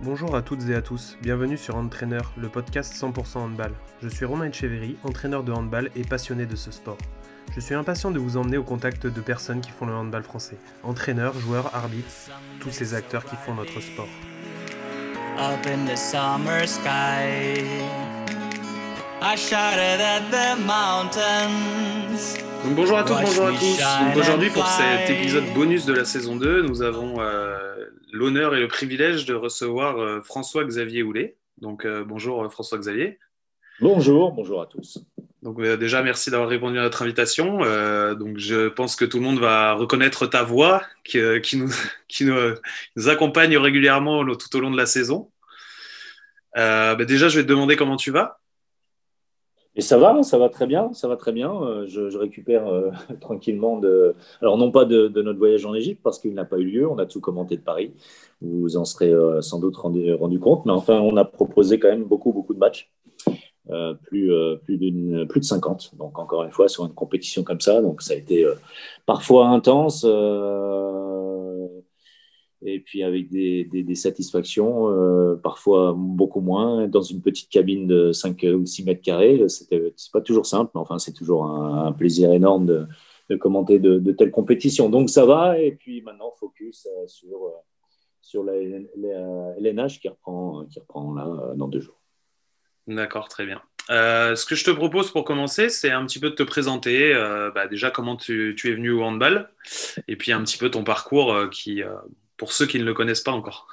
Bonjour à toutes et à tous, bienvenue sur Entraîneur, le podcast 100% handball. Je suis Romain Echeverry, entraîneur de handball et passionné de ce sport. Je suis impatient de vous emmener au contact de personnes qui font le handball français. Entraîneurs, joueurs, arbitres, tous ces acteurs qui font notre sport. Up in the summer sky, I shouted at the mountains. Donc bonjour à toutes, bonjour à tous. Aujourd'hui, pour cet épisode bonus de la saison 2, nous avons euh, l'honneur et le privilège de recevoir euh, François-Xavier Houlet. Donc euh, bonjour François-Xavier. Bonjour, bonjour à tous. Donc déjà, merci d'avoir répondu à notre invitation. donc je pense que tout le monde va reconnaître ta voix qui, nous, qui nous, accompagne régulièrement tout au long de la saison. Bah, déjà, je vais te demander comment tu vas. Et ça va, ça va très bien, ça va très bien. Euh, je, récupère euh, tranquillement de, alors non pas de, notre voyage en Égypte parce qu'il n'a pas eu lieu. On a tout commenté de Paris. Vous en serez euh, sans doute rendu, compte, mais enfin, on a proposé quand même beaucoup, beaucoup de matchs, plus plus plus de 50. Donc encore une fois sur une compétition comme ça, donc ça a été parfois intense et puis avec des, des, satisfactions, euh, parfois beaucoup moins, dans une petite cabine de 5 ou 6 mètres carrés. C'est pas toujours simple, mais enfin, c'est toujours un, plaisir énorme de, commenter de, telles compétitions. Donc ça va, et puis maintenant, focus euh, sur, euh, sur la, LNH qui reprend, qui reprend là dans deux jours. D'accord, très bien. ce que je te propose pour commencer, c'est un petit peu de te présenter. bah déjà, comment tu, es venu au handball, et puis un petit peu ton parcours qui pour ceux qui ne le connaissent pas encore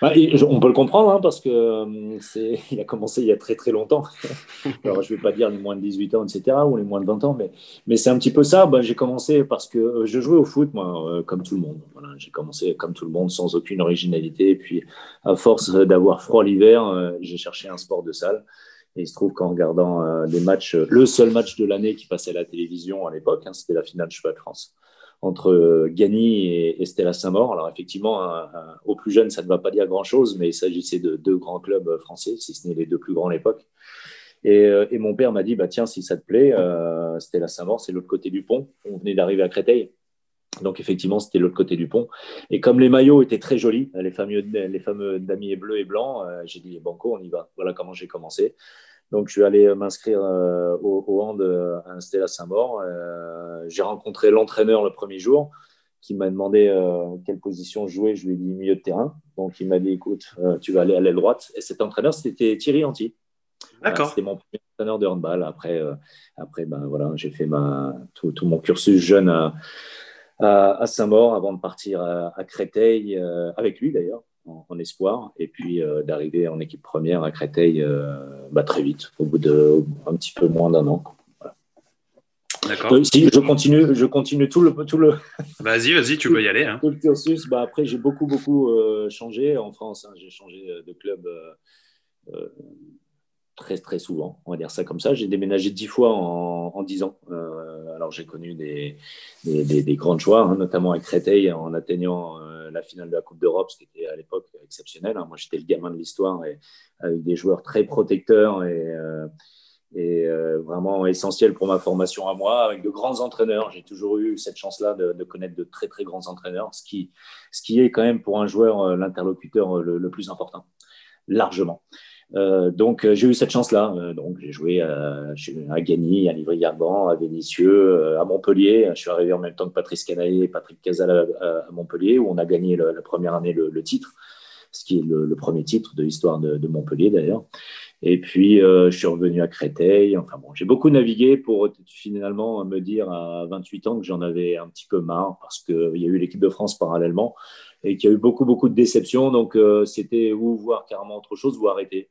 bah, on peut le comprendre hein, parce que euh, il a commencé il y a très très longtemps. Alors je ne vais pas dire les moins de 18 ans, etc. ou les moins de 20 ans, mais, mais c'est un petit peu ça. Bah, j'ai commencé parce que euh, je jouais au foot, moi, euh, comme tout le monde. Voilà, j'ai commencé comme tout le monde sans aucune originalité. Et puis à force d'avoir froid l'hiver, j'ai cherché un sport de salle. Et il se trouve qu'en regardant des matchs, le seul match de l'année qui passait à la télévision à l'époque, hein, c'était la finale Cheval de France entre euh, Gagny et, Stella Saint-Maur. Alors effectivement, au plus jeune, ça ne va pas dire grand-chose, mais il s'agissait de deux grands clubs français, si ce n'est les deux plus grands à l'époque. Et, euh, mon père m'a dit, bah, tiens, si ça te plaît, euh, Stella Saint-Maur, c'est l'autre côté du pont. On venait d'arriver à Créteil. Donc effectivement, c'était l'autre côté du pont. Et comme les maillots étaient très jolis, les fameux, les fameux damiers bleus et blancs, j'ai dit, banco, on y va. Voilà comment j'ai commencé. Donc, je suis allé m'inscrire euh, au, au, hand euh, à Stella Saint-Maur. Euh, j'ai rencontré l'entraîneur le premier jour qui m'a demandé quelle position jouer. Je lui ai dit milieu de terrain. Donc, il m'a dit écoute, tu vas aller à l'aile droite. Et cet entraîneur, c'était Thierry Anti. D'accord. c'était mon premier entraîneur de handball. Après, après ben, voilà, j'ai fait ma, tout, mon cursus jeune à, à, Saint-Maur avant de partir à, à Créteil, avec lui d'ailleurs en, espoir, et puis euh, d'arriver en équipe première à Créteil euh, bah, très vite, au bout de un petit peu moins d'un an. D'accord. Euh, si je continue, je continue tout le tout le. Vas-y, vas-y, tu peux y aller. Hein. Tout le cursus. Bah, après, j'ai beaucoup beaucoup changé en France. Hein. j'ai changé de club très très souvent. On va dire ça comme ça. J'ai déménagé dix fois en, en dix ans. alors j'ai connu des, des, des, grandes joies, hein, notamment à Créteil en atteignant la finale de la Coupe d'Europe, ce qui était à l'époque exceptionnel. Hein. Moi, j'étais le gamin de l'histoire avec des joueurs très protecteurs et, euh, et euh, vraiment essentiels pour ma formation à moi, avec de grands entraîneurs. J'ai toujours eu cette chance-là de, connaître de très très grands entraîneurs, ce qui, ce qui est quand même pour un joueur euh, l'interlocuteur le, plus important, largement. Euh, donc euh, j'ai eu cette chance-là. Euh, donc j'ai joué à, à Gagny, à Livry-Gargan, à Vénissieux, à Montpellier. Je suis arrivé en même temps que Patrice Canaillé et Patrick Casal à, Montpellier, où on a gagné la première année le, titre, ce qui est le, premier titre de l'histoire de, Montpellier d'ailleurs. Et puis je suis revenu à Créteil. Enfin bon, j'ai beaucoup navigué pour finalement me dire à 28 ans que j'en avais un petit peu marre parce qu'il y a eu l'équipe de France parallèlement et qu'il y a eu beaucoup beaucoup de déceptions. Donc c'était ou voir carrément autre chose ou arrêter.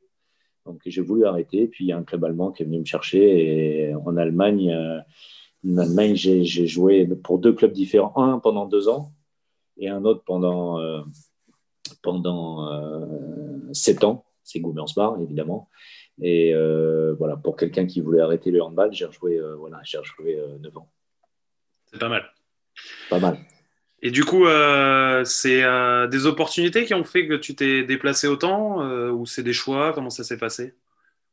Donc j'ai voulu arrêter. Puis il y a un club allemand qui est venu me chercher. Et en Allemagne, euh, en Allemagne j'ai joué pour deux clubs différents. Un pendant deux ans et un autre pendant, euh, pendant euh, sept ans. C'est Goumernsbar, évidemment. Et voilà, pour quelqu'un qui voulait arrêter le handball, j'ai joué, voilà, j'ai joué neuf ans. C'est pas mal. Pas mal. Et du coup, euh, c'est euh, des opportunités qui ont fait que tu t'es déplacé autant euh, ou c'est des choix? Comment ça s'est passé?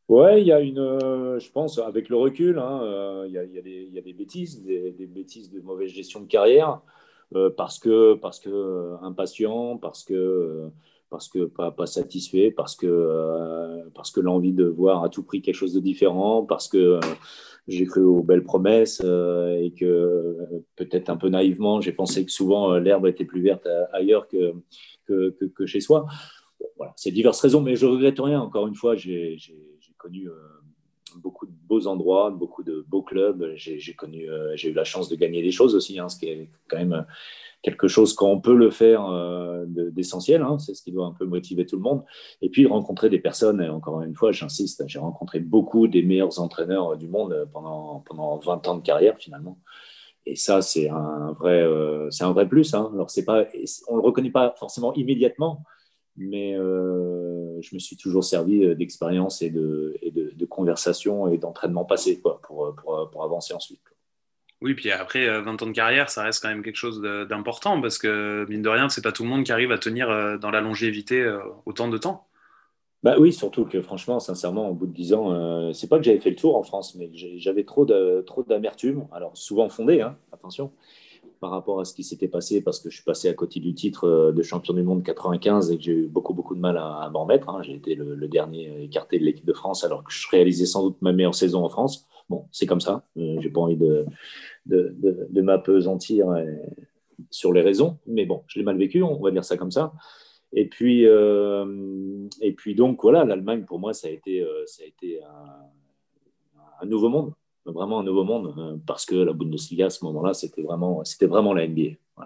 Ouais, il y a une, je pense, avec le recul, hein, il, y a, des bêtises, des, bêtises de mauvaise gestion de carrière, parce que, parce que impatient, parce que parce que pas, pas satisfait, parce que, parce que l'envie de voir à tout prix quelque chose de différent, parce que j'ai cru aux belles promesses et que peut-être un peu naïvement, j'ai pensé que souvent l'herbe était plus verte ailleurs que, que, chez soi. voilà, c'est diverses raisons, mais je regrette rien. Encore une fois, j'ai connu beaucoup de beaux endroits, beaucoup de beaux clubs. Euh, j'ai eu la chance de gagner des choses aussi, hein, ce qui est quand même quelque chose qu'on peut le faire euh, d'essentiel. Hein, c'est ce qui doit un peu motiver tout le monde. Et puis rencontrer des personnes. Et encore une fois, j'insiste, j'ai rencontré beaucoup des meilleurs entraîneurs du monde pendant pendant 20 ans de carrière finalement. Et ça, c'est un vrai, euh, c'est un vrai plus. Hein. Alors c'est pas, on le reconnaît pas forcément immédiatement, mais euh, je me suis toujours servi euh, d'expérience et de, et de, de conversation et d'entraînement passé quoi, pour, pour, pour, avancer ensuite. Oui, puis après 20 ans de carrière, ça reste quand même quelque chose d'important parce que, mine de rien, c'est pas tout le monde qui arrive à tenir euh, dans la longévité autant de temps. Bah oui, surtout que franchement, sincèrement, au bout de 10 ans, euh, c'est pas que j'avais fait le tour en France, mais j'avais trop d'amertume, alors souvent fondée, hein, attention, par rapport à ce qui s'était passé parce que je suis passé à côté du titre euh, de champion du monde 95 et que j'ai eu beaucoup, beaucoup de mal à, m'en mettre. Hein. J'ai été le, dernier écarté de l'équipe de France alors que je réalisais sans doute ma meilleure saison en France. Bon, c'est comme ça. Euh, j'ai pas envie de, de, de, m'apesantir euh, sur les raisons, mais bon, je l'ai mal vécu, on va dire ça comme ça. Et puis, puis donc, voilà, l'Allemagne, pour moi, ça a été, ça a un nouveau monde vraiment un nouveau monde euh, parce que la Bundesliga à ce moment-là, c'était vraiment, c'était vraiment la NBA. Euh,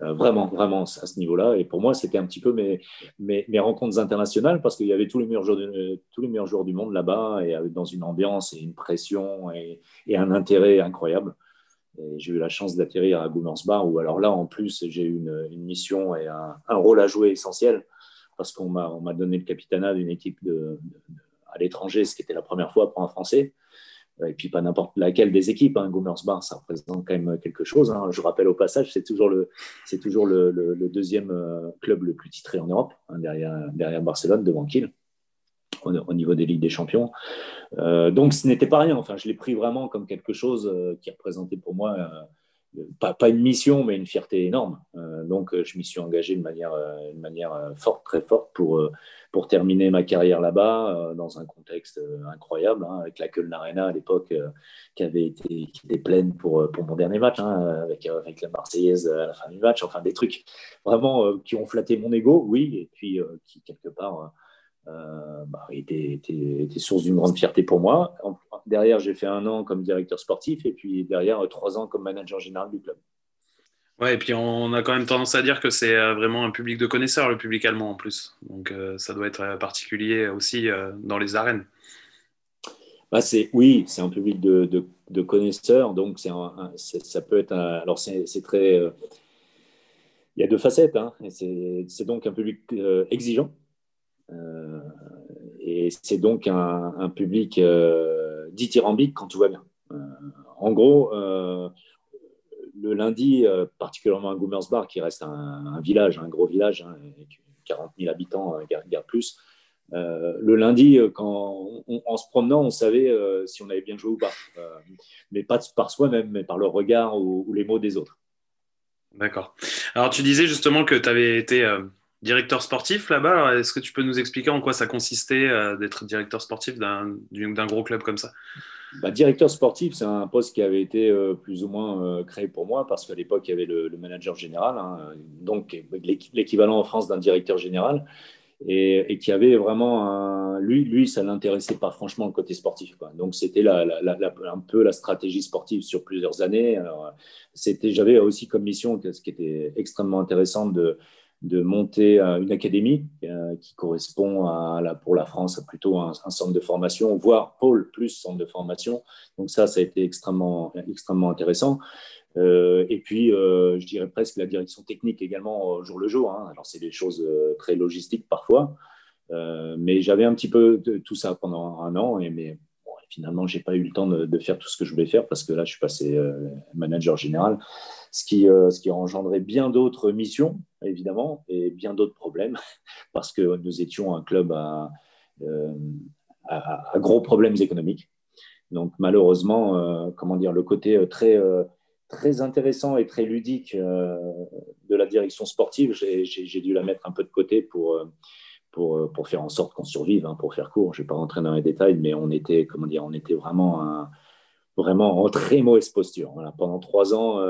vraiment, vraiment à ce niveau-là. Et pour moi, c'était un petit peu mes, mes, rencontres internationales parce qu'il y avait tous les meilleurs joueurs du, tous les meilleurs joueurs du monde là-bas et dans une ambiance et une pression et, un intérêt incroyable. J'ai eu la chance d'atterrir à Gummersbach où alors là, en plus, j'ai eu une, une, mission et un, rôle à jouer essentiel parce qu'on m'a, on m'a donné le capitanat d'une équipe à l'étranger, ce qui était la première fois pour un Français et puis pas n'importe laquelle des équipes. Hein. Bar, ça représente quand même quelque chose. Hein. Je rappelle au passage, c'est toujours le, deuxième euh, club le plus titré en Europe, hein, derrière, Barcelone, devant Kiel, au, niveau des Ligues des Champions. Euh, donc ce n'était pas rien. Enfin, je l'ai pris vraiment comme quelque chose euh, qui représentait pour moi pas, une mission, mais une fierté énorme. Euh, donc, euh, je m'y suis engagé de manière, euh, une manière forte, très forte, pour, pour terminer ma carrière là-bas, dans un contexte incroyable, hein, avec la Köln Arena à l'époque, qui avait été qui était pleine pour, pour mon dernier match, hein, avec, avec la Marseillaise à la fin du match, enfin des trucs vraiment qui ont flatté mon ego, oui, et puis qui, quelque part, euh, bah, était, était, était, source d'une grande fierté pour moi. Derrière, j'ai fait un an comme directeur sportif et puis derrière, trois ans comme manager général du club. Ouais, et puis on a quand même tendance à dire que c'est euh, vraiment un public de connaisseurs, le public allemand en plus. Donc euh, ça doit être particulier aussi dans les arènes. Bah c'est, oui, c'est un public de, de, de connaisseurs, donc c'est ça peut être. alors c'est, très. il y a deux facettes. Hein, c'est, donc un public exigeant euh, et c'est donc un, public euh, dithyrambique quand tout va bien. Euh, en gros, le lundi, particulièrement à Gummersbach, qui reste un, village, un gros village, hein, avec 40 000 habitants, guère, plus, le lundi, quand en se promenant, on savait si on avait bien joué ou pas. mais pas par soi-même, mais par le regard ou, les mots des autres. D'accord. Alors, tu disais justement que tu avais été directeur sportif là-bas. Est-ce que tu peux nous expliquer en quoi ça consistait euh, d'être directeur sportif d'un gros club comme ça? Bah, Directeur sportif, c'est un poste qui avait été euh, plus ou moins euh, créé pour moi parce qu'à l'époque, il y avait le, manager général, hein, donc l'équivalent en France d'un directeur général. Et, qui avait vraiment un, lui, lui, ça l'intéressait pas franchement le côté sportif. Donc c'était un peu la stratégie sportive sur plusieurs années. C'était, j'avais aussi comme mission, ce qui était extrêmement intéressant de de monter euh, une académie euh, qui correspond à, pour la France plutôt un, centre de formation, voire pôle plus centre de formation. Donc ça, ça a été extrêmement, extrêmement intéressant. Euh, et puis, je dirais presque la direction technique également jour le jour. Hein. Alors, c'est des choses très logistiques parfois, mais j'avais un petit peu de, tout ça pendant un an. Et, mais finalement, je n'ai pas eu le temps de, de, faire tout ce que je voulais faire parce que là, je suis passé manager général ce qui, euh, ce qui a engendré bien d'autres missions, évidemment, et bien d'autres problèmes, parce que nous étions un club euh, à, à, gros problèmes économiques. Donc malheureusement, euh, comment dire, le côté très, très intéressant et très ludique de la direction sportive, j'ai dû la mettre un peu de côté pour, pour, pour faire en sorte qu'on survive, hein, pour faire court. Je ne vais pas rentrer dans les détails, mais on était, comment dire, on était vraiment, vraiment en très mauvaise posture. Pendant trois ans,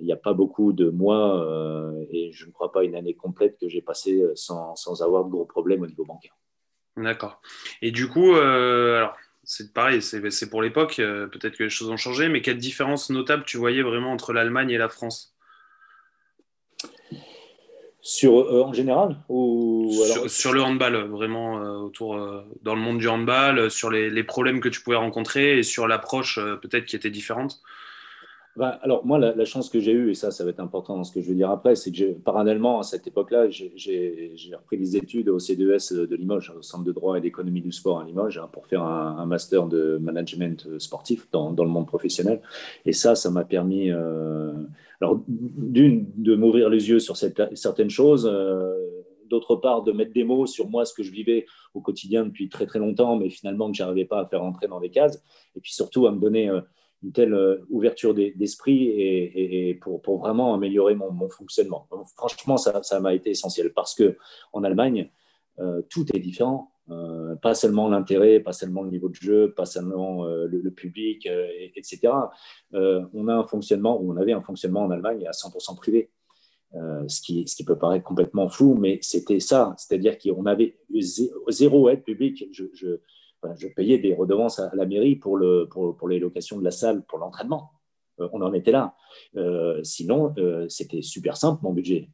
il n'y a pas beaucoup de mois et je ne crois pas une année complète que j'ai passé sans, sans, avoir de gros problèmes au niveau bancaire. D'accord. Et du coup, alors c'est pareil, c'est pour l'époque, euh, peut-être que les choses ont changé, mais quelle différence notable tu voyais vraiment entre l'Allemagne et la France? Sur, euh, en général ou sur, le handball, vraiment euh, autour dans le monde du handball, sur les, problèmes que tu pouvais rencontrer et sur l'approche peut-être qui était différente? Bah, alors, moi, la, chance que j'ai eue, et ça, ça va être important dans ce que je vais dire après, c'est que parallèlement à cette époque-là, j'ai repris des études au CDES de Limoges, au Centre de droit et d'économie du sport à Limoges, hein, pour faire un, master de management sportif dans, le monde professionnel. Et ça, ça m'a permis, euh, alors, d'une, de m'ouvrir les yeux sur certaines choses. Euh, d'autre part, de mettre des mots sur moi, ce que je vivais au quotidien depuis très très longtemps, mais finalement que je n'arrivais pas à faire entrer dans des cases. Et puis surtout à me donner euh, une telle euh, ouverture d'esprit et, pour, vraiment améliorer mon, fonctionnement. franchement, ça m'a été essentiel parce que en Allemagne, euh, tout est différent. Euh, pas seulement l'intérêt, pas seulement le niveau de jeu, pas seulement le, public, etc. on a un fonctionnement, on avait un fonctionnement en Allemagne à 100% privé. ce, qui, peut paraître complètement fou, mais c'était ça, c'est-à-dire qu'on avait zéro aide publique. Je payais des redevances à la mairie pour, le, pour, pour les locations de la salle pour l'entraînement. Euh, on en était là. Euh, sinon, euh, c'était super simple mon budget.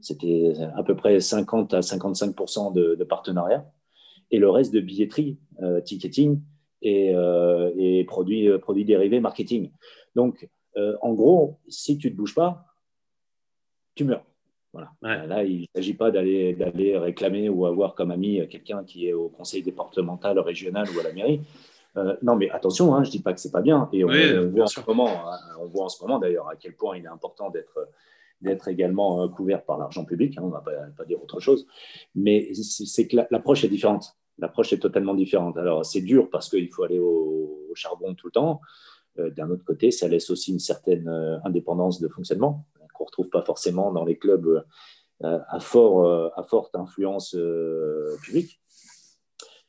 C'était à peu près 50 à 55 de, de partenariat et le reste de billetterie, ticketing et, et produits, produits dérivés, marketing. Donc, en gros, si tu ne te bouges pas, tu meurs. Voilà. Là, il ne s'agit pas d'aller réclamer ou avoir comme ami quelqu'un qui est au conseil départemental, régional ou à la mairie. Euh, non, mais attention, hein, je ne dis pas que ce n'est pas bien. Et on, voit en ce moment, hein, on voit en ce moment d'ailleurs à quel point il est important d'être d'être également euh, couvert par l'argent public. Hein, on ne va pas, dire autre chose. Mais c'est que l'approche est différente. L'approche est totalement différente. Alors, c'est dur parce qu'il faut aller au, charbon tout le temps. Euh, d'un autre côté, ça laisse aussi une certaine indépendance de fonctionnement qu'on retrouve pas forcément dans les clubs euh, à, fort, euh, à forte influence euh, publique.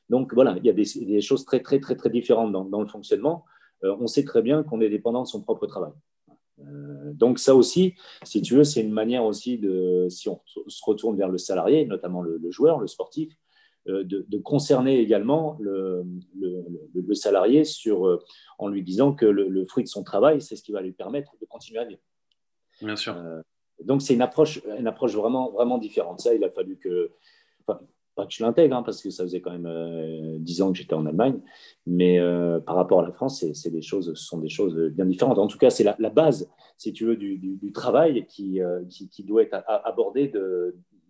Donc voilà, il y a des, choses très, très, très, très différentes dans, le fonctionnement. on sait très bien qu'on est dépendant de son propre travail. donc ça aussi, si tu veux, c'est une manière aussi de, si on se retourne vers le salarié, notamment le, joueur, le sportif, de, concerner également le, le, salarié sur, en lui disant que le, fruit de son travail, c'est ce qui va lui permettre de continuer à vivre. Bien sûr. Euh, donc, c'est une approche, une approche vraiment, vraiment différente. Ça, il a fallu que. Pas que je l'intègre, hein, parce que ça faisait quand même euh, dix ans que j'étais en Allemagne, mais euh, par rapport à la France, c'est des choses, ce sont des choses bien différentes. En tout cas, c'est la, base, si tu veux, du, travail qui, qui, doit être abordé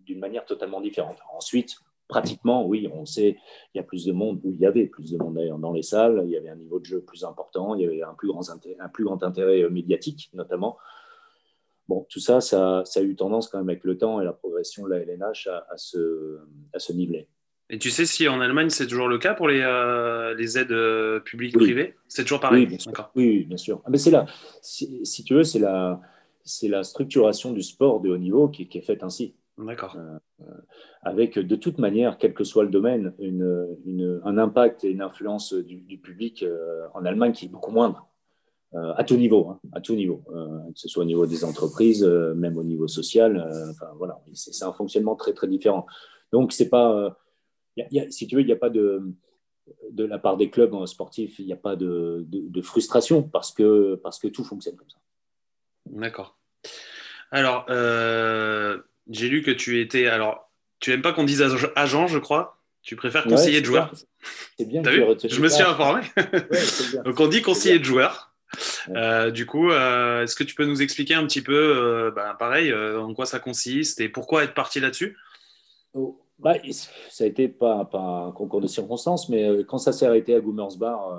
d'une manière totalement différente. Ensuite, pratiquement, oui, on sait, il y a plus de monde, ou il y avait plus de monde d'ailleurs dans les salles, il y avait un niveau de jeu plus important, il y avait un plus grand, un plus grand intérêt médiatique, notamment. Bon, tout ça, ça, a eu tendance quand même avec le temps et la progression de la LNH à, se, à se niveler. Et tu sais si en Allemagne c'est toujours le cas pour les, euh, les aides euh, publiques privées? C'est toujours pareil Oui, bien sûr. Oui, bien sûr. Ah, mais c'est là, si, tu veux, c'est la, c'est la structuration du sport de haut niveau qui, est faite ainsi. D'accord. Euh, avec de toute manière, quel que soit le domaine, une, une, un impact et une influence du, du public en Allemagne qui est beaucoup moindre. Euh, à tout niveau, hein, à tout niveau, euh, que ce soit au niveau des entreprises, euh, même au niveau social. enfin, voilà, c'est un fonctionnement très très différent. Donc c'est pas, si tu veux, il n'y a pas de de la part des clubs sportifs, il n'y a pas de, de, frustration parce que, parce que tout fonctionne comme ça. D'accord. Alors, j'ai lu que tu étais. Alors, tu n'aimes pas qu'on dise agent, je crois? Tu préfères conseiller de joueur? C'est bien. je me suis informé. Donc, on dit conseiller de joueur. Euh, du coup, euh, est-ce que tu peux nous expliquer un petit peu, euh, bah, pareil, en quoi ça consiste et pourquoi être parti là-dessus? Oh, bah, Ça a été pas, pas, un concours de circonstances, mais quand ça s'est arrêté à Goumersbar,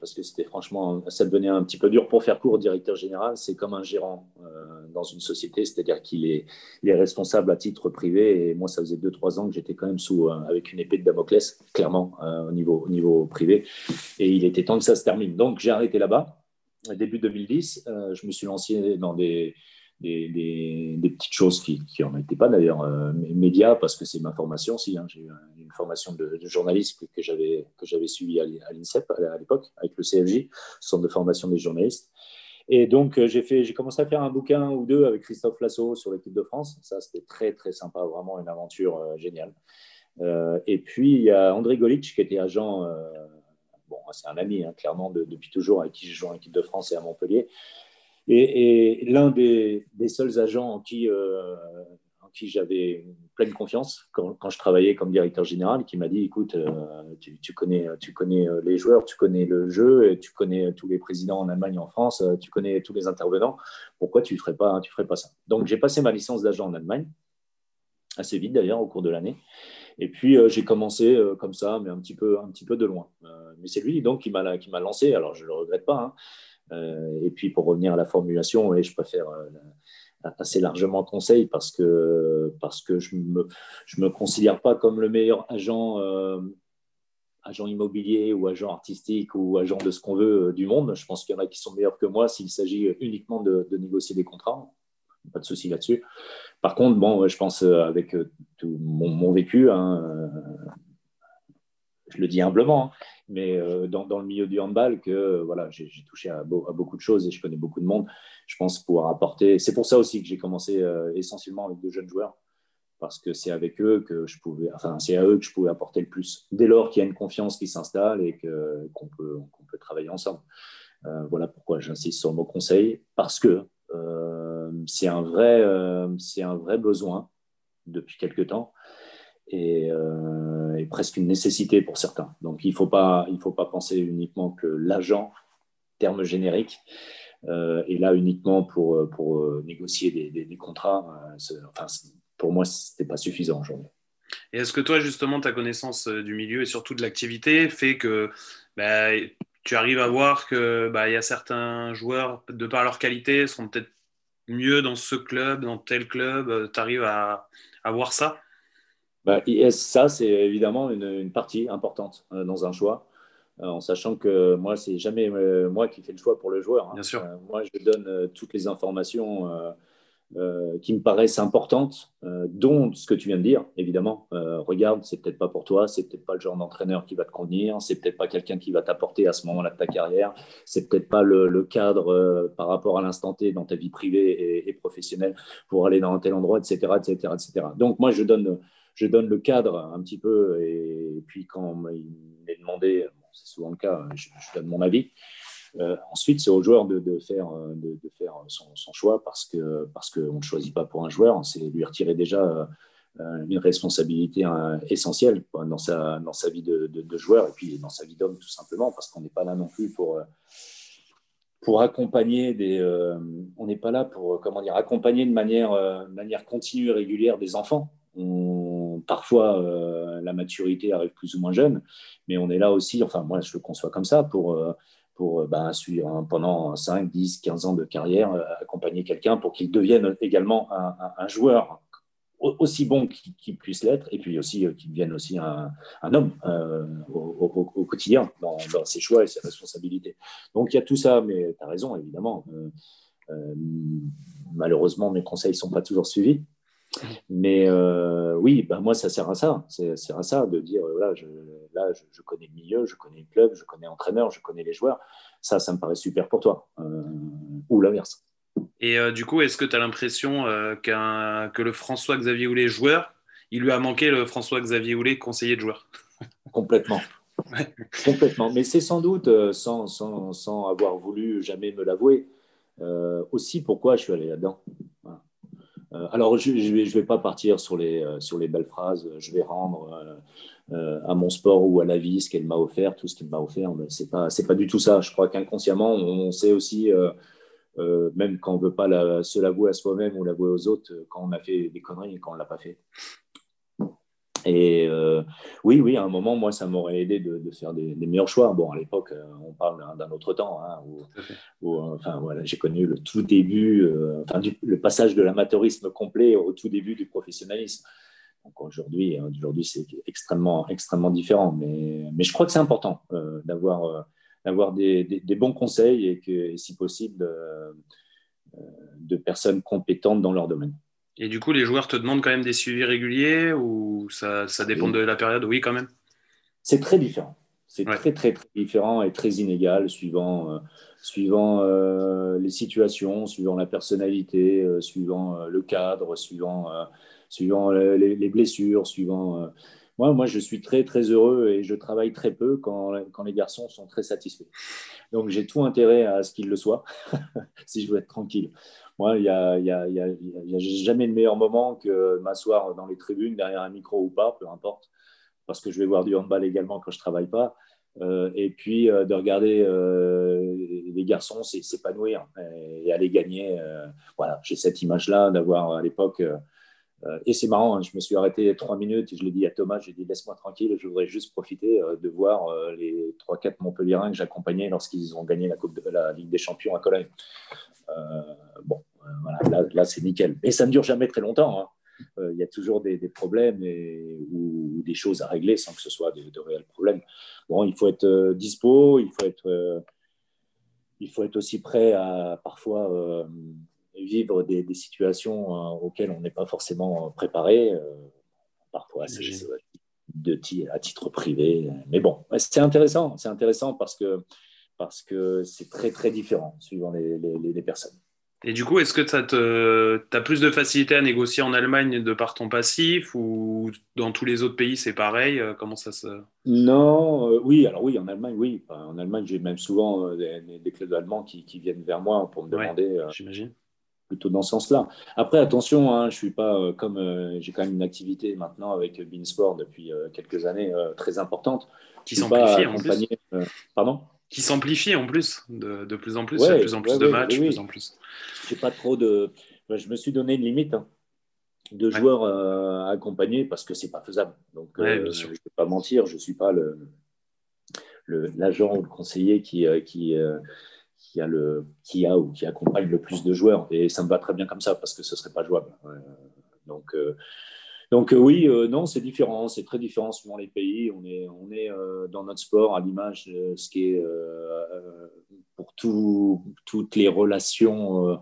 parce que c'était franchement, ça devenait un petit peu dur pour faire court. Directeur général, c'est comme un gérant euh, dans une société, c'est-à-dire qu'il est, responsable à titre privé. Et moi, ça faisait 2-3 ans que j'étais quand même sous, euh, avec une épée de Damoclès, clairement, euh, au, niveau, au niveau privé. Et il était temps que ça se termine. Donc, j'ai arrêté là-bas. début 2010, je me suis lancé dans des, des, petites choses qui n'en étaient pas d'ailleurs euh, médias, parce que c'est ma formation aussi. Hein. J'ai eu une formation de, journaliste que, j'avais que j'avais suivie à l'INSEP à l'époque, avec le CFJ, Centre de formation des journalistes. Et donc, euh, j'ai fait, j'ai commencé à faire un bouquin ou deux avec Christophe Lasso sur l'équipe de France. Ça, c'était très, très sympa, vraiment une aventure euh, géniale. et puis, il y a André Golic, qui était agent, bon, c'est un ami, hein, clairement, depuis toujours, avec qui je joue en équipe de France et à Montpellier. Et, l'un des, seuls agents en qui, euh, j'avais pleine confiance quand, je travaillais comme directeur général, qui m'a dit écoute, euh, tu, connais, euh, les joueurs, tu connais le jeu, et tu connais tous les présidents en Allemagne et en France, tu connais tous les intervenants, pourquoi tu ne ferais, pas, ferais pas ça? Donc j'ai passé ma licence d'agent en Allemagne, assez vite d'ailleurs, au cours de l'année. Et puis j'ai commencé comme ça, mais un petit peu, de loin. mais c'est lui donc qui m'a, lancé, alors je ne le regrette pas. Hein, et puis pour revenir à la formulation, je préfère euh, assez largement conseil parce que, parce que je ne me, je me considère pas comme le meilleur agent, euh, agent immobilier ou agent artistique ou agent de ce qu'on veut du monde. Je pense qu'il y en a qui sont meilleurs que moi s'il s'agit uniquement de, négocier des contrats. Pas de souci là-dessus. Par contre, bon, je pense avec tout mon, vécu, hein, je le dis humblement, hein, mais euh, dans, le milieu du handball, que voilà, j'ai touché à, beaucoup de choses et je connais beaucoup de monde. Je pense pouvoir apporter. C'est pour ça aussi que j'ai commencé euh, essentiellement avec de jeunes joueurs, parce que c'est avec eux que je pouvais, enfin, c'est à eux que je pouvais apporter le plus. Dès lors qu'il y a une confiance qui s'installe et qu'on peut, qu'on peut travailler ensemble. Euh, voilà pourquoi j'insiste sur mon conseil, parce que c'est un vrai, c'est un vrai besoin depuis quelque temps et, presque une nécessité pour certains. Donc il ne faut, pas, faut pas penser uniquement que l'agent, terme générique, euh, est là uniquement pour, pour euh, négocier des, contrats. Enfin, pour moi, ce n'était pas suffisant aujourd'hui. Et est-ce que toi, justement, ta connaissance du milieu et surtout de l'activité fait que bah, tu arrives à voir qu'il bah, y a certains joueurs, de par leur qualité, sont peut-être mieux dans ce club, dans tel club Tu arrives à voir ça? Bah, ça, c'est évidemment une, partie importante euh, dans un choix, euh, en sachant que moi, c'est jamais euh, moi qui fais le choix pour le joueur. Hein. Bien sûr. moi, je donne toutes les informations qui me paraissent importantes, dont ce que tu viens de dire, évidemment. regarde, c'est peut-être pas pour toi, c'est peut-être pas le genre d'entraîneur qui va te convenir, c'est peut-être pas quelqu'un qui va t'apporter à ce moment-là de ta carrière, c'est peut-être pas le, cadre par rapport à l'instant T dans ta vie privée et, et, professionnelle pour aller dans un tel endroit, etc., etc., etc. Donc moi, je donne je donne le cadre un petit peu, et, puis quand il m'est demandé, c'est souvent le cas, je, donne mon avis. Euh, ensuite, c'est au joueur de, faire, de, faire son, choix parce qu'on parce que ne choisit pas pour un joueur, c'est lui retirer déjà euh, une responsabilité euh, essentielle dans, sa, dans sa vie de, joueur et puis dans sa vie d'homme tout simplement parce qu'on n'est pas là non plus pour, pour accompagner des... on n'est pas là pour comment dire, accompagner de manière, de manière continue et régulière des enfants. Parfois, euh, la maturité arrive plus ou moins jeune, mais on est là aussi, enfin, moi, je le conçois comme ça, pour, euh, pour euh, ben, suivre pendant 5, 10, 15 ans de carrière, accompagner quelqu'un pour qu'il devienne également un, joueur aussi bon qu'il puisse l'être, et puis aussi qu'il devienne aussi un, homme au, quotidien, dans, ses choix et ses responsabilités. Donc il y a tout ça, mais tu as raison, évidemment. malheureusement, mes conseils ne sont pas toujours suivis. Mais euh, oui, ben moi, ça sert à ça. C'est à ça de dire, euh, voilà, je, là, je, connais le milieu, je connais le club, je connais l'entraîneur, je connais les joueurs. Ça, ça me paraît super pour toi. Euh, ou l'inverse. Et du coup, est-ce que tu as l'impression que le François-Xavier Houlet joueur, il lui a manqué le François-Xavier Houlet conseiller de joueur? Complètement. Complètement. Mais c'est sans doute, sans, sans, sans, avoir voulu jamais me l'avouer, aussi pourquoi je suis allé là-dedans. Euh, alors, je ne vais, pas partir sur les, euh, sur les belles phrases, je vais rendre euh, à mon sport ou à la vie ce qu'elle m'a offert, tout ce qu'elle m'a offert, ce n'est pas, pas du tout ça. Je crois qu'inconsciemment, on sait aussi, même quand on ne veut pas se l'avouer à soi-même ou l'avouer aux autres, quand on a fait des conneries et quand on ne l'a pas fait. Et euh, oui, oui, à un moment, moi, ça m'aurait aidé de, faire des, meilleurs choix. Bon, à l'époque, euh, on parle d'un autre temps, hein, où, euh, enfin, voilà, j'ai connu le tout début, enfin, le passage de l'amateurisme complet au tout début du professionnalisme. Donc aujourd'hui, hein, aujourd'hui c'est extrêmement, extrêmement différent. Mais, mais je crois que c'est important d'avoir d'avoir des, des, bons conseils et que, si possible, de personnes compétentes dans leur domaine. Et du coup, les joueurs te demandent quand même des suivis réguliers ou ça, ça dépend de la période? Oui, quand même. C'est très différent. C'est très, très, très différent et très inégal suivant, euh, suivant euh, les situations, suivant la personnalité, euh, suivant le cadre, suivant, suivant les, les, blessures, suivant. Moi, moi, je suis très, très heureux et je travaille très peu quand, quand les garçons sont très satisfaits. Donc, j'ai tout intérêt à ce qu'ils le soient, si je veux être tranquille. Moi, il n'y a, a, jamais de meilleur moment que m'asseoir dans les tribunes, derrière un micro ou pas, peu importe, parce que je vais voir du handball également quand je ne travaille pas. Euh, et puis euh, de regarder euh, les garçons s'épanouir et, aller gagner. voilà, j'ai cette image-là d'avoir à l'époque. et c'est marrant, hein, je me suis arrêté trois minutes et je l'ai dit à Thomas, j'ai dit laisse-moi tranquille, je voudrais juste profiter de voir les 3-4 Montpellierins que j'accompagnais lorsqu'ils ont gagné la, coupe de, la Ligue des Champions à Cologne. bon, voilà, là, c'est nickel. Mais ça ne dure jamais très longtemps. Hein. Euh, il y a toujours des, problèmes et, ou, des choses à régler sans que ce soit de, réels problèmes. Bon, il faut être euh, dispo, il faut être, euh, il faut être aussi prêt à parfois vivre des, situations auxquelles on n'est pas forcément préparé. parfois, c'est de, à titre privé. Mais bon, c'est intéressant. C'est intéressant parce que parce que c'est très très différent suivant les, les personnes. Et du coup, est-ce que tu as plus de facilité à négocier en Allemagne de par ton passif ou dans tous les autres pays c'est pareil euh, Comment ça se. Non, euh, oui, alors oui, en Allemagne, oui. en Allemagne, j'ai même souvent euh, des, clubs allemands qui, viennent vers moi pour me demander. J'imagine. Plutôt dans ce sens-là. Après, attention, hein, je suis pas comme. j'ai quand même une activité maintenant avec Beansport depuis quelques années très importante. Qui s'amplifie en plus. pardon? Qui s'amplifie en plus, de, de, plus en plus. il y a de plus en plus de matchs, de plus en plus. J'ai pas trop de. Je me suis donné une limite hein, de joueurs euh, à accompagner parce que c'est pas faisable. Donc, euh, je ne vais pas mentir, je suis pas le l'agent ou le conseiller qui, euh, qui, qui, a le, qui a ou qui accompagne le plus de joueurs. Et ça me va très bien comme ça parce que ce serait pas jouable. Donc, donc euh, oui, euh, non, c'est différent, c'est très différent suivant les pays. On est, euh, dans notre sport à l'image de ce qui est pour toutes les relations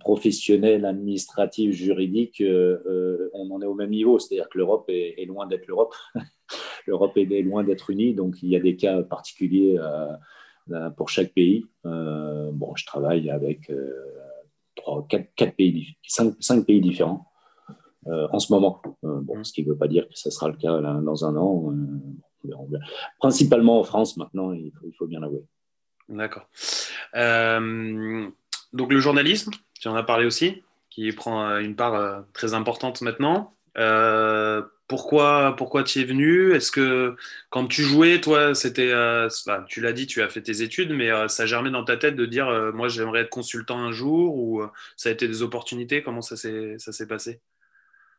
professionnelles, administratives, juridiques, on en est au même niveau. C'est-à-dire que l'Europe est, loin d'être l'Europe. L'Europe est loin d'être unie, donc il y a des cas particuliers pour chaque pays. bon, je travaille avec trois, quatre, cinq pays différents. Euh, en ce moment. Euh, bon, ce qui ne veut pas dire que ce sera le cas dans un an. Euh, Principalement en France maintenant, il faut, bien l'avouer. D'accord. donc le journalisme, tu en as parlé aussi, qui prend une part très importante maintenant. pourquoi, pourquoi tu es venu? Est-ce que quand tu jouais, toi, c'était, bah, tu l'as dit, tu as fait tes études, mais ça germait dans ta tête de dire, moi, j'aimerais être consultant un jour, ou ça a été des opportunités? Comment ça s'est, ça s'est passé?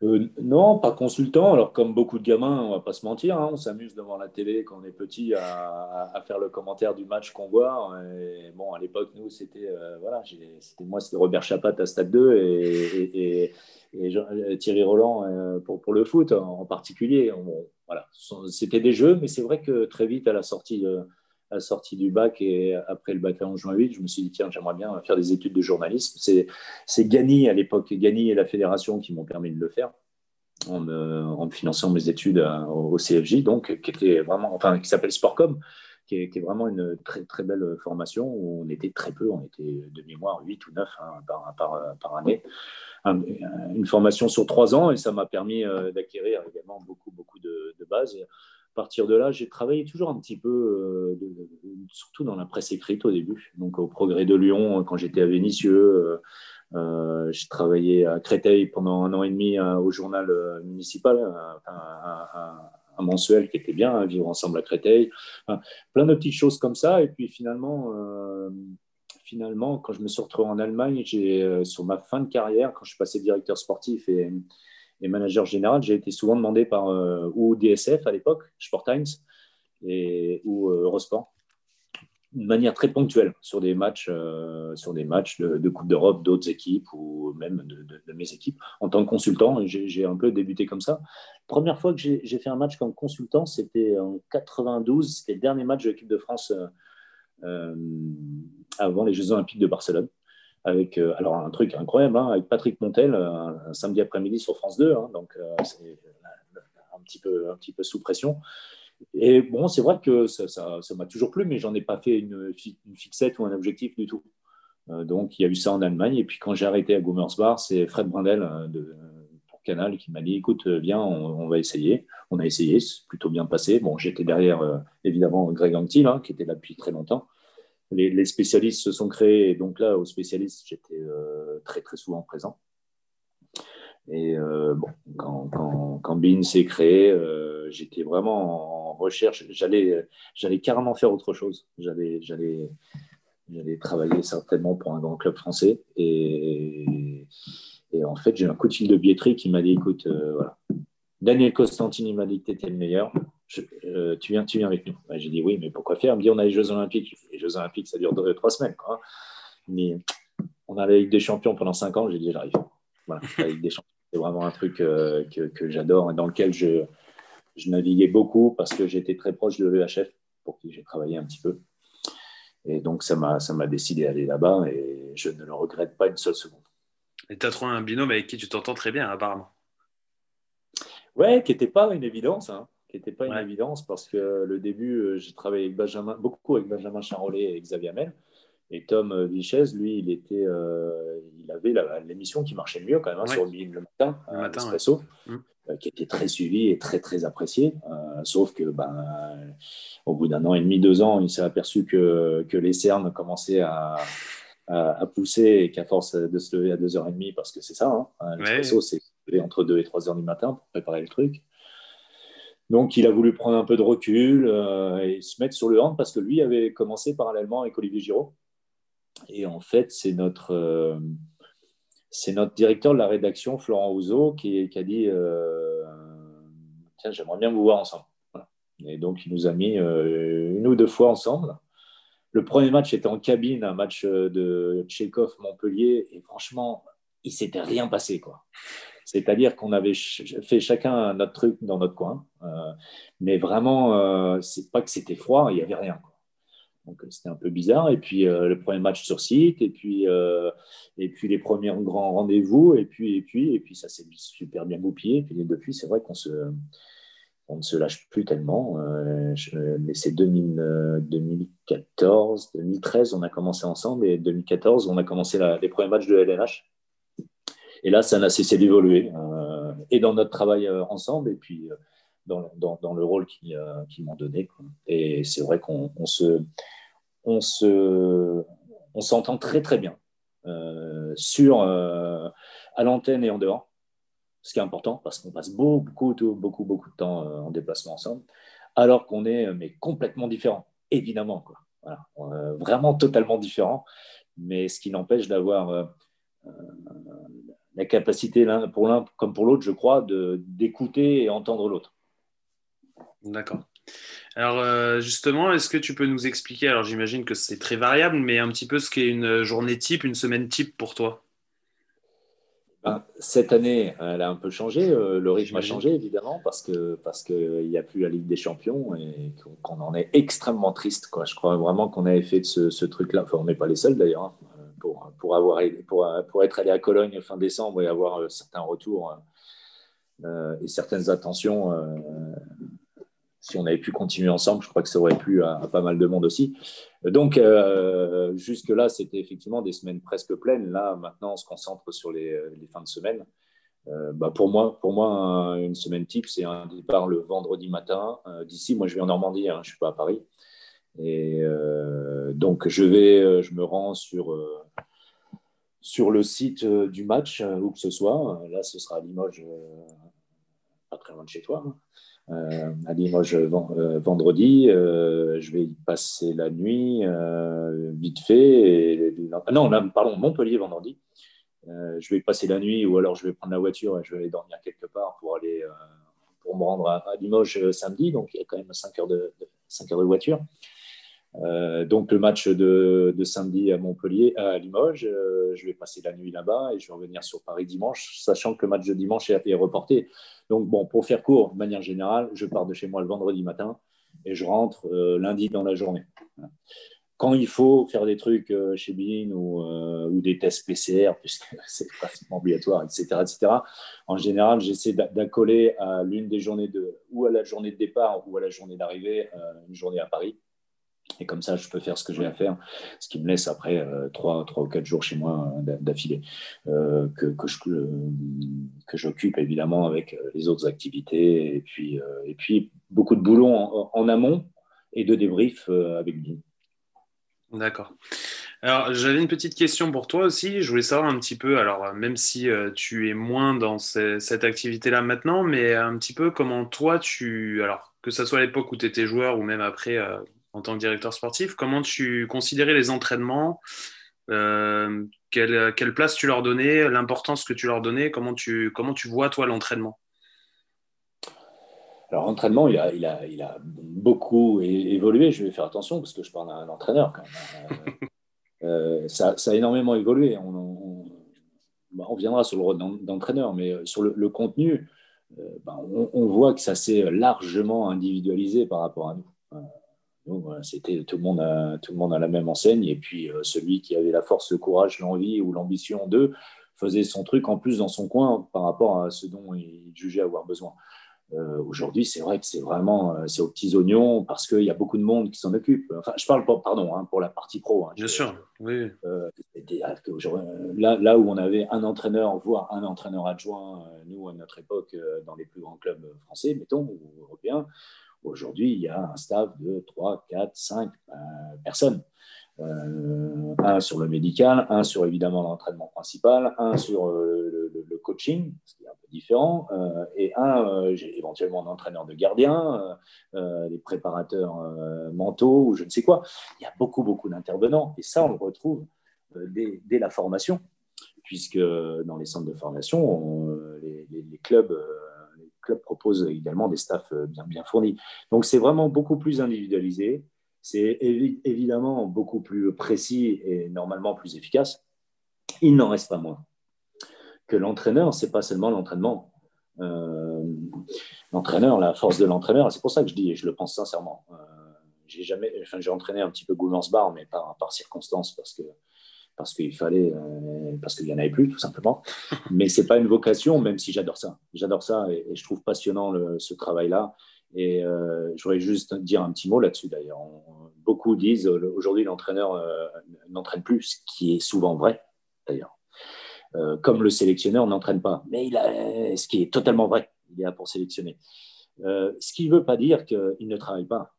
Euh, non, pas consultant. Alors, comme beaucoup de gamins, on va pas se mentir, hein, on s'amuse devant la télé quand on est petit à, faire le commentaire du match qu'on voit. Bon, à l'époque, nous, c'était euh, voilà, c'était moi, c'était Robert Chapat à Stade 2 et, et, Thierry Roland euh, pour, le foot en, particulier. c'était des jeux, mais c'est vrai que très vite à la sortie de, à la sortie du bac et après le bac en juin 8, je me suis dit, tiens, j'aimerais bien faire des études de journalisme. C'est Gagny à l'époque, Gagny et la fédération qui m'ont permis de le faire. En me, finançant mes études au CFJ, donc qui s'appelle Sportcom, qui est, vraiment une très très belle formation où on était très peu, on était de mémoire 8 ou 9 hein, par, année. une formation sur trois ans et ça m'a permis euh, d'acquérir également beaucoup beaucoup de bases partir de là, j'ai travaillé toujours un petit peu, euh, surtout dans la presse écrite au début. Donc au Progrès de Lyon, quand j'étais à Vénissieux, euh, euh, j'ai travaillé à Créteil pendant un an et demi au journal municipal, un, mensuel qui était bien, hein, Vivre ensemble à Créteil. plein de petites choses comme ça. Et puis finalement, finalement quand je me suis retrouvé en Allemagne, sur ma fin de carrière, quand je suis passé directeur sportif et et manager général, j'ai été souvent demandé par euh, ou DSF à l'époque, Sport Times, et, ou euh, Eurosport, de manière très ponctuelle sur des matchs, euh, sur des matchs de, Coupe d'Europe d'autres équipes ou même de, mes équipes en tant que consultant. J'ai un peu débuté comme ça. Première fois que j'ai fait un match comme consultant, c'était en 92, c'était le dernier match de l'équipe de France avant les Jeux Olympiques de Barcelone. Avec alors un truc incroyable, hein, avec Patrick Montel, un, samedi après-midi sur France 2, hein, donc c'est un petit peu, sous pression. Et bon, c'est vrai que ça m'a toujours plu, mais j'en ai pas fait une, fixette ou un objectif du tout. donc, il y a eu ça en Allemagne. Et puis, quand j'ai arrêté à Gummersbach, c'est Fred Brindel de, Canal qui m'a dit écoute, euh, viens, on, va essayer. On a essayé, c'est plutôt bien passé. Bon, j'étais derrière, euh, évidemment, Greg Antil, hein, qui était là depuis très longtemps. Les, spécialistes se sont créés, et donc là, aux spécialistes, j'étais euh, très, très souvent présent. Et bon, quand, quand, quand Bean s'est créé, j'étais vraiment en recherche. J'allais, j'allais carrément faire autre chose. J'allais, j'allais, travailler certainement pour un grand club français. Et, et en fait, j'ai un coup de fil de billetterie qui m'a dit écoute, euh, voilà, Daniel Costantini m'a dit que tu étais le meilleur. Euh, tu, viens, tu viens avec nous. j'ai dit oui, mais pourquoi faire? Il me dit on a les Jeux Olympiques. Les Jeux Olympiques, ça dure deux, trois semaines. Quoi. Mais on a la Ligue des Champions pendant cinq ans. J'ai dit j'arrive. Voilà, la Ligue des Champions, c'est vraiment un truc euh, que, que j'adore et dans lequel je, je naviguais beaucoup parce que j'étais très proche de l'EHF pour qui j'ai travaillé un petit peu. Et donc, ça m'a décidé d'aller là-bas et je ne le regrette pas une seule seconde. Et tu as trouvé un binôme avec qui tu t'entends très bien, apparemment. Ouais, qui n'était pas une évidence. Hein. Qui n'était pas une évidence parce que le début, euh, j'ai travaillé avec Benjamin, beaucoup avec Benjamin Charolais et Xavier Amel. Et Tom euh, Vichez, lui, il, était, euh, il avait l'émission qui marchait mieux quand même hein, sur le, le matin, le matin mmh. qui était très suivi et très, très apprécié. sauf que, ben, au bout d'un an et demi, deux ans, il s'est aperçu que, que les cernes commençaient à, à, pousser et qu'à force de se lever à 2h30, parce que c'est ça, hein, l'espresso, c'est entre 2 et 3h du matin pour préparer le truc. Donc, il a voulu prendre un peu de recul euh, et se mettre sur le hand parce que lui avait commencé parallèlement avec Olivier Giraud. Et en fait, c'est notre, euh, directeur de la rédaction, Florent Ouzo, qui, a dit euh, Tiens, j'aimerais bien vous voir ensemble. Et donc, il nous a mis une ou deux fois ensemble. Le premier match était en cabine, un match de Tchékov-Montpellier, et franchement, il s'était rien passé. C'est-à-dire qu'on avait fait chacun notre truc dans notre coin, euh, mais vraiment, euh, c'est pas que c'était froid, il n'y avait rien. Donc c'était un peu bizarre. Et puis le premier match sur site, et puis, et puis les premiers grands rendez-vous, et puis, et puis, et puis ça s'est super bien goupillé. Et puis depuis, c'est vrai qu'on ne se lâche plus tellement. Euh, mais c'est 2014, 2013, on a commencé ensemble et 2014, on a commencé les premiers matchs de LNH. Et là, ça n'a cessé d'évoluer. Euh, et dans notre travail euh, ensemble, et puis dans, le rôle qu'ils m'ont donné. Et c'est vrai qu'on se, on se, on s'entend très très bien sur à l'antenne et en dehors ce qui est important parce qu'on passe beaucoup, beaucoup, beaucoup de temps euh, en déplacement ensemble, alors qu'on est euh, mais complètement différents, évidemment. Quoi. Vraiment totalement différents, mais ce qui n'empêche d'avoir euh, la capacité, pour l'un comme pour l'autre, je crois, d'écouter et entendre l'autre. D'accord. Alors justement, est-ce que tu peux nous expliquer, alors j'imagine que c'est très variable, mais un petit peu ce qu'est une journée type, une semaine type pour toi? Ben, cette année, elle a un peu changé. Euh, le rythme a changé, évidemment, parce qu'il parce que n'y a plus la Ligue des Champions et qu'on en est extrêmement triste. Quoi. Je crois vraiment qu'on avait fait de ce, truc-là. Enfin, on n'est pas les seuls, d'ailleurs, hein, pour, pour, avoir, pour, pour être allé à Cologne fin décembre et avoir euh, certains retours euh, et certaines attentions si on avait pu continuer ensemble, je crois que ça aurait plu à, pas mal de monde aussi. Donc, euh, jusque-là, c'était effectivement des semaines presque pleines. Là, maintenant, on se concentre sur les, fins de semaine. Euh, bah, pour moi, pour moi, une semaine type, c'est un départ le vendredi matin. Euh, d'ici, moi, je vais en Normandie, hein, je ne suis pas à Paris. Et donc, je vais, je me rends sur, sur le site du match, où que ce soit. Là, ce sera à Limoges, pas très loin de chez toi. Hein euh, à Limoges euh, vendredi. Euh, je vais y passer la nuit vite fait. non, pardon, Montpellier vendredi. je vais y passer la nuit ou alors je vais prendre la voiture et je vais aller dormir quelque part pour aller pour me rendre à, Limoges samedi. Donc il y a quand même 5 heures de, 5 heures de voiture. Euh, donc le match de, samedi à Montpellier, à Limoges, euh, je vais passer la nuit là-bas et je vais revenir sur Paris dimanche, sachant que le match de dimanche est, reporté. Donc bon, pour faire court, de manière générale, je pars de chez moi le vendredi matin et je rentre euh, lundi dans la journée. quand il faut faire des trucs chez Bean ou, ou, des tests PCR, puisque c'est pratiquement obligatoire, etc., etc., en général, j'essaie d'accoler à l'une des journées de, ou à la journée de départ ou à la journée d'arrivée, une journée à Paris. Et comme ça, je peux faire ce que j'ai à faire, ce qui me laisse après euh, trois, trois ou quatre jours chez moi euh, d'affilée, euh, que, que, je, que j'occupe évidemment avec les autres activités. Et puis, et puis beaucoup de boulot en, amont et de débrief avec lui. D'accord. Alors, j'avais une petite question pour toi aussi. Je voulais savoir un petit peu, alors même si tu es moins dans cette activité-là maintenant, mais un petit peu comment toi, tu, alors que ce soit à l'époque où tu étais joueur ou même après, en tant que directeur sportif. Comment tu considérais les entraînements euh, quelle, place tu leur donnais L'importance que tu leur donnais Comment tu, comment tu vois, toi, l'entraînement? Alors, l'entraînement, il a, il, a, il a, beaucoup évolué. Je vais faire attention parce que je parle d'un entraîneur quand même. Euh, euh, ça, a énormément évolué. On, bah, on, viendra sur le rôle d'entraîneur, mais sur le, contenu, bah, on, voit que ça s'est largement individualisé par rapport à nous c'était tout le monde a, tout le monde a la même enseigne et puis euh, celui qui avait la force, le courage, l'envie ou l'ambition de faisait son truc en plus dans son coin par rapport à ce dont il jugeait avoir besoin. Euh, aujourd'hui, c'est vrai que c'est vraiment euh, c'est aux petits oignons parce qu'il y a beaucoup de monde qui s'en occupe. Enfin, je parle pas, pardon, hein, pour la partie pro. Hein, Bien sûr, oui. là, là où on avait un entraîneur, voire un entraîneur adjoint, nous à notre époque, dans les plus grands clubs français, mettons, ou européens, Aujourd'hui, il y a un staff de 3, 4, 5 personnes. Euh, un sur le médical, un sur évidemment l'entraînement principal, un sur euh, le, coaching, ce qui est un peu différent, euh, et un, éventuellement un entraîneur de gardien, des préparateurs mentaux ou je ne sais quoi. Il y a beaucoup, beaucoup d'intervenants, et ça, on le retrouve dès, la formation, puisque dans les centres de formation, les, clubs club propose également des staffs euh, bien, bien fournis. Donc c'est vraiment beaucoup plus individualisé, c'est évidemment beaucoup plus précis et normalement plus efficace. Il n'en reste pas moins que l'entraîneur, c'est pas seulement l'entraînement. Euh, l'entraîneur, la force de l'entraîneur, c'est pour ça que je dis, et je le pense sincèrement. Euh, j'ai jamais, enfin, j'ai entraîné un petit peu Goulance Bar, mais par circonstance, parce que parce qu'il fallait, euh, parce qu'il n'y en avait plus, tout simplement. Mais ce n'est pas une vocation, même si j'adore ça. J'adore ça et, je trouve passionnant ce travail-là. Et euh, je voudrais juste dire un petit mot là-dessus d'ailleurs. Beaucoup disent aujourd'hui l'entraîneur euh, n'entraîne plus, ce qui est souvent vrai d'ailleurs. comme le sélectionneur n'entraîne pas, mais il a, ce qui est totalement vrai. Il est là pour sélectionner. ce qui ne veut pas dire qu'il ne travaille pas.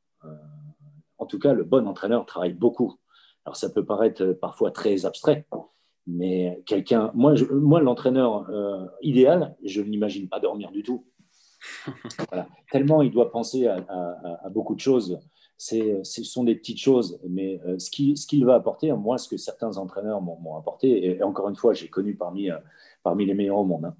en tout cas, le bon entraîneur travaille beaucoup. Alors ça peut paraître parfois très abstrait, mais quelqu'un, moi, moi l'entraîneur euh, idéal, je ne l'imagine pas dormir du tout. Tellement il doit penser à, beaucoup de choses. ce sont des petites choses, mais euh, ce qu'il ce va apporter, moi, ce que certains entraîneurs m'ont apporté, et, encore une fois, j'ai connu parmi, euh, parmi les meilleurs au monde. Hein.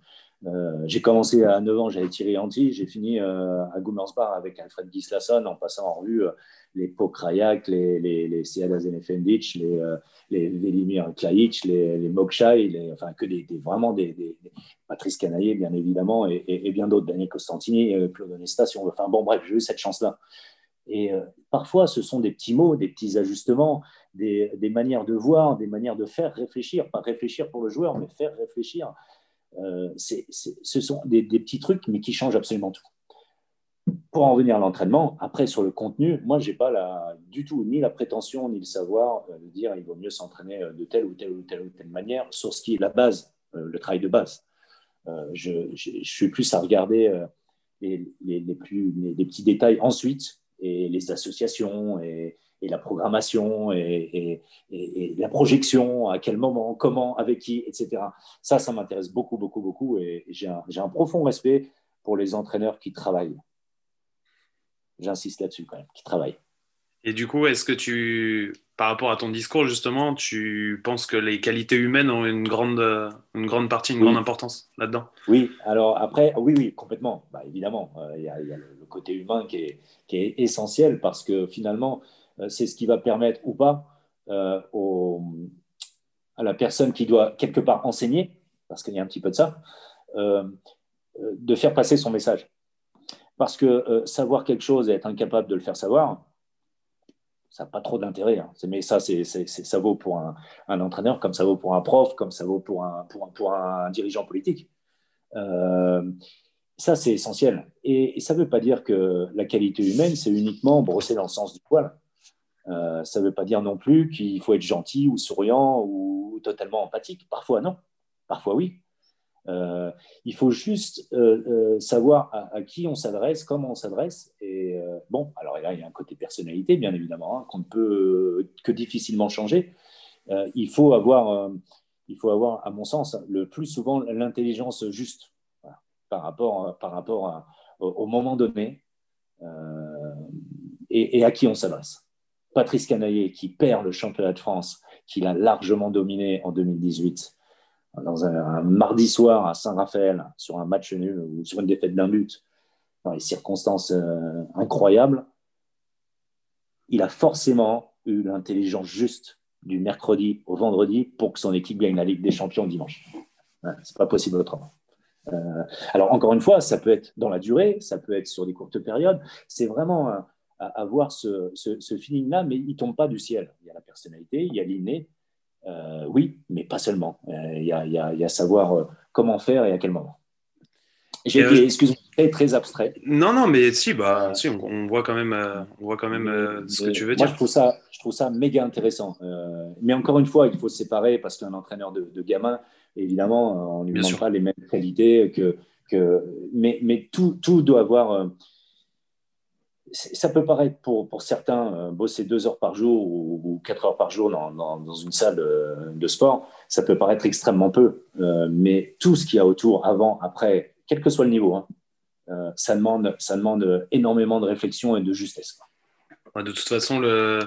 Euh, j'ai commencé à 9 ans, j'avais tiré anti, j'ai fini euh, à Gummersbach avec Alfred Gislason en passant en revue euh, les Pokrayak, les, les, les Efendic, les, les Velimir Klajic, les, les les, enfin que des, vraiment des, Patrice Canaillé, bien évidemment, et, bien d'autres, Daniel Costantini, Claude Onesta, si on veut. Enfin bon, bref, j'ai eu cette chance-là. Et parfois, ce sont des petits mots, des petits ajustements, des, manières de voir, des manières de faire réfléchir, pas réfléchir pour le joueur, mais faire réfléchir euh, ce sont des, petits trucs, mais qui changent absolument tout. Pour en venir à l'entraînement, après sur le contenu, moi, je n'ai pas la, du tout ni la prétention ni le savoir euh, de dire il vaut mieux s'entraîner euh, de telle ou telle ou telle ou telle manière sur ce qui est la base, le travail de base. je, suis plus à regarder les, les, plus, les, petits détails ensuite et les associations et, et la programmation et, la projection, à quel moment, comment, avec qui, etc. Ça, ça m'intéresse beaucoup, beaucoup, beaucoup et j'ai un, profond respect pour les entraîneurs qui travaillent. J'insiste là-dessus quand même, qui travaillent. Et du coup, est-ce que tu, par rapport à ton discours, justement, tu penses que les qualités humaines ont une grande, une grande partie, une grande importance là-dedans? Oui, alors après, oui, oui, complètement. Bah, évidemment, euh, il y, a le côté humain qui est, qui est essentiel parce que finalement, c'est ce qui va permettre ou pas euh, à la personne qui doit quelque part enseigner, parce qu'il y a un petit peu de ça, euh, de faire passer son message. Parce que savoir quelque chose et être incapable de le faire savoir, Ça n'a pas trop d'intérêt. Hein. Mais ça, ça vaut pour un, entraîneur, comme ça vaut pour un prof, comme ça vaut pour un, dirigeant politique. Euh, ça, c'est essentiel. Et, ça ne veut pas dire que la qualité humaine, c'est uniquement brosser dans le sens du poil. Euh, ça ne veut pas dire non plus qu'il faut être gentil ou souriant ou totalement empathique. Parfois, non. Parfois, oui. Euh, il faut juste savoir à, qui on s'adresse, comment on s'adresse. Et bon, alors là, il y a un côté personnalité, bien évidemment, hein, qu'on ne peut que difficilement changer. il faut avoir il faut avoir, à mon sens, le plus souvent l'intelligence juste par rapport, par rapport au, moment donné euh, et, à qui on s'adresse. Patrice Canaillé, qui perd le championnat de France, qu'il a largement dominé en 2018, dans un, mardi soir à Saint-Raphaël, sur un match nul ou sur une défaite d'un but, dans les circonstances euh, incroyables, il a forcément eu l'intelligence juste du mercredi au vendredi pour que son équipe gagne la Ligue des Champions dimanche. C'est pas possible autrement. Euh, alors encore une fois, ça peut être dans la durée, ça peut être sur des courtes périodes. C'est vraiment euh, avoir ce, ce, feeling-là, mais il tombe pas du ciel. Il y a la personnalité, il y a l'inné, euh, oui, mais pas seulement. il, y a, il, y a, il, y a, savoir comment faire et à quel moment. J'ai dit, excuse-moi, très, très abstrait. Non, non, mais si, bah, si on, voit quand même, on voit quand même ce que tu veux dire. Moi, je trouve ça, je trouve ça méga intéressant. mais encore une fois, il faut se séparer parce qu'un entraîneur de, de gamin, évidemment, on ne lui demande pas les mêmes qualités que. que mais, mais tout, tout doit avoir. Ça peut paraître pour, pour certains, bosser deux heures par jour ou, quatre heures par jour dans, dans, une salle de, sport, ça peut paraître extrêmement peu. mais tout ce qu'il y a autour, avant, après, quel que soit le niveau, hein, euh, ça, demande, ça demande énormément de réflexion et de justesse. De toute façon, le...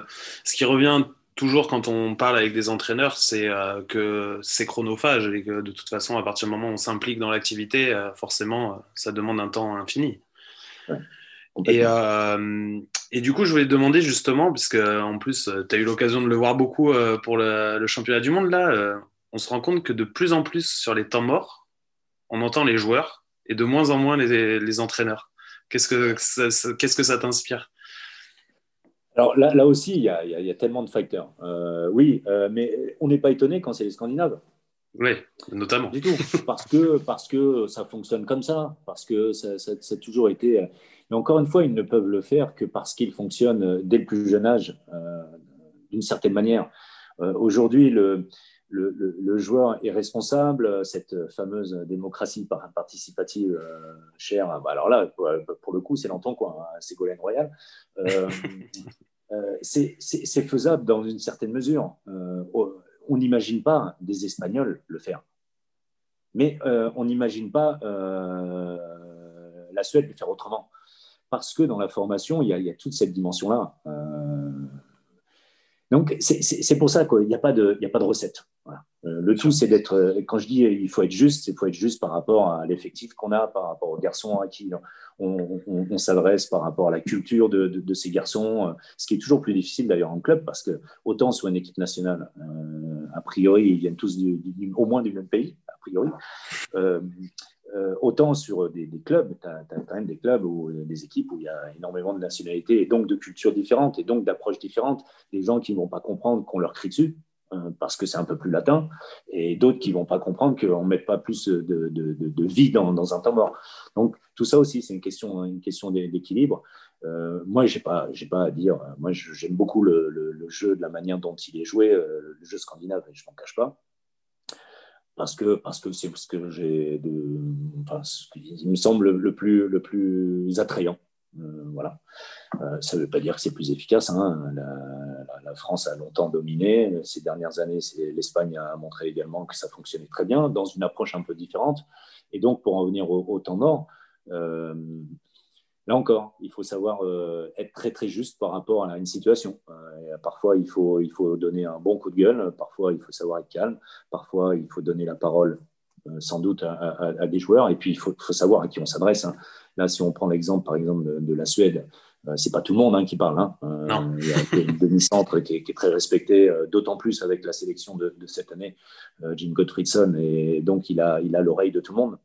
ce qui revient toujours quand on parle avec des entraîneurs, c'est euh, que c'est chronophage et que de toute façon, à partir du moment où on s'implique dans l'activité, euh, forcément, ça demande un temps infini. Et, et, du coup, je voulais te demander justement, puisque en plus, tu as eu l'occasion de le voir beaucoup pour le, le, championnat du monde, là, on se rend compte que de plus en plus sur les temps morts, on entend les joueurs et de moins en moins les, entraîneurs. Qu'est-ce que ça, qu'est-ce que ça t'inspire? Alors là, là aussi, il y, a, il y, a, tellement de facteurs. Euh, oui, euh, mais on n'est pas étonné quand c'est les Scandinaves. Oui, notamment. Du tout, parce que, parce que ça fonctionne comme ça, parce que ça, ça, a toujours été. Mais encore une fois, ils ne peuvent le faire que parce qu'ils fonctionnent dès le plus jeune âge, euh, d'une certaine manière. Aujourd'hui, le, le, joueur est responsable, cette fameuse démocratie participative euh, chère, bah, alors là, pour, le coup, c'est longtemps quoi, hein, c'est Ségolène Royal, euh, euh, c'est faisable dans une certaine mesure. On n'imagine pas des Espagnols le faire. Mais on n'imagine pas la Suède le faire autrement. Parce que dans la formation, il y a, toute cette dimension-là. Donc, c'est pour ça qu'il n'y a, pas de, recette. Euh, le tout, c'est d'être, euh, quand je dis il faut être juste, il faut être juste par rapport à l'effectif qu'on a, par rapport aux garçons à qui on, s'adresse, par rapport à la culture de, ces garçons, euh, ce qui est toujours plus difficile d'ailleurs en club, parce que autant sur une équipe nationale, a priori, ils viennent tous au moins du même pays, a priori. Euh, autant sur des, clubs, tu as, quand même des clubs ou des équipes où il y a énormément de nationalités et donc de cultures différentes et donc d'approches différentes. Des gens qui ne vont pas comprendre qu'on leur crie dessus euh, parce que c'est un peu plus latin et d'autres qui ne vont pas comprendre qu'on ne mette pas plus de, vie dans, un temps mort. Donc tout ça aussi, c'est une question, une question d'équilibre. Euh, moi, je n'ai pas, pas à dire. Moi, j'aime beaucoup le, jeu de la manière dont il est joué, le jeu scandinave, je ne m'en cache pas parce que parce que c'est ce que j'ai de enfin, ce qui me semble le plus le plus attrayant euh, voilà euh, ça ne veut pas dire que c'est plus efficace hein. France a longtemps dominé ces dernières années l'Espagne a montré également que ça fonctionnait très bien dans une approche un peu différente et donc pour en venir au, temps mort euh, Là encore, il faut savoir euh, être très très juste par rapport à une situation. Euh, parfois, il faut, il faut donner un bon coup de gueule, parfois, il faut savoir être calme, parfois, il faut donner la parole sans doute à, des joueurs, et puis il faut, savoir à qui on s'adresse. Hein. Là, si on prend l'exemple, par exemple, de, la Suède, c'est pas tout le monde hein, qui parle. Hein. il y a une demi-centre qui, est très respecté, d'autant plus avec la sélection de, cette année, Jim Gottfriedson, et donc il a il a l'oreille de tout le monde.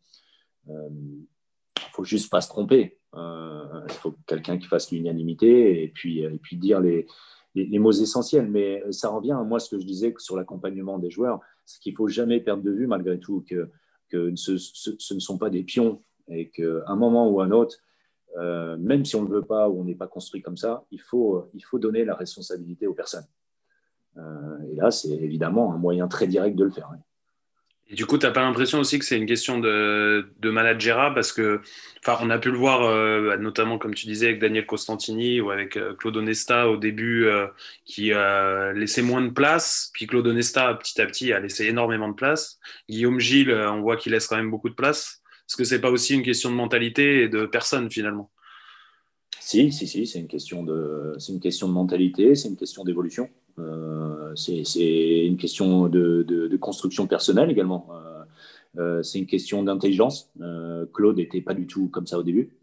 Il faut juste pas se tromper. Euh, il faut quelqu'un qui fasse l'unanimité et puis, et puis dire les, les, mots essentiels. Mais ça revient à moi ce que je disais sur l'accompagnement des joueurs, c'est qu'il faut jamais perdre de vue malgré tout que, que ce, ce, ne sont pas des pions et qu'à un moment ou un autre, même si on ne veut pas ou on n'est pas construit comme ça, il faut, il faut donner la responsabilité aux personnes. et là, c'est évidemment un moyen très direct de le faire. Du coup, tu n'as pas l'impression aussi que c'est une question de, de managerat parce que, on a pu le voir, euh, notamment comme tu disais avec Daniel Costantini ou avec euh, Claude Onesta au début, euh, qui laissait moins de place, puis Claude Onesta petit à petit a laissé énormément de place. Guillaume Gilles, on voit qu'il laisse quand même beaucoup de place. Est-ce que c'est pas aussi une question de mentalité et de personne finalement Si, si, si, c'est une question de, une question de mentalité, c'est une question d'évolution. Euh, c'est une question de, construction personnelle également. Euh, euh, c'est une question d'intelligence. Claude n'était pas du tout comme ça au début.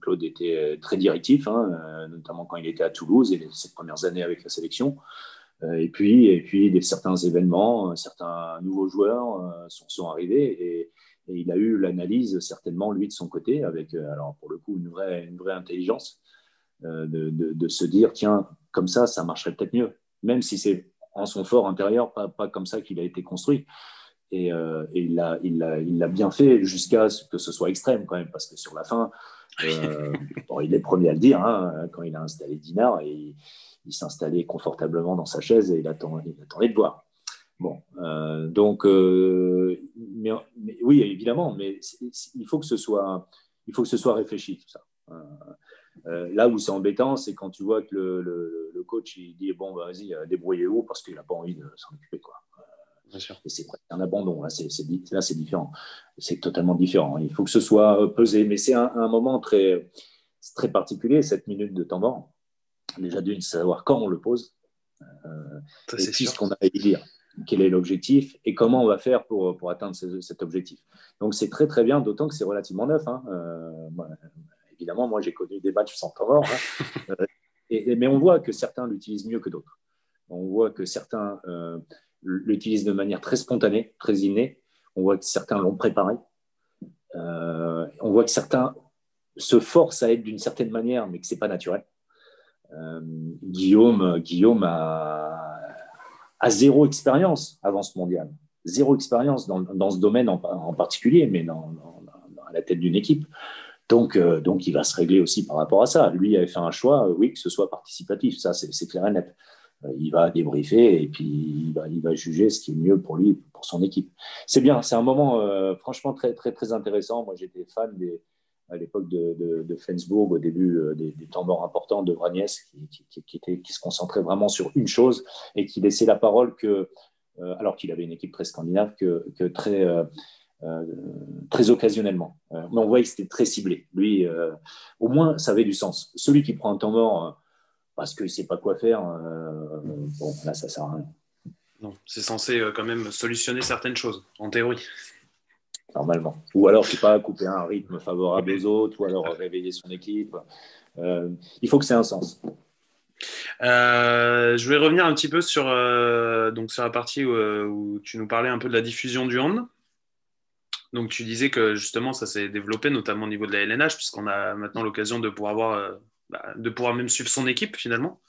Claude était très directif, hein, notamment quand il était à Toulouse et ses premières années avec la sélection. et puis, et puis certains événements, certains nouveaux joueurs sont, sont, arrivés et, il a eu l'analyse certainement lui de son côté avec, alors pour le coup, une vraie, une vraie intelligence de, de, de, se dire tiens, comme ça, ça marcherait peut-être mieux, même si c'est en son fort intérieur, pas, pas comme ça qu'il a été construit. Et, euh, il l'a il bien fait jusqu'à ce que ce soit extrême quand même, parce que sur la fin, euh, il est premier à le dire, hein, quand il a installé Dinard, et il, s'installait confortablement dans sa chaise et il, attend, il attendait de voir. Bon, euh, donc, mais, oui, évidemment, mais il faut que ce soit, il faut que ce soit réfléchi tout ça. Euh, là où c'est embêtant, c'est quand tu vois que le, le, coach il dit bon, bah, vas-y, euh, débrouillez-vous parce qu'il n'a pas envie de s'en occuper. Quoi. Euh, et c'est un abandon. Là, c'est différent. C'est totalement différent. Il faut que ce soit pesé. Mais c'est un, moment très, très particulier, cette minute de temps mort. Déjà, d'une, savoir quand on le pose. Euh, et puis, ce qu'on a à dire. Quel est l'objectif et comment on va faire pour, pour atteindre cet objectif. Donc, c'est très, très bien, d'autant que c'est relativement neuf. Hein évidemment, moi, j'ai connu des matchs sans temps mort. Hein. Euh, et, mais on voit que certains l'utilisent mieux que d'autres. On voit que certains euh, l'utilisent de manière très spontanée, très innée. On voit que certains l'ont préparé. Euh, on voit que certains se forcent à être d'une certaine manière, mais que ce n'est pas naturel. Guillaume, Guillaume a, zéro expérience avant ce mondial. Zéro expérience dans, ce domaine en, particulier, mais dans, à la tête d'une équipe. Donc, euh, donc, il va se régler aussi par rapport à ça. Lui avait fait un choix, euh, oui, que ce soit participatif, ça c'est clair et net. Euh, il va débriefer et puis il va, juger ce qui est mieux pour lui, pour son équipe. C'est bien, c'est un moment franchement très, très, très intéressant. Moi, j'étais fan des, à l'époque de, de, au début des, temps morts importants de Vragnès, qui, se concentrait vraiment sur une chose et qui laissait la parole que, alors qu'il avait une équipe très scandinave, que, très euh, très occasionnellement. Euh, mais on voyait que c'était très ciblé. Lui, euh, au moins, ça avait du sens. Celui qui prend un temps mort parce qu'il ne sait pas quoi faire, bon, là, ça ne sert à rien. Non, c'est censé quand même solutionner certaines choses, en théorie. Normalement. Ou alors, je sais pas, couper un rythme favorable aux autres, ou alors réveiller son équipe. il faut que c'est un sens. je vais revenir un petit peu sur, donc sur la partie où, où, tu nous parlais un peu de la diffusion du hand. Donc tu disais que justement ça s'est développé notamment au niveau de la LNH puisqu'on a maintenant l'occasion de pouvoir voir, euh, bah, de pouvoir même suivre son équipe finalement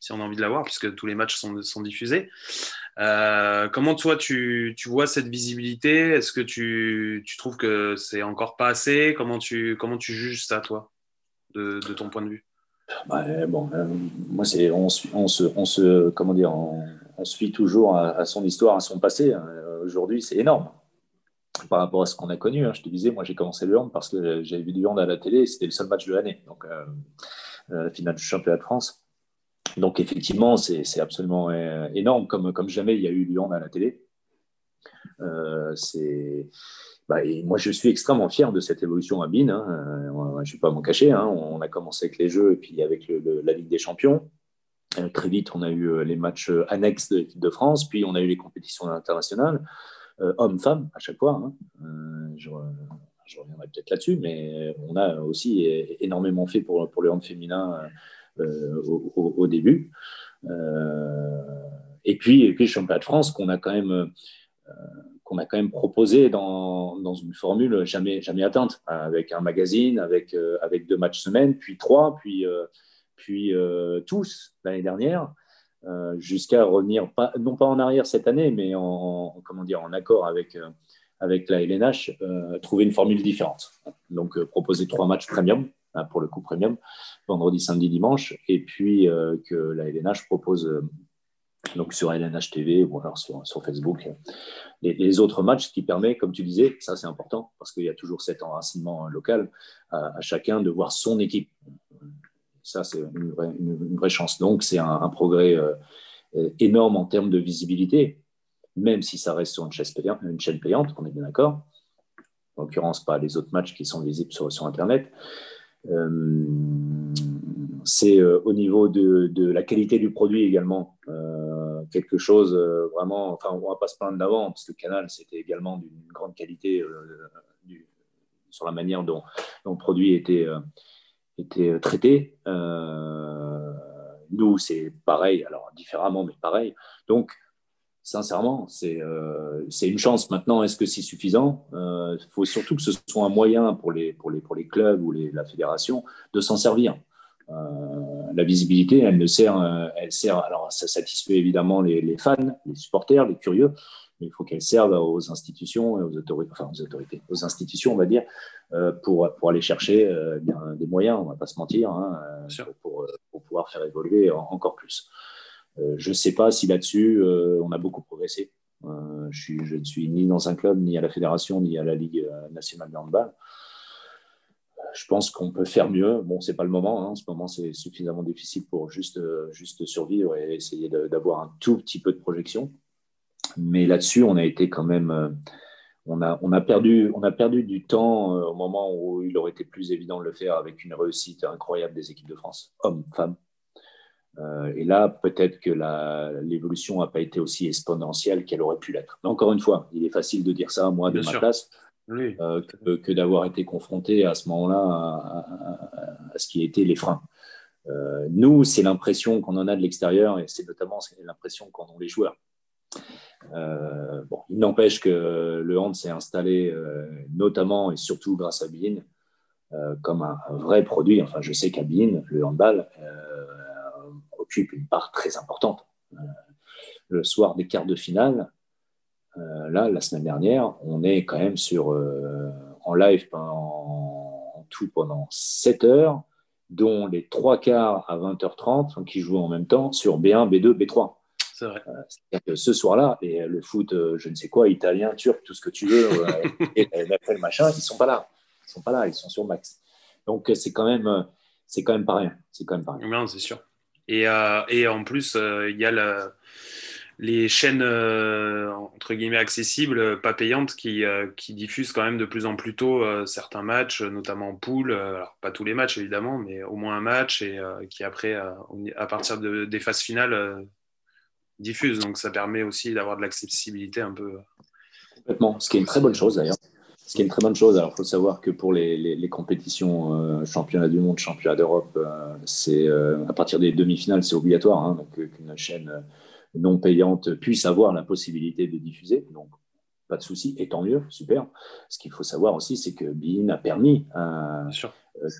si on a envie de la voir puisque tous les matchs sont, diffusés. Euh, comment toi tu, tu, vois cette visibilité? Est-ce que tu, tu, trouves que c'est encore pas assez? Comment tu, comment tu juges ça toi de, de ton point de vue? Bah, bon, euh, moi c'est on, se, on se comment dire on, suit toujours à, son histoire, à son passé. Aujourd'hui c'est énorme par rapport à ce qu'on a connu. Hein. Je te disais, moi j'ai commencé le hand parce que j'avais vu du hand à la télé, c'était le seul match de l'année, donc euh, euh, finale du championnat de France. Donc effectivement, c'est absolument euh, énorme, comme, jamais il y a eu du hand à la télé. c'est bah, et moi, je suis extrêmement fier de cette évolution à BIN. Hein. je ne vais pas m'en cacher. Hein. On a commencé avec les Jeux et puis avec la Ligue des Champions. très vite, on a eu les matchs annexes de l'équipe de France, puis on a eu les compétitions internationales. Euh, homme-femme à chaque fois. Hein. Euh, je, reviendrai peut-être là-dessus, mais on a aussi énormément fait pour, pour le hand féminin euh, au, début. et, puis, et puis le championnat de France qu'on a quand même qu'on a quand même proposé dans, une formule jamais, jamais atteinte, avec un magazine, avec, avec deux matchs semaine, puis trois, puis, puis tous l'année dernière, jusqu'à revenir, non pas en arrière cette année, mais en, comment dire, en accord avec, avec la LNH, trouver une formule différente. Donc, proposer trois matchs premium, pour le coup premium, vendredi, samedi, dimanche, et puis que la LNH propose donc sur LNH TV ou alors sur, Facebook. Les, autres matchs, ce qui permet, comme tu disais, ça c'est important parce qu'il y a toujours cet enracinement local à, chacun de voir son équipe. Ça, c'est une vraie, chance. Donc, c'est un, progrès euh, énorme en termes de visibilité, même si ça reste sur une chaîne payante, on est bien d'accord. En l'occurrence, pas les autres matchs qui sont visibles sur Internet. Euh, c'est euh, au niveau de, la qualité du produit également quelque chose euh, vraiment, enfin, on ne va pas se plaindre d'avant, parce que Canal, c'était également d'une grande qualité euh, sur la manière dont, le produit était, euh, était traité. nous, c'est pareil, alors différemment, mais pareil. Donc, sincèrement, c'est c'est une chance. Maintenant, est-ce que c'est suffisant? Il faut surtout que ce soit un moyen pour les, pour les, pour les clubs ou les, la fédération de s'en servir. Euh, la visibilité, elle ne sert, euh, elle sert. Alors, ça satisfait évidemment les, fans, les supporters, les curieux, mais il faut qu'elle serve aux institutions, aux autorités, enfin aux autorités, aux institutions, on va dire, euh, pour, pour aller chercher des moyens, on ne va pas se mentir, hein, pour, pour, pouvoir faire évoluer encore plus. Je ne sais pas si là-dessus, on a beaucoup progressé. je, suis, je ne suis ni dans un club, ni à la fédération, ni à la Ligue nationale de handball je pense qu'on peut faire mieux. Bon, c'est pas le moment. Hein. En ce moment, c'est suffisamment difficile pour juste, euh, survivre et essayer d'avoir un tout petit peu de projection. Mais là-dessus, on a été quand même. Euh, on a, on, a perdu, on a perdu du temps euh, au moment où il aurait été plus évident de le faire avec une réussite incroyable des équipes de France, hommes, femmes. Et là, peut-être que l'évolution n'a pas été aussi exponentielle qu'elle aurait pu l'être. Encore une fois, il est facile de dire ça, moi, de ma place. Euh, que, d'avoir été confronté à ce moment-là à, ce qui était les freins. Euh, nous, c'est l'impression qu'on en a de l'extérieur et c'est notamment l'impression qu'en ont les joueurs. Euh, bon, il n'empêche que le hand s'est installé notamment et surtout grâce à Bean comme un, vrai produit. Enfin, je sais qu'à Bean, le handball occupe une part très importante. le soir des quarts de finale, euh, là, la semaine dernière, on est quand même sur, euh, en live en tout pendant 7 heures, dont les trois quarts à 20h30 qui jouent en même temps sur B1, B2, B3. C'est vrai. Euh, ce soir-là, et le foot, je ne sais quoi, italien, turc, tout ce que tu veux, et le machin, ils sont pas là. Ils sont pas là, ils sont sur max. Donc c'est quand même, c'est quand même pas rien. C'est quand même pas rien. Non, c'est sûr. Et, et, en plus, il y a les chaînes euh, entre guillemets accessibles, euh, pas payantes, qui, euh, qui, diffusent quand même de plus en plus tôt certains matchs, notamment en poule. alors pas tous les matchs évidemment, mais au moins un match et qui après, à partir de, des phases finales, diffusent. Donc ça permet aussi d'avoir de l'accessibilité un peu. Complètement. Ce qui est une très bonne chose d'ailleurs. Ce qui est une très bonne chose. Alors, il faut savoir que pour les, les, compétitions championnat du monde, championnat d'Europe, c'est à partir des demi-finales, c'est obligatoire hein, qu'une chaîne non payante puisse avoir la possibilité de diffuser. Donc, pas de souci, et tant mieux, super. Ce qu'il faut savoir aussi, c'est que Bein a permis euh,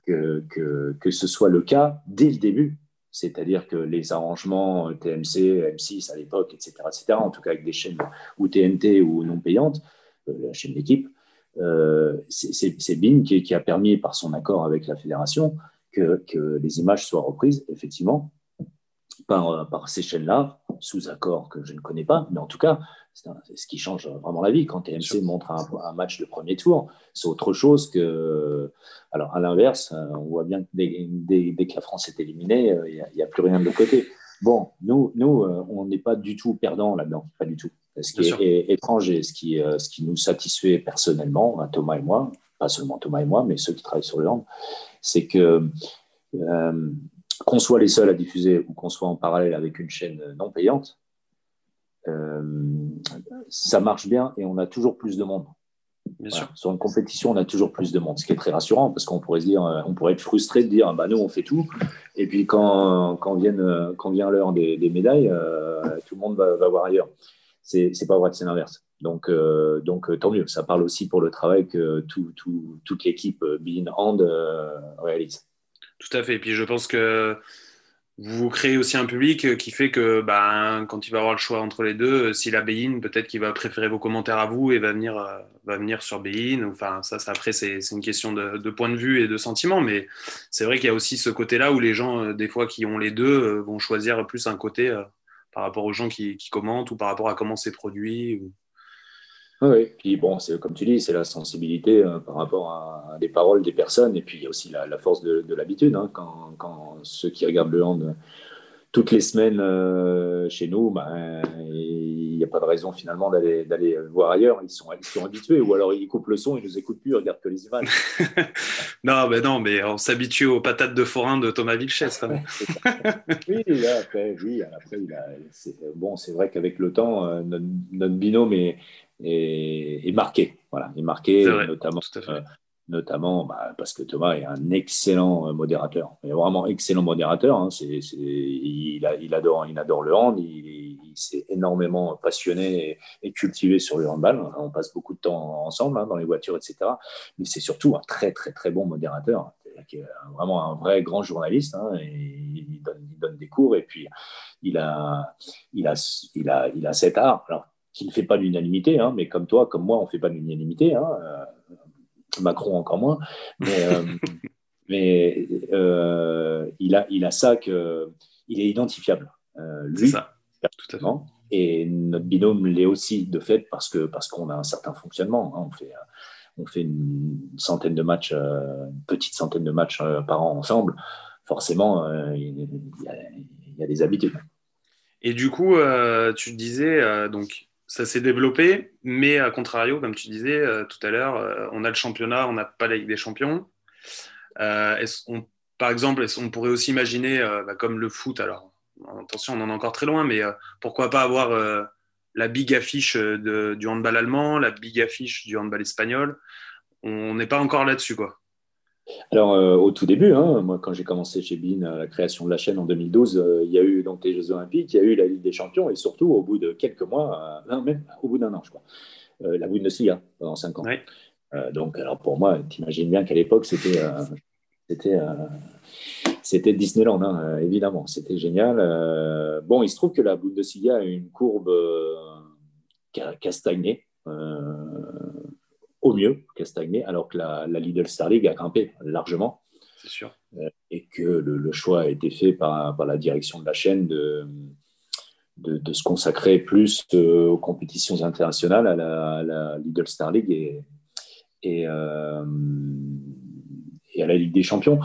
que, que, que, ce soit le cas dès le début. C'est-à-dire que les arrangements TMC, M6 à l'époque, etc., etc., en tout cas avec des chaînes ou TNT ou non payantes, euh, la chaîne d'équipe, euh, c'est Bein qui, qui, a permis, par son accord avec la fédération, que, que les images soient reprises, effectivement, par, par ces chaînes-là, sous accord que je ne connais pas, mais en tout cas, c'est ce qui change vraiment la vie. Quand TMC montre un, match de premier tour, c'est autre chose que. Alors, à l'inverse, on voit bien que dès, que la France est éliminée, euh, il n'y a, plus rien de l'autre côté. Bon, nous, nous euh, on n'est pas du tout perdants là-dedans, pas du tout. Ce qui est, étrange et ce qui, euh, ce qui nous satisfait personnellement, Thomas et moi, pas seulement Thomas et moi, mais ceux qui travaillent sur le land, c'est que qu'on soit les seuls à diffuser ou qu'on soit en parallèle avec une chaîne non payante, euh, ça marche bien et on a toujours plus de monde. Bien sûr. Sur une compétition, on a toujours plus de monde, ce qui est très rassurant parce qu'on pourrait se dire, euh, on pourrait être frustré de dire, bah nous on fait tout, et puis quand, quand, viennent, quand vient l'heure des, médailles, euh, tout le monde va, voir ailleurs. C'est, pas vrai, c'est l'inverse. Donc, donc tant mieux. Ça parle aussi pour le travail que tout, tout, toute l'équipe Bean Hand réalise. Tout à fait. Et puis je pense que vous créez aussi un public qui fait que bah, quand il va avoir le choix entre les deux, s'il a Bein, peut-être qu'il va préférer vos commentaires à vous et va venir, va venir sur Bein. Enfin, ça, ça après, c'est une question de, de, point de vue et de sentiment. Mais c'est vrai qu'il y a aussi ce côté-là où les gens, des fois, qui ont les deux, vont choisir plus un côté par rapport aux gens qui, commentent ou par rapport à comment c'est produit Oui, puis bon, c'est comme tu dis, c'est la sensibilité euh, par rapport à, des paroles des personnes, et puis il y a aussi la, force de, l'habitude. Hein. quand, quand, ceux qui regardent le hand toutes les semaines euh, chez nous, ben, il n'y a pas de raison finalement d'aller, d'aller voir ailleurs. Ils sont, ils sont habitués, ou alors ils coupent le son, ils ne nous écoutent plus, ils regardent que les images. non, mais non, mais on s'habitue aux patates de forain de Thomas Vilches. oui, après, oui, après c'est, bon, c'est vrai qu'avec le temps, euh, notre, binôme est, est, marqué. Voilà, est marqué, notamment. Tout à fait notamment bah, parce que Thomas est un excellent euh, modérateur. Est vraiment excellent modérateur. Hein. il, adore, il adore le hand. Il, s'est énormément passionné et, cultivé sur le handball. On passe beaucoup de temps ensemble hein, dans les voitures, etc. Mais c'est surtout un très, très, très bon modérateur. vraiment un vrai grand journaliste. Hein, il, donne, des cours. Et puis, il a, il cet art. Qui ne fait pas l'unanimité, mais comme toi, comme moi, on ne fait pas l'unanimité. Euh, Macron encore moins, mais, euh, mais euh, il, a, il a ça que il est identifiable. Euh, lui, ça. Tout à fait. Et notre binôme l'est aussi de fait parce que parce qu'on a un certain fonctionnement. Hein. On fait on fait une centaine de matchs, une petite centaine de matchs par an ensemble. Forcément, il, y a, des habitudes. Et du coup, tu disais donc ça s'est développé, mais à contrario, comme tu disais euh, tout à l'heure, euh, on a le championnat, on n'a pas la Ligue des Champions. Euh, par exemple, on pourrait aussi imaginer, bah, comme le foot, alors attention, on en est encore très loin, mais pourquoi pas avoir la big affiche du handball allemand, la big affiche du handball espagnol? On n'est pas encore là-dessus, quoi. Alors, euh, au tout début, hein, moi, quand j'ai commencé chez BIN, euh, la création de la chaîne en 2012, euh, il y a eu donc les Jeux Olympiques, il y a eu la Ligue des Champions, et surtout, au bout de quelques mois, même au bout d'un an, je crois, la Bundesliga pendant cinq ans. donc, alors pour moi, tu imagines bien qu'à l'époque, c'était c'était c'était Disneyland, hein, évidemment. C'était génial. bon, il se trouve que la Bundesliga a une courbe qui a, stagné au mieux qu'à stagné, alors que la, la, Lidl Star League a grimpé largement. C'est sûr. Euh, et que le, choix a été fait par, par, la direction de la chaîne de, de, se consacrer plus euh, aux compétitions internationales, à la, la Lidl Star League et, et, euh, et, à la Ligue des Champions.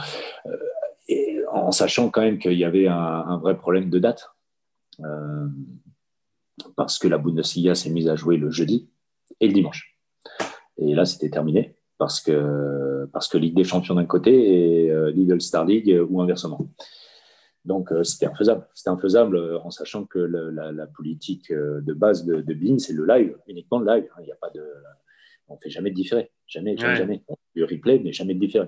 et en sachant quand même qu'il y avait un, un, vrai problème de date. parce que la Bundesliga s'est mise à jouer le jeudi et le dimanche. Et là, c'était terminé parce que, parce que Ligue des Champions d'un côté et euh, Legal Star League euh, ou inversement. Donc, euh, c'était infaisable. C'était infaisable en sachant que la, politique de base de, de Bean, c'est le live, uniquement le live. Il n'y a pas de, on fait jamais de différé. Jamais, jamais, jamais. On fait le replay, mais jamais de différé.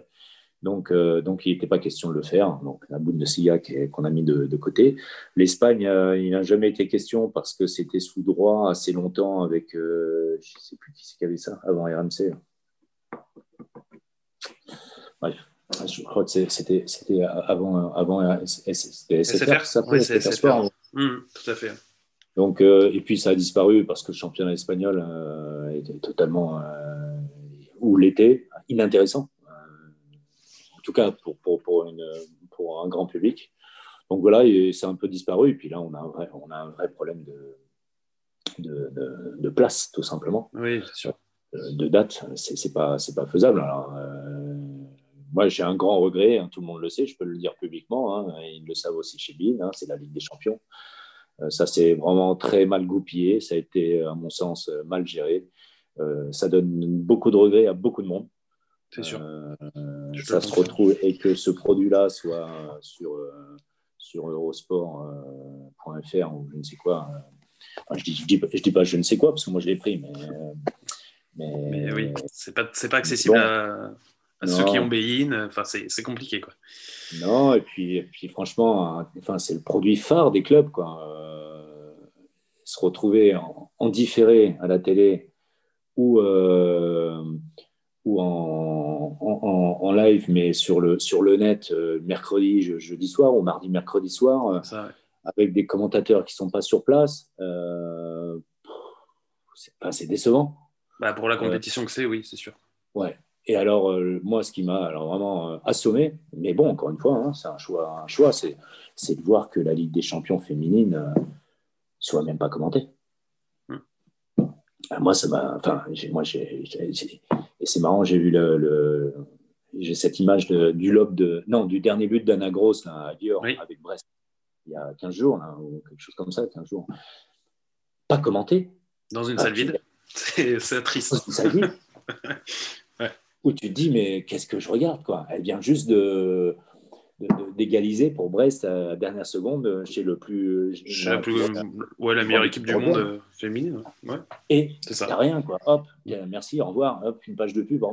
Donc, donc il n'était pas question de le faire. Donc, la Bundesliga qu'on a mis de, de côté. L'Espagne, il n'a jamais été question parce que c'était sous droit assez longtemps avec, je ne sais plus qui c'est qui avait ça avant RMC. Bref, je crois que c'était avant, avant c'était SFR, ça oui, c'est SFR. Mmh, tout à fait. Donc, euh, et puis ça a disparu parce que le championnat espagnol euh, était totalement, euh, ou l'était, inintéressant tout cas pour, pour, pour, une, pour, un grand public. Donc voilà, c'est un peu disparu. Et puis là, on a un vrai, on a un vrai problème de, de, de, place, tout simplement. Oui, sûr. Euh, de date, c'est pas, pas faisable. Alors, euh, moi, j'ai un grand regret, hein, tout le monde le sait, je peux le dire publiquement, hein, ils le savent aussi chez BIN, hein, c'est la Ligue des Champions. Euh, ça, c'est vraiment très mal goupillé, ça a été, à mon sens, mal géré. ça donne beaucoup de regrets à beaucoup de monde. C'est sûr. Euh, ça se retrouve et que ce produit-là soit sur, euh, sur eurosport.fr euh, ou je ne sais quoi. je, dis, je, dis, je dis pas je ne sais quoi parce que moi je l'ai pris, mais. Mais, oui, c'est pas, pas accessible à, ceux qui ont Bein. Enfin, c'est compliqué. Quoi. Non, et puis, et puis franchement, enfin, c'est le produit phare des clubs. Quoi. se retrouver en, en, différé à la télé ou, ou en, en, live, mais sur le, sur le net, mercredi, jeudi soir ou mardi, mercredi soir, avec des commentateurs qui ne sont pas sur place, c'est décevant. Bah, pour la compétition que c'est, oui, c'est sûr. Ouais. Et alors, moi, ce qui m'a alors vraiment assommé, mais bon, encore une fois, hein, c'est un choix, un choix c'est, de voir que la Ligue des champions féminine soit même pas commentée. Ah, moi, ça m'a. Enfin, moi, j'ai, c'est marrant, j'ai vu le, j'ai cette image du lobe de, non, du dernier but d'Anna Gross à Dior avec Brest il y a 15 jours, là, ou quelque chose comme ça, 15 jours. Pas commenté. Dans une salle vide. C'est triste. Dans une salle vide. Où tu te dis, mais qu'est-ce que je regarde, quoi? Elle vient juste de, d'égaliser pour Brest à la dernière seconde chez le plus. la, plus, ouais, la meilleure équipe du monde euh, féminine. Ouais. Et c'est rien, quoi. Hop, merci, au revoir. Hop, une page de pub.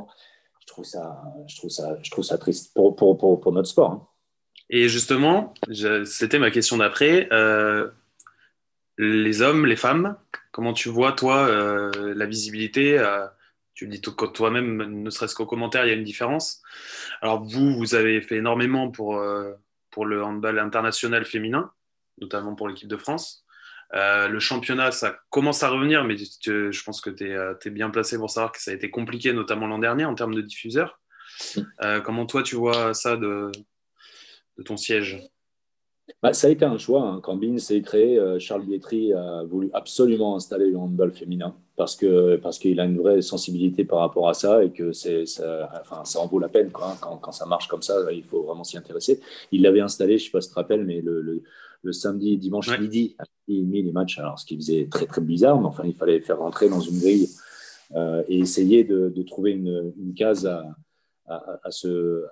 Je, trouve ça, je, trouve ça, je trouve ça triste pour, pour, pour, pour notre sport. Hein. Et justement, c'était ma question d'après. Euh, les hommes, les femmes, comment tu vois, toi, euh, la visibilité tu le dis toi-même, ne serait-ce qu'au commentaire, il y a une différence. Alors vous, vous avez fait énormément pour, euh, pour le handball international féminin, notamment pour l'équipe de France. Euh, le championnat, ça commence à revenir, mais je pense que tu es, euh, bien placé pour savoir que ça a été compliqué, notamment l'an dernier, en termes de diffuseurs. comment toi, tu vois ça de, de ton siège? Bah, ça a été un choix. Hein. Quand Bean s'est créé, Charles Bietri a voulu absolument installer le handball féminin parce que parce qu'il a une vraie sensibilité par rapport à ça et que c'est ça, enfin, ça en vaut la peine quoi, quand, quand, ça marche comme ça il faut vraiment s'y intéresser il l'avait installé je sais pas si tu te rappelles mais le, le, le samedi et dimanche midi il mis les matchs alors ce qui faisait très très bizarre mais enfin il fallait faire rentrer dans une grille euh, et essayer de, de trouver une, une, case à, à, à, ce,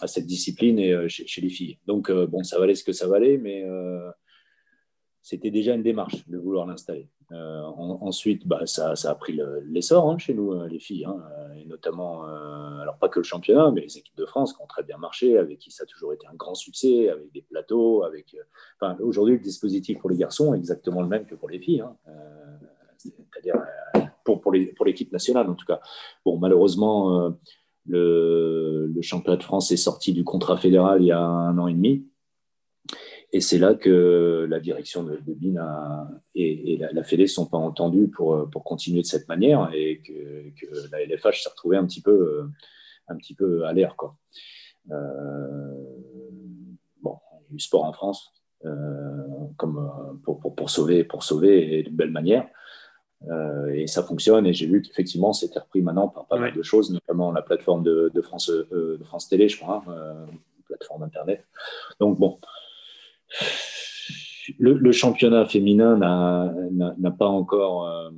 à, cette discipline et, euh, chez, les filles donc euh, bon ça valait ce que ça valait mais c'était déjà une démarche de vouloir l'installer. Euh, ensuite, bah, ça, a pris l'essor hein, chez nous, euh, les filles, hein, euh, et notamment, alors pas que le championnat, mais les équipes de France qui ont très bien marché, avec qui ça a toujours été un grand succès, avec des plateaux, avec. Aujourd'hui, le dispositif pour les garçons est exactement le même que pour les filles, hein, c'est-à-dire pour, pour l'équipe nationale en tout cas. Bon, malheureusement, le, championnat de France est sorti du contrat fédéral il y a un an et demi. Et c'est là que la direction de, de BIN et, la, la Fédé ne sont pas entendus pour, continuer de cette manière et que, la LFH s'est retrouvée un petit peu, à l'air. Quoi. Euh, bon, eu sport en France euh, pour, sauver, pour sauver et de belle manière. Euh, et ça fonctionne. Et j'ai vu qu'effectivement, c'était repris maintenant par pas mal de choses, notamment la plateforme de, de France, euh, de France Télé, je crois, hein, plateforme Internet. Donc, bon, le, championnat féminin n'a pas encore, euh,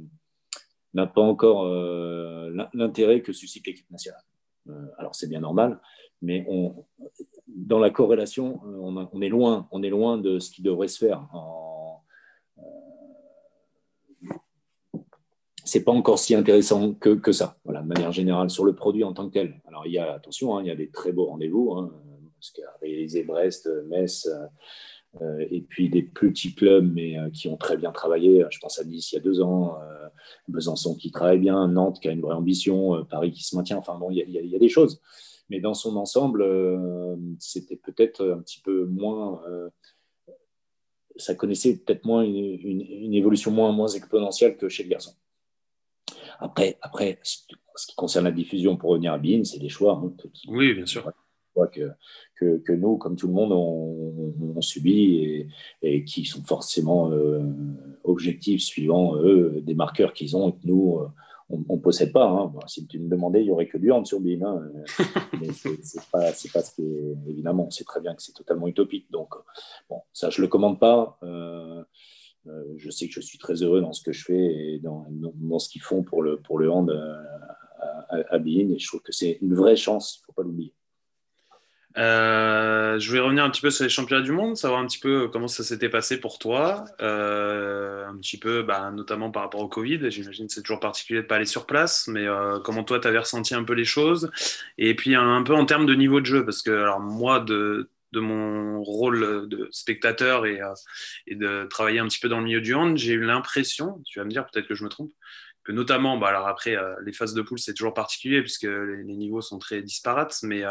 n'a pas encore euh, l'intérêt que suscite l'équipe nationale. Euh, alors c'est bien normal, mais on, dans la corrélation, on, est loin, on est loin de ce qui devrait se faire. C'est pas encore si intéressant que, ça, voilà, de manière générale, sur le produit en tant que tel. Alors, il y a, attention, hein, il y a des très beaux rendez-vous, hein, ce qu'a réalisé Brest, Metz, euh, et puis des petits clubs, mais euh, qui ont très bien travaillé. Je pense à Nice il y a deux ans, euh, Besançon qui travaille bien, Nantes qui a une vraie ambition, Paris qui se maintient. Enfin bon, il y, a des choses. Mais dans son ensemble, c'était peut-être un petit peu moins ça connaissait peut-être moins une, évolution moins, moins exponentielle que chez le garçon. Après, après, ce qui concerne la diffusion, pour revenir à Bean, c'est des choix. Hein, oui, bien sûr que, que, que, nous, comme tout le monde, on, subit et, et, qui sont forcément euh, objectifs suivant eux des marqueurs qu'ils ont et que nous, euh, on ne possède pas. Hein. si tu me demandais, il n'y aurait que du hand sur BIM. Hein. Mais c'est pas, pas ce qui est. Évidemment, on sait très bien que c'est totalement utopique. Donc, bon, ça, je ne le commande pas. Euh, je sais que je suis très heureux dans ce que je fais et dans, ce qu'ils font pour le, pour le hand à, à, à Et je trouve que c'est une vraie chance, il ne faut pas l'oublier. Euh, je voulais revenir un petit peu sur les championnats du monde, savoir un petit peu comment ça s'était passé pour toi, euh, un petit peu, bah, notamment par rapport au Covid. J'imagine que c'est toujours particulier de pas aller sur place, mais euh, comment toi tu avais ressenti un peu les choses, et puis un, peu en termes de niveau de jeu, parce que alors moi de, de mon rôle de spectateur et, et, de travailler un petit peu dans le milieu du hand, j'ai eu l'impression, tu vas me dire peut-être que je me trompe, que notamment, bah, alors après, les phases de poule, c'est toujours particulier puisque les, niveaux sont très disparates, mais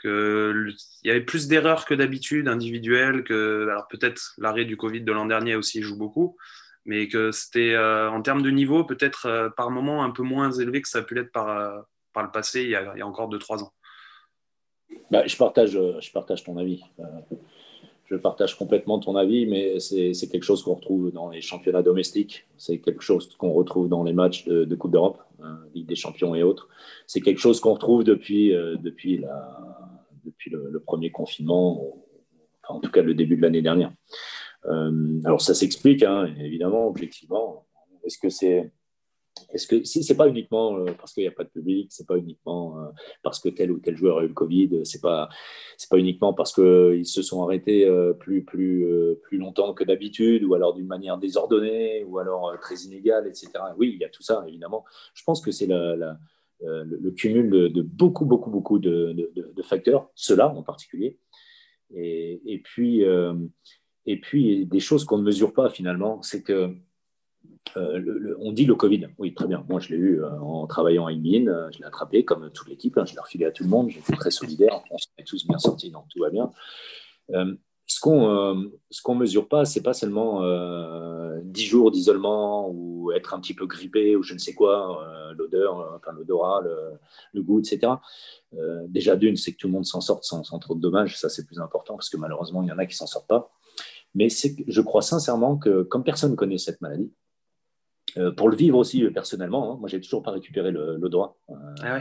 qu'il y avait plus d'erreurs que d'habitude individuelles, que alors peut-être l'arrêt du Covid de l'an dernier aussi joue beaucoup, mais que c'était en termes de niveau peut-être par moment un peu moins élevé que ça a pu l'être par, par le passé il y a encore 2-3 ans. Bah, je, partage, je partage ton avis je partage complètement ton avis, mais c'est quelque chose qu'on retrouve dans les championnats domestiques. C'est quelque chose qu'on retrouve dans les matchs de, Coupe d'Europe, hein, Ligue des Champions et autres. C'est quelque chose qu'on retrouve depuis, euh, depuis, le, premier confinement, en tout cas le début de l'année dernière. Euh, alors ça s'explique, hein, évidemment, objectivement. Est-ce que c'est est-ce que c'est pas uniquement euh, parce qu'il n'y a pas de public, c'est pas uniquement euh, parce que tel ou tel joueur a eu le Covid, c'est pas pas uniquement parce qu'ils se sont arrêtés euh, plus plus plus longtemps que d'habitude ou alors d'une manière désordonnée ou alors très inégale, etc. Oui, il y a tout ça évidemment. Je pense que c'est le, cumul de, beaucoup beaucoup beaucoup de, de, facteurs, cela en particulier, et puis et puis des choses qu'on ne mesure pas finalement, c'est que euh, on dit le Covid. Oui, très bien. Moi, je l'ai eu euh, en travaillant à Inbin. Euh, je l'ai attrapé comme toute l'équipe. Hein, je l'ai refilé à tout le monde. J'étais très solidaire. On s'est tous bien sortis, donc tout va bien. ce qu'on ne mesure pas, c'est pas seulement 10 jours d'isolement ou être un petit peu grippé ou je ne sais quoi, l'odeur, enfin l'odorat, le, goût, etc. déjà d'une, c'est que tout le monde s'en sorte sans, trop de dommages. Ça, c'est plus important parce que malheureusement, il y en a qui s'en sortent pas. Mais je crois sincèrement que comme personne ne connaît cette maladie, euh, pour le vivre aussi euh, personnellement, hein. moi j'ai toujours pas récupéré le, droit euh, ah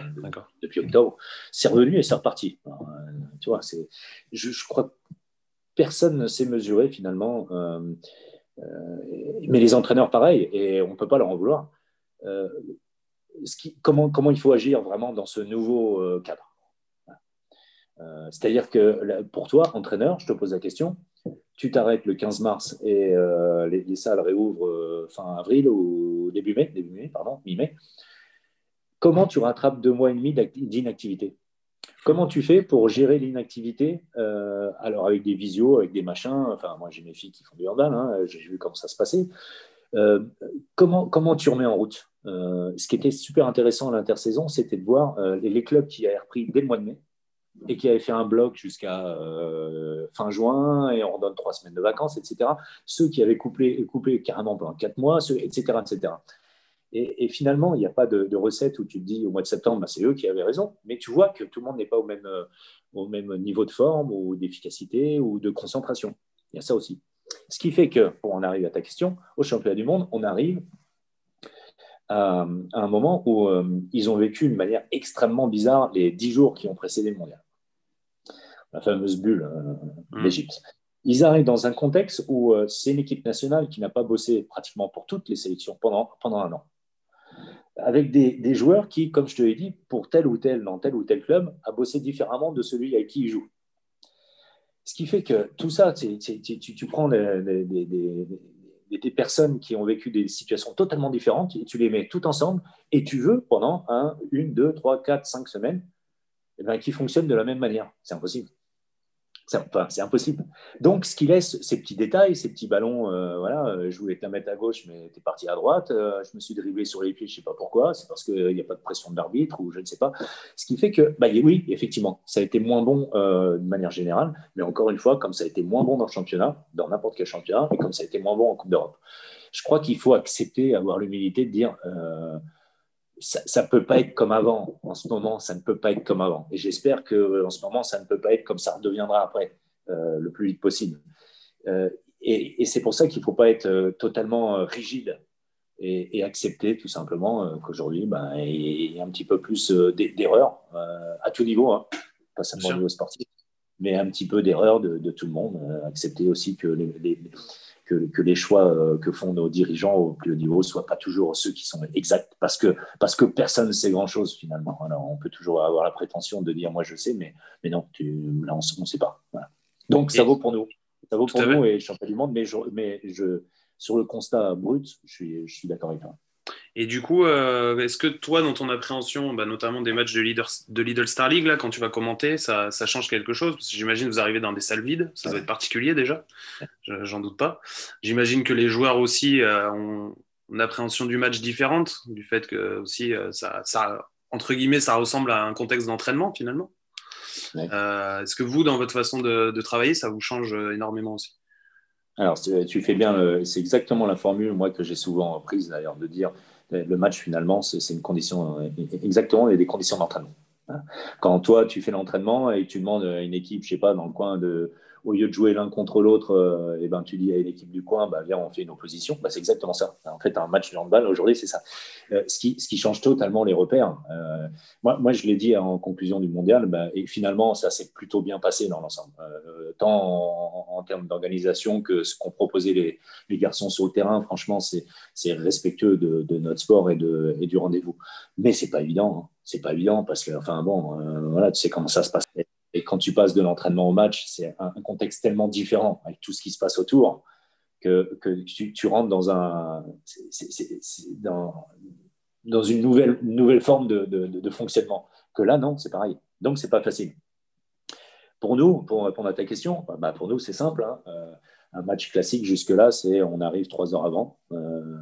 depuis octobre. C'est revenu et c'est reparti. tu vois, c'est, je, crois que personne ne s'est mesuré finalement, mais les entraîneurs pareil, et on ne peut pas leur en vouloir. Ce qui, comment, comment il faut agir vraiment dans ce nouveau cadre? C'est-à-dire que pour toi, entraîneur, je te pose la question, tu t'arrêtes le 15 mars et euh, les, salles réouvrent euh, fin avril ou début mai, début mai, pardon, mi-mai. Comment tu rattrapes deux mois et demi d'inactivité? Comment tu fais pour gérer l'inactivité euh, Alors avec des visios, avec des machins? Enfin, moi j'ai mes filles qui font du handball. Hein, j'ai vu comment ça se passait. comment, comment tu remets en route? Ce qui était super intéressant à l'intersaison, c'était de voir les clubs qui avaient repris dès le mois de mai et qui avait fait un bloc jusqu'à euh, fin juin et on donne trois semaines de vacances, etc. Ceux qui avaient coupé, coupé carrément pendant quatre mois, etc. etc. Et, finalement, il n'y a pas de, recette où tu te dis au mois de septembre, bah, c'est eux qui avaient raison, mais tu vois que tout le monde n'est pas au même, euh, au même niveau de forme ou d'efficacité ou de concentration. Il y a ça aussi. Ce qui fait que, pour en arriver à ta question, au championnat du monde, on arrive à, un moment où euh, ils ont vécu de manière extrêmement bizarre les dix jours qui ont précédé le mondial la fameuse bulle euh, mm. d'Égypte. Ils arrivent dans un contexte où euh, c'est une équipe nationale qui n'a pas bossé pratiquement pour toutes les sélections pendant, pendant un an. Avec des, joueurs qui, comme je te l'ai dit, pour tel ou tel, dans tel ou tel club, a bossé différemment de celui avec qui ils jouent. Ce qui fait que tout ça, tu, tu, prends des, des, personnes qui ont vécu des situations totalement différentes et tu les mets tout ensemble et tu veux pendant un, une, deux, trois, quatre, cinq semaines eh ben, qui fonctionnent de la même manière. C'est impossible. C'est impossible. Donc, ce qui laisse ces petits détails, ces petits ballons, euh, voilà, euh, je voulais te la mettre à gauche, mais tu es parti à droite. Euh, je me suis dribblé sur les pieds, je ne sais pas pourquoi. C'est parce qu'il n'y a pas de pression de l'arbitre ou je ne sais pas. Ce qui fait que, bah, oui, effectivement, ça a été moins bon de manière générale. Mais encore une fois, comme ça a été moins bon dans le championnat, dans n'importe quel championnat, et comme ça a été moins bon en Coupe d'Europe, je crois qu'il faut accepter, avoir l'humilité de dire ça ne peut pas être comme avant. En ce moment, ça ne peut pas être comme avant. Et j'espère qu'en ce moment, ça ne peut pas être comme ça redeviendra après, euh, le plus vite possible. Euh, et, c'est pour ça qu'il ne faut pas être euh, totalement rigide et, accepter tout simplement qu'aujourd'hui, ben, il y a un petit peu plus d'erreurs à tout niveau, hein. pas seulement au niveau sportif, mais un petit peu d'erreurs de, tout le monde. accepter aussi que les que, les choix euh, que font nos dirigeants au plus haut niveau ne soient pas toujours ceux qui sont exacts, parce que, parce que personne ne sait grand-chose finalement. Alors, on peut toujours avoir la prétention de dire moi je sais, mais, mais non, là on ne sait pas. Donc ça vaut pour nous. Ça vaut pour nous et champion du monde, mais, je, mais je, sur le constat brut, je suis, je suis d'accord avec toi. Et du coup, euh, est-ce que toi, dans ton appréhension, bah, notamment des matchs de, leader, de Lidl Star League, là, quand tu vas commenter, ça, ça change quelque chose? Parce que j'imagine que vous arrivez dans des salles vides, ça doit être particulier déjà, j'en doute pas. J'imagine que les joueurs aussi euh, ont, appréhension du match différente, du fait que aussi ça, ça, entre guillemets, ça ressemble à un contexte d'entraînement finalement. Est-ce que vous, dans votre façon de, travailler, ça vous change énormément aussi? Alors, tu fais bien, c'est exactement la formule, moi, que j'ai souvent prise d'ailleurs, de dire le match finalement, c'est une condition, exactement, des conditions d'entraînement. Hein. Quand toi, tu fais l'entraînement et tu demandes à une équipe, je sais pas, dans le coin de, au lieu de jouer l'un contre l'autre, et euh, eh ben, tu dis à une équipe du coin, bah, viens, on fait une opposition. Bah, c'est exactement ça. En fait, un match de handball, aujourd'hui, c'est ça. Euh, ce, qui, ce, qui, change totalement les repères. Euh, moi, moi, je l'ai dit en conclusion du mondial, bah, et finalement, ça s'est plutôt bien passé dans l'ensemble. tant en, termes d'organisation que ce qu'ont proposé les, garçons sur le terrain, franchement, c'est respectueux de, notre sport et, de, du rendez-vous. Mais c'est pas évident. Hein. C'est pas évident parce que, enfin bon, voilà, tu sais comment ça se passe. Et quand tu passes de l'entraînement au match, c'est un, contexte tellement différent avec tout ce qui se passe autour que, tu, rentres dans, un, dans, une nouvelle, nouvelle forme de, fonctionnement. Que là, non, c'est pareil. Donc, c'est pas facile. Pour nous, pour répondre à ta question, bah, pour nous, c'est simple. Hein. Euh, un match classique, jusque-là, c'est on arrive trois heures avant. Euh,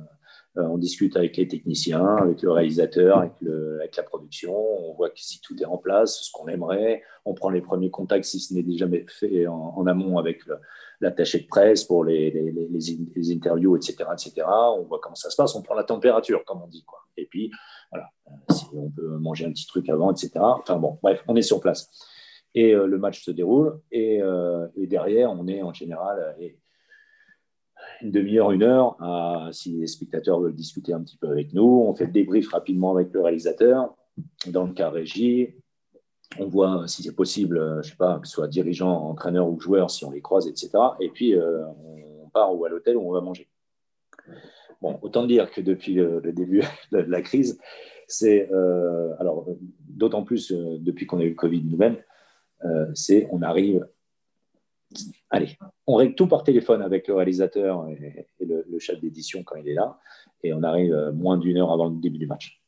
on discute avec les techniciens, avec le réalisateur, avec, la production. On voit si tout est en place, ce qu'on aimerait. On prend les premiers contacts, si ce n'est déjà fait en, amont avec l'attaché de presse pour les, les, interviews, etc., etc. On voit comment ça se passe. On prend la température, comme on dit. Et puis, voilà, euh, si on peut manger un petit truc avant, etc. Enfin bon, bref, on est sur place. Et euh, le match se déroule. Et, derrière, on est en général, une demi-heure, une heure, si les spectateurs veulent discuter un petit peu avec nous. On fait le débrief rapidement avec le réalisateur. Dans le cas régie, on voit si c'est possible, je sais pas, que ce soit dirigeant, entraîneur ou joueur, si on les croise, etc. Et puis, euh, on part ou à l'hôtel où on va manger. Bon, autant dire que depuis le, début de la crise, c'est, euh, alors, d'autant plus euh, depuis qu'on a eu le Covid nous-mêmes, c'est on arrive allez, on règle tout par téléphone avec le réalisateur et, le, chef d'édition quand il est là, et on arrive euh, moins d'une heure avant le début du match.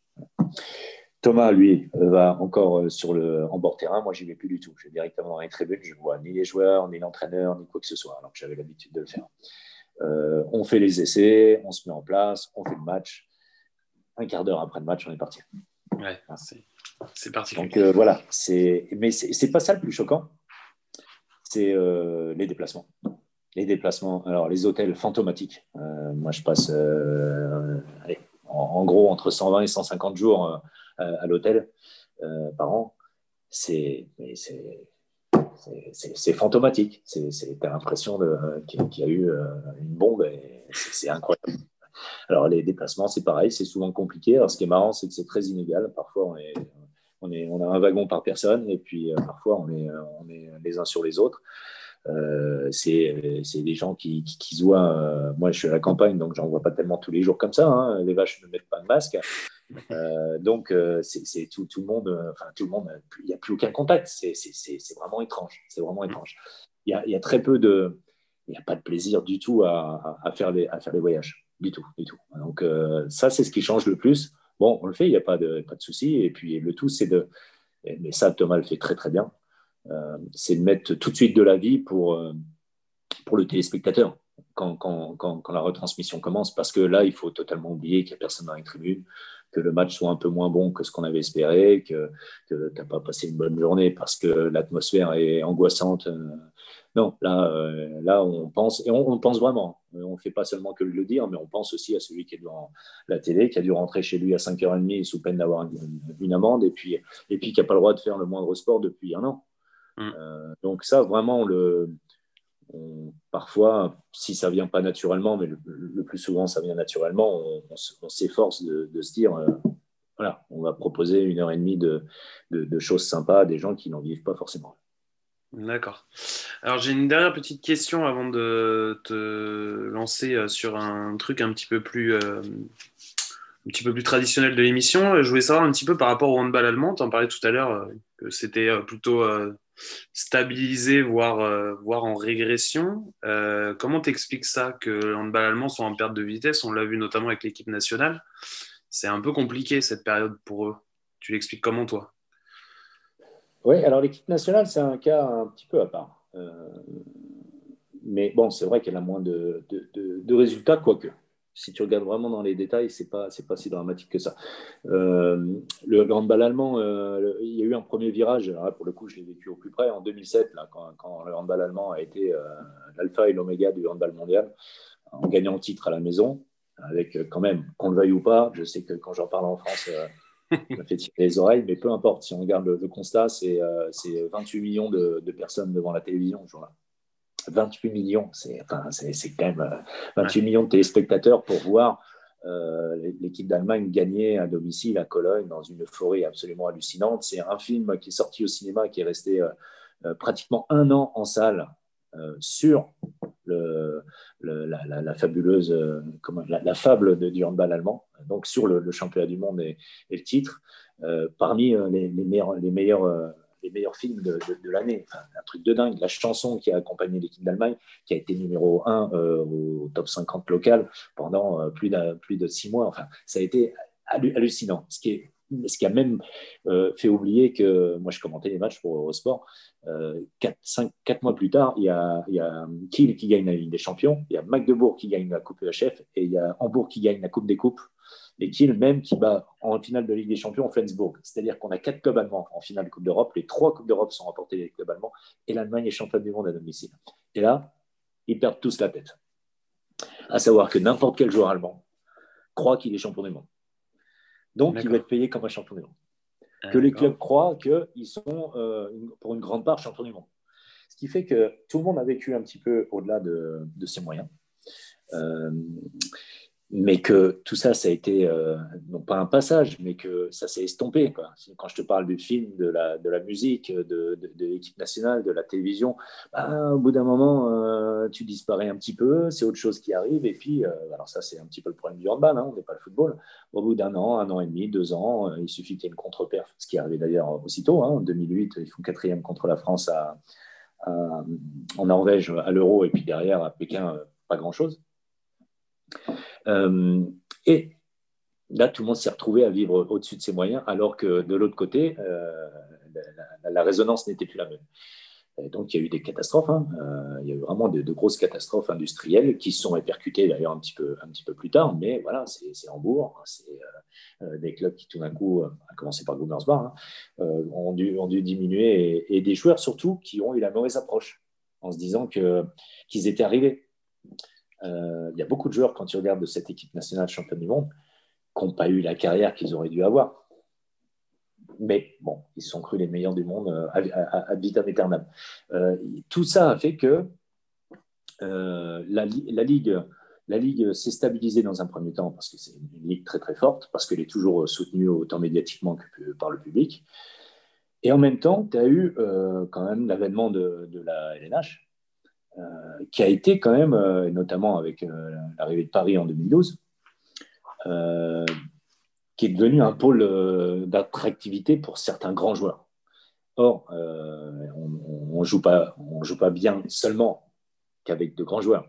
Thomas, lui, va encore euh, sur le, en bord terrain. Moi, j'y vais plus du tout. Je vais directement dans les tribunes. Je ne vois ni les joueurs, ni l'entraîneur, ni quoi que ce soit, alors que j'avais l'habitude de le faire. Euh, on fait les essais, on se met en place, on fait le match. Un quart d'heure après le match, on est parti. Ouais, c'est parti. Donc voilà, mais c'est pas ça le plus choquant c'est euh, les déplacements. Les déplacements, alors les hôtels fantomatiques. Euh, moi, je passe euh, en, gros entre 120 et 150 jours à, l'hôtel par an. C'est c'est fantomatique. C'est l'impression qu'il y a eu une bombe c'est incroyable. Alors, les déplacements, c'est pareil, c'est souvent compliqué. Alors, ce qui est marrant, c'est que c'est très inégal. Parfois, on, a un wagon par personne et puis euh, parfois on est, on est les uns sur les autres. Euh, c'est des gens qui, qui, se voient. Euh, moi, je suis à la campagne, donc j'en vois pas tellement tous les jours comme ça. Hein. Les vaches ne mettent pas de masque. donc, c'est tout, tout, le monde. Enfin, tout le monde. Il n'y a plus aucun contact. C'est vraiment étrange. C'est vraiment étrange. Il y, a, y a, très peu de. Il n'y a pas de plaisir du tout à, à, faire les, à faire les voyages. Du tout, du tout. Donc, ça, c'est ce qui change le plus. Bon, on le fait, il n'y a pas de, pas souci. Et puis le tout, c'est de, mais ça, Thomas le fait très très bien, euh, c'est de mettre tout de suite de la vie pour, euh, pour le téléspectateur quand, la retransmission commence, parce que là, il faut totalement oublier qu'il n'y a personne dans les tribunes, que le match soit un peu moins bon que ce qu'on avait espéré, que, que tu n'as pas passé une bonne journée parce que l'atmosphère est angoissante. Euh, non, là, euh, là on pense, et on, pense vraiment. On ne fait pas seulement que le dire, mais on pense aussi à celui qui est devant la télé, qui a dû rentrer chez lui à 5h30 sous peine d'avoir une, amende, et puis, et puis qui n'a pas le droit de faire le moindre sport depuis un an. Mm. Euh, donc ça, vraiment, le, parfois, si ça vient pas naturellement, mais le, plus souvent ça vient naturellement, on, s'efforce de, se dire, euh, voilà, on va proposer une heure et demie de, choses sympas à des gens qui n'en vivent pas forcément. D'accord. Alors j'ai une dernière petite question avant de te lancer euh, sur un truc un petit peu plus, euh, un petit peu plus traditionnel de l'émission. Je voulais savoir un petit peu par rapport au handball allemand. Tu en parlais tout à l'heure que c'était plutôt stabilisé, voire, voire en régression. comment t'expliques ça que le handball allemand soit en perte de vitesse? On l'a vu notamment avec l'équipe nationale. C'est un peu compliqué cette période pour eux. Tu l'expliques comment toi? Oui, alors l'équipe nationale, c'est un cas un petit peu à part. Euh, mais bon, c'est vrai qu'elle a moins de, de, résultats, quoique. Si tu regardes vraiment dans les détails, c'est pas pas si dramatique que ça. Euh, le, handball allemand, euh, il y a eu un premier virage. pour le coup, je l'ai vécu au plus près en 2007, là, quand, le handball allemand a été l'alpha et l'oméga du handball mondial, en gagnant le titre à la maison, avec quand même, qu'on le veuille ou pas. Je sais que quand j'en parle en France, ça me fait tirer les oreilles, mais peu importe. Si on regarde le, constat, c'est 28 millions de, personnes devant la télévision ce jour-là. 28 millions, c'est enfin, quand même 28 euh, millions de téléspectateurs pour voir euh, l'équipe d'Allemagne gagner à domicile à Cologne dans une forêt absolument hallucinante. C'est un film qui est sorti au cinéma, qui est resté euh, pratiquement un an en salle sur le, la, fabuleuse, comment, la, fable de, du handball allemand, donc sur le, championnat du monde et, le titre, parmi les, meilleurs, les meilleurs les meilleurs films de, l'année. un truc de dingue. La chanson qui a accompagné l'équipe d'Allemagne, qui a été numéro 1 euh, au top 50 local pendant euh, plus, de six mois. Enfin, ça a été hallucinant. Ce qui, a même euh, fait oublier que moi, je commentais les matchs pour Eurosport. Quatre, mois plus tard, il y, a, il y a Kiel qui gagne la Ligue des Champions, il y a Magdebourg qui gagne la Coupe EHF et il y a Hambourg qui gagne la Coupe des Coupes et Kiel même qui bat en finale de Ligue des Champions Flensburg. C'est-à-dire qu'on a quatre clubs allemands en finale de Coupe d'Europe, les trois Coupes d'Europe sont remportées les clubs allemands, et l'Allemagne est championne du monde à domicile. Et là, ils perdent tous la tête. À savoir que n'importe quel joueur allemand croit qu'il est champion du monde. Donc, il va être payé comme un champion du monde. Ah, que les clubs croient qu'ils sont, euh, pour une grande part, champions du monde. Ce qui fait que tout le monde a vécu un petit peu au-delà de, ses moyens. Euh, mais que tout ça, ça a été, euh, non pas un passage, mais que ça s'est estompé. Quand je te parle du film, de la, de la musique, de, de, l'équipe nationale, de la télévision, bah, au bout d'un moment, euh, tu disparais un petit peu, c'est autre chose qui arrive. Et puis, euh, alors ça, c'est un petit peu le problème du handball, hein, on n'est pas le football. Au bout d'un an, un an et demi, deux ans, il suffit qu'il y ait une contre-perf, ce qui est d'ailleurs aussitôt. Hein, en 2008, ils font quatrième contre la France en Norvège à l'Euro, et puis derrière, à Pékin, pas grand-chose. Euh, et là, tout le monde s'est retrouvé à vivre au-dessus de ses moyens, alors que de l'autre côté, euh, la, résonance n'était plus la même. donc, il y a eu des catastrophes. Hein. Euh, il y a eu vraiment de, grosses catastrophes industrielles qui sont répercutées d'ailleurs un, petit peu, plus tard. Mais voilà, c'est Hambourg, c'est des clubs qui tout d'un coup, à commencer par Gummersbach, hein, ont, dû, ont dû diminuer et, des joueurs surtout qui ont eu la mauvaise approche en se disant qu'ils étaient arrivés. Euh, il y a beaucoup de joueurs, quand tu regardes de cette équipe nationale championne du monde, qui n'ont pas eu la carrière qu'ils auraient dû avoir. Mais bon, ils sont crus les meilleurs du monde euh, à, vitam aeternam. Euh, tout ça a fait que la, Ligue, s'est stabilisée dans un premier temps parce que c'est une ligue très très forte, parce qu'elle est toujours soutenue autant médiatiquement que par le public. Et en même temps, tu as eu quand même l'avènement de, la LNH, qui a été quand même, euh, notamment avec euh, l'arrivée de Paris en 2012, qui est devenu un pôle d'attractivité pour certains grands joueurs. Or, on ne joue, pas, on joue pas bien seulement qu'avec de grands joueurs,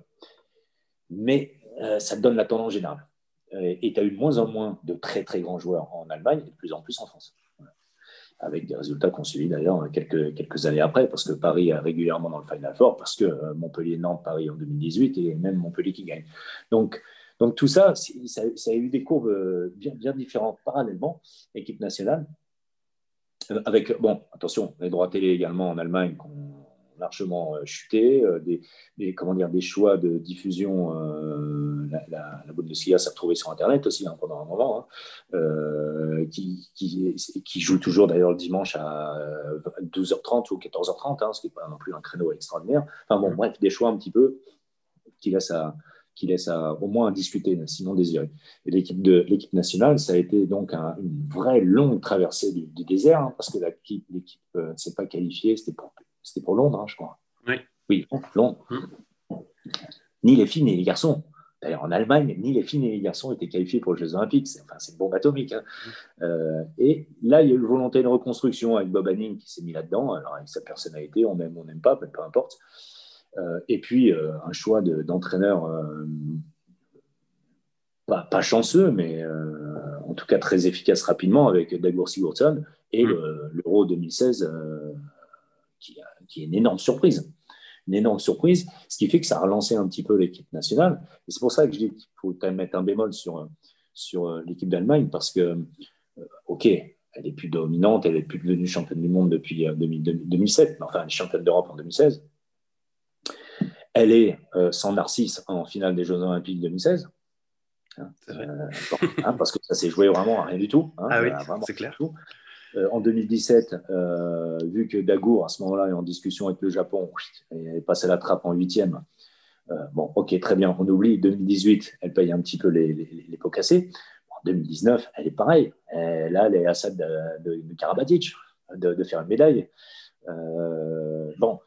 mais ça donne la tendance générale. Et tu as eu de moins en moins de très très grands joueurs en Allemagne et de plus en plus en France avec des résultats qu'on suivi d'ailleurs quelques, quelques années après, parce que Paris est régulièrement dans le Final Four, parce que euh, Montpellier-Nantes, Paris en 2018, et même Montpellier qui gagne. Donc, donc tout ça, ça, a eu des courbes euh, bien, bien différentes parallèlement, équipe nationale, euh, avec, bon, attention, les droits télé également en Allemagne, largement euh, chuté, euh, des, comment dire, des choix de diffusion. La, la, la, Bundesliga s'est retrouvée sur Internet aussi hein, pendant un moment, hein, qui, qui, qui, joue toujours d'ailleurs le dimanche à 12h30 ou 14h30, hein, ce qui n'est pas non plus un créneau extraordinaire. Enfin bon, bref, des choix un petit peu qui laissent à, qui laisse au moins à discuter, sinon désiré. Et l'équipe de l'équipe nationale, ça a été donc une vraie longue traversée du, désert, parce que l'équipe ne s'est pas qualifiée, c'était pour c'était pour Londres, hein, je crois. Oui. Oui, Londres. Hum. Ni les filles ni les garçons. D'ailleurs, en Allemagne, ni les filles ni les garçons étaient qualifiés pour les Jeux Olympiques. C'est enfin, une bombe atomique. Hein. Hum. Euh, et là, il y a eu une volonté de reconstruction avec Bob Hanning qui s'est mis là-dedans. Alors, avec sa personnalité, on aime, on n'aime pas, peu importe. Euh, et puis, euh, un choix d'entraîneur pas, chanceux, mais en tout cas très efficace rapidement avec Dagur Sigurdsson et hum. l'Euro 2016 qui, qui, est une énorme surprise. Une énorme surprise, ce qui fait que ça a relancé un petit peu l'équipe nationale. Et c'est pour ça que je dis qu'il faut quand même mettre un bémol sur, sur l'équipe d'Allemagne, parce que, OK, elle est plus dominante, elle est plus devenue championne du monde depuis 2007, mais enfin, elle est championne d'Europe en 2016. Elle est sans Narcisse en finale des Jeux Olympiques 2016. Hein, hein, parce que ça s'est joué vraiment à rien du tout. Hein, ah oui, c'est clair. Euh, en 2017, euh, vu que Dagour, à ce moment-là, est en discussion avec le Japon, elle est passée la trappe en huitième. Euh, bon, ok, très bien, on oublie. 2018, elle paye un petit peu les, les, pots cassés. En 2019, elle est pareille. là, elle est à ça de, de, de Karabatic, de, faire une médaille. bon,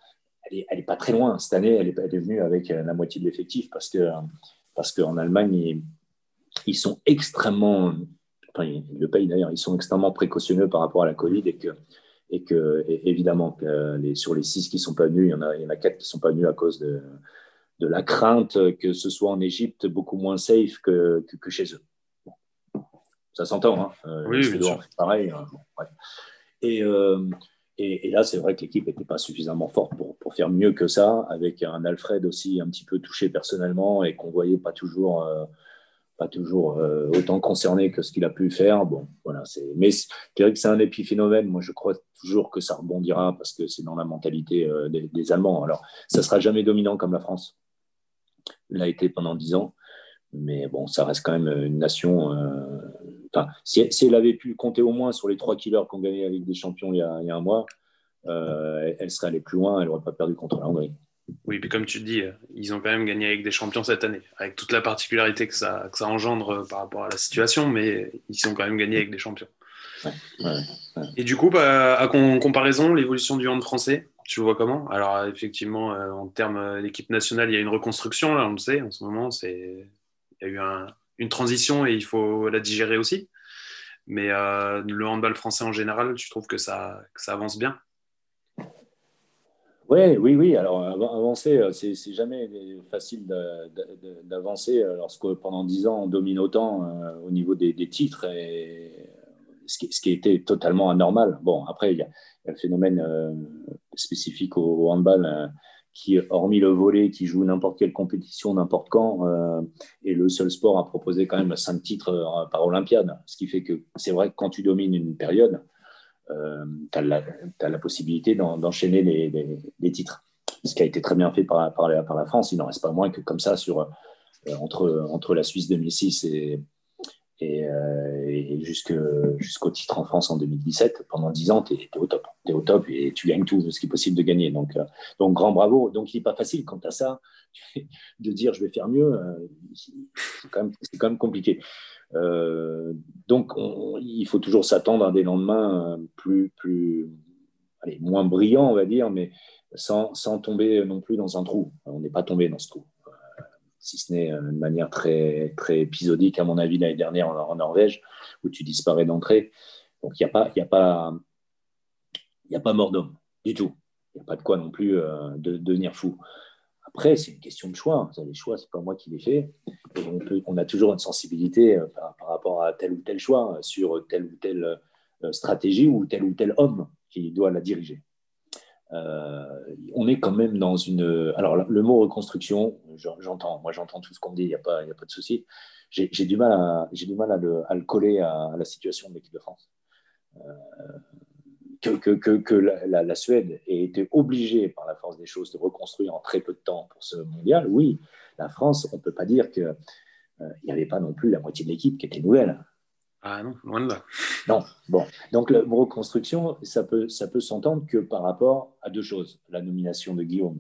elle n'est est pas très loin. Cette année, elle est, elle est venue avec la moitié de l'effectif parce que parce qu'en Allemagne, ils sont extrêmement, enfin, ils le payent d'ailleurs, ils sont extrêmement précautionneux par rapport à la Covid et que, et que évidemment, que les, sur les six qui ne sont pas venus, il y, en a, il y en a quatre qui ne sont pas venus à cause de, de la crainte que ce soit en Égypte beaucoup moins safe que, que, chez eux. Ça s'entend, hein euh, Oui, sûr. pareil. Hein. et, euh, et, et, là, c'est vrai que l'équipe n'était pas suffisamment forte pour, pour, faire mieux que ça, avec un Alfred aussi un petit peu touché personnellement et qu'on voyait pas toujours euh, pas toujours euh, autant concerné que ce qu'il a pu faire. Bon, mais je dirais que c'est un épiphénomène. Moi, je crois toujours que ça rebondira parce que c'est dans la mentalité euh, des, Allemands. Alors, ça sera jamais dominant comme la France l'a été pendant dix ans, mais bon, ça reste quand même une nation. Euh, si, elle avait pu compter au moins sur les trois killers qu'on gagnait avec des champions il y a, il a un mois, elle serait allée plus loin. Elle n'aurait pas perdu contre la Hongrie. Oui, puis comme tu dis, euh, ils ont quand même gagné avec des champions cette année, avec toute la particularité que ça, que ça engendre euh, par rapport à la situation, mais ils ont quand même gagné avec des champions. Et du coup, bah, à comparaison, l'évolution du hand français, tu le vois comment? Alors effectivement, euh, en termes d'équipe nationale, il y a une reconstruction, là, on le sait, en ce moment, il y a eu une transition et il faut la digérer aussi. Mais le handball français en général, tu trouves que ça, que ça avance bien Ouais, oui, oui. Alors, avancer, euh, c'est jamais facile d'avancer lorsque pendant dix ans, on domine autant euh, au niveau des, titres, ce, qui, était totalement anormal. Bon, après, il y a, un phénomène euh, spécifique au, handball qui, hormis le volet, qui joue n'importe quelle compétition, n'importe quand, est le seul sport à proposer quand même cinq titres par Olympiade. Ce qui fait que c'est vrai que quand tu domines une période, euh, tu as, la possibilité d'enchaîner les, titres. Ce qui a été très bien fait par, par, la, France. Il n'en reste pas moins que comme ça, sur, euh, entre, entre la Suisse 2006 et, et, euh, jusqu'au titre en France en 2017, pendant 10 ans, tu es, au top. Tu es au top et tu gagnes tout ce qui est possible de gagner. Donc, donc grand bravo. Donc, il n'est pas facile quant à ça de dire je vais faire mieux. c'est quand, quand, même compliqué. Euh, donc, il faut toujours s'attendre à des lendemains euh, plus, plus allez, moins brillants, on va dire, mais sans, sans, tomber non plus dans un trou. On n'est pas tombé dans ce trou, euh, si ce n'est de manière très, très épisodique, à mon avis, l'année dernière en, Norvège, où tu disparais d'entrée. Donc, il n'y a pas, a pas, a pas mort d'homme du tout. Il n'y a pas de quoi non plus de, devenir fou. Après, c'est une question de choix. Les choix, ce n'est pas moi qui les fais. on, a toujours une sensibilité euh, par, rapport à tel ou tel choix euh, sur telle ou telle euh, stratégie ou tel ou tel homme qui doit la diriger. on est quand même dans une. Alors, le mot reconstruction, j'entends. Moi, j'entends tout ce qu'on dit, il n'y a, pas, de souci. J'ai du mal, à le coller à, la situation de l'équipe de France que, la, Suède ait été obligée, par la force des choses, de reconstruire en très peu de temps pour ce mondial, oui, la France, on ne peut pas dire qu'il euh, n'y avait pas non plus la moitié de l'équipe qui était nouvelle. Ah non, loin de là. Non, bon. Donc, la reconstruction, ça peut, ça peut s'entendre que par rapport à deux choses. La nomination de Guillaume,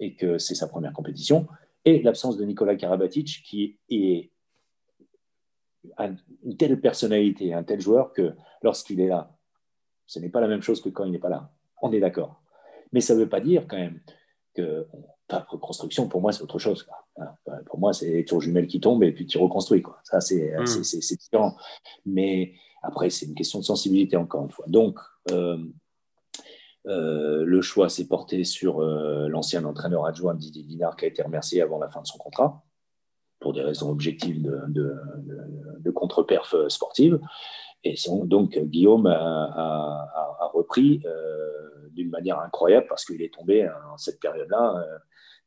et que c'est sa première compétition, et l'absence de Nicolas Karabatic, qui est une telle personnalité, un tel joueur que lorsqu'il est là, ce n'est pas la même chose que quand il n'est pas là. On est d'accord. Mais ça ne veut pas dire quand même que ta reconstruction, pour moi, c'est autre chose. Hein, pour moi, c'est tour jumelle qui tombe et puis tu reconstruis. Quoi. Ça, c'est différent. Mais après, c'est une question de sensibilité, encore une fois. Donc, euh, euh, le choix s'est porté sur euh, l'ancien entraîneur adjoint Didier Dinard qui a été remercié avant la fin de son contrat pour des raisons objectives de, de, de contre-perf sportive. Et donc, Guillaume a, repris euh, d'une manière incroyable parce qu'il est tombé en cette période-là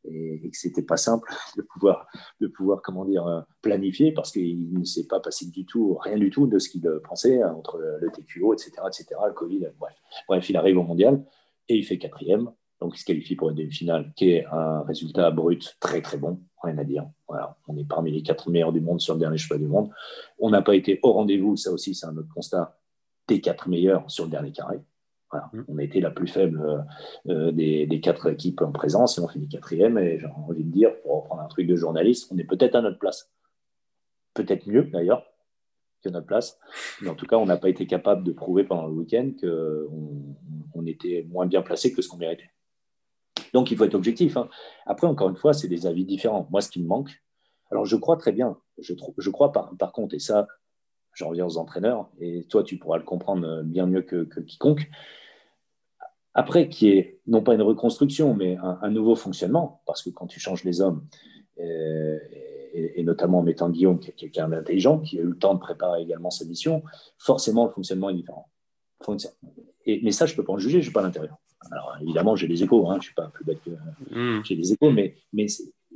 et, que c'était pas simple de pouvoir, de pouvoir comment dire, euh, planifier parce qu'il ne s'est pas passé du tout, rien du tout de ce qu'il pensait entre le TQO, etc., etc., le Covid. Bref. bref, il arrive au mondial et il fait quatrième. Donc, il se qualifie pour une demi-finale, qui est un résultat brut très, très bon, rien à dire. Voilà, on est parmi les quatre meilleurs du monde sur le dernier cheval du monde. On n'a pas été au rendez-vous, ça aussi, c'est un autre constat, des quatre meilleurs sur le dernier carré. Mmh. On a été la plus faible euh, euh, des, quatre équipes en présence et on finit quatrième. Et j'ai envie de dire, pour reprendre un truc de journaliste, on est peut-être à notre place. Peut-être mieux d'ailleurs que notre place. Mais en tout cas, on n'a pas été capable de prouver pendant le week-end qu'on on était moins bien placé que ce qu'on méritait. Donc il faut être objectif. Hein. Après, encore une fois, c'est des avis différents. Moi, ce qui me manque, alors je crois très bien, je, crois par, contre, et ça, j'en reviens aux entraîneurs, et toi, tu pourras le comprendre bien mieux que, quiconque. Après, qui est non pas une reconstruction, mais un, nouveau fonctionnement, parce que quand tu changes les hommes, euh, et, notamment en mettant Guillaume, qui est quelqu'un d'intelligent, qui a eu le temps de préparer également sa mission, forcément, le fonctionnement est différent. Mais ça, je ne peux pas en juger, je ne suis pas à l'intérieur. Alors, évidemment, j'ai des échos, hein, je ne suis pas plus bête que. Hmm. J'ai des échos, mais, mais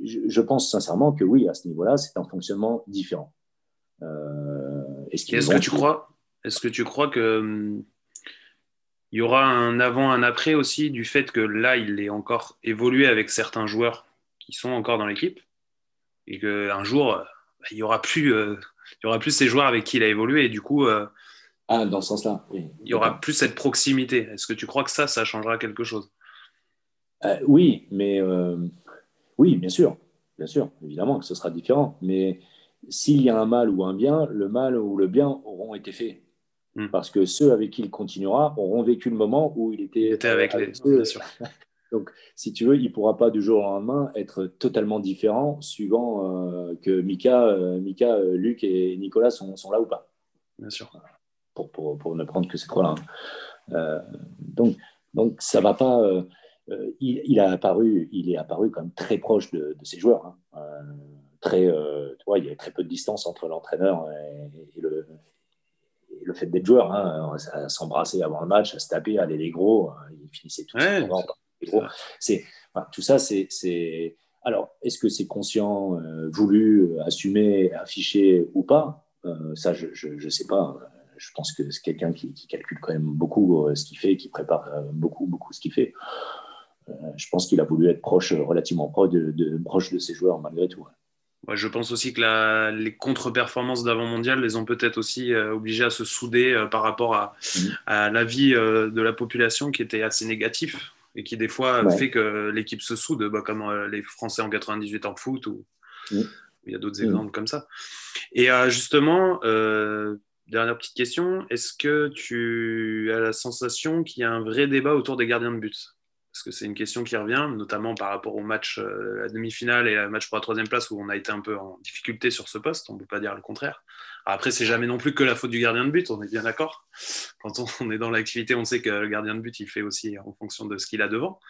je, pense sincèrement que oui, à ce niveau-là, c'est un fonctionnement différent. Euh, est-ce que tu crois Est-ce que tu crois que hum, il y aura un avant, un après aussi du fait que là, il est encore évolué avec certains joueurs qui sont encore dans l'équipe et qu'un jour, bah, il y aura plus, euh, il y aura plus ces joueurs avec qui il a évolué et du coup, euh, ah, dans ce sens-là, il y aura plus cette proximité. Est-ce que tu crois que ça, ça changera quelque chose? Oui, mais oui, bien sûr, bien sûr, évidemment que ce sera différent, mais s'il y a un mal ou un bien, le mal ou le bien auront été faits. Hmm. Parce que ceux avec qui il continuera auront vécu le moment où il était, avec, les eux. Donc, si tu veux, il ne pourra pas du jour au lendemain être totalement différent suivant euh, que Mika, euh, Mika euh, Luc et Nicolas sont, sont, là ou pas. Bien sûr. Pour, pour, pour ne prendre que ces trois-là. Hein. donc, donc, ça ne va pas. Il, il, a apparu, il est apparu comme très proche de, de ses joueurs. Hein très, euh, tu vois, il y a très peu de distance entre l'entraîneur et, le, le, fait d'être joueur. Hein, à s'embrasser avant le match, à se taper, à aller les gros. Hein, ils finissaient tous ouais, C'est, tout ça, c'est. Alors, est-ce que c'est conscient, euh, voulu, assumé, affiché ou pas? Euh, Ça, je ne sais pas. Je pense que c'est quelqu'un qui, calcule quand même beaucoup ce qu'il fait, qui prépare beaucoup, beaucoup ce qu'il fait. je pense qu'il a voulu être proche, relativement proche de, de, proche de ses joueurs malgré tout je pense aussi que les contre-performances d'avant-mondial les ont peut-être aussi euh, obligés à se souder euh, par rapport à, mm. l'avis euh, de la population qui était assez négatif et qui des fois fait que l'équipe se soude, bah, comme les Français en 98 en foot ou mm. il y a d'autres mm. exemples comme ça. Et justement, dernière petite question, est-ce que tu as la sensation qu'il y a un vrai débat autour des gardiens de but? Parce que c'est une question qui revient, notamment par rapport au match, euh, la demi-finale et le match pour la troisième place où on a été un peu en difficulté sur ce poste, on ne peut pas dire le contraire. Après, c'est jamais non plus que la faute du gardien de but, on est bien d'accord. Quand on est dans l'activité, on sait que le gardien de but, il fait aussi en fonction de ce qu'il a devant.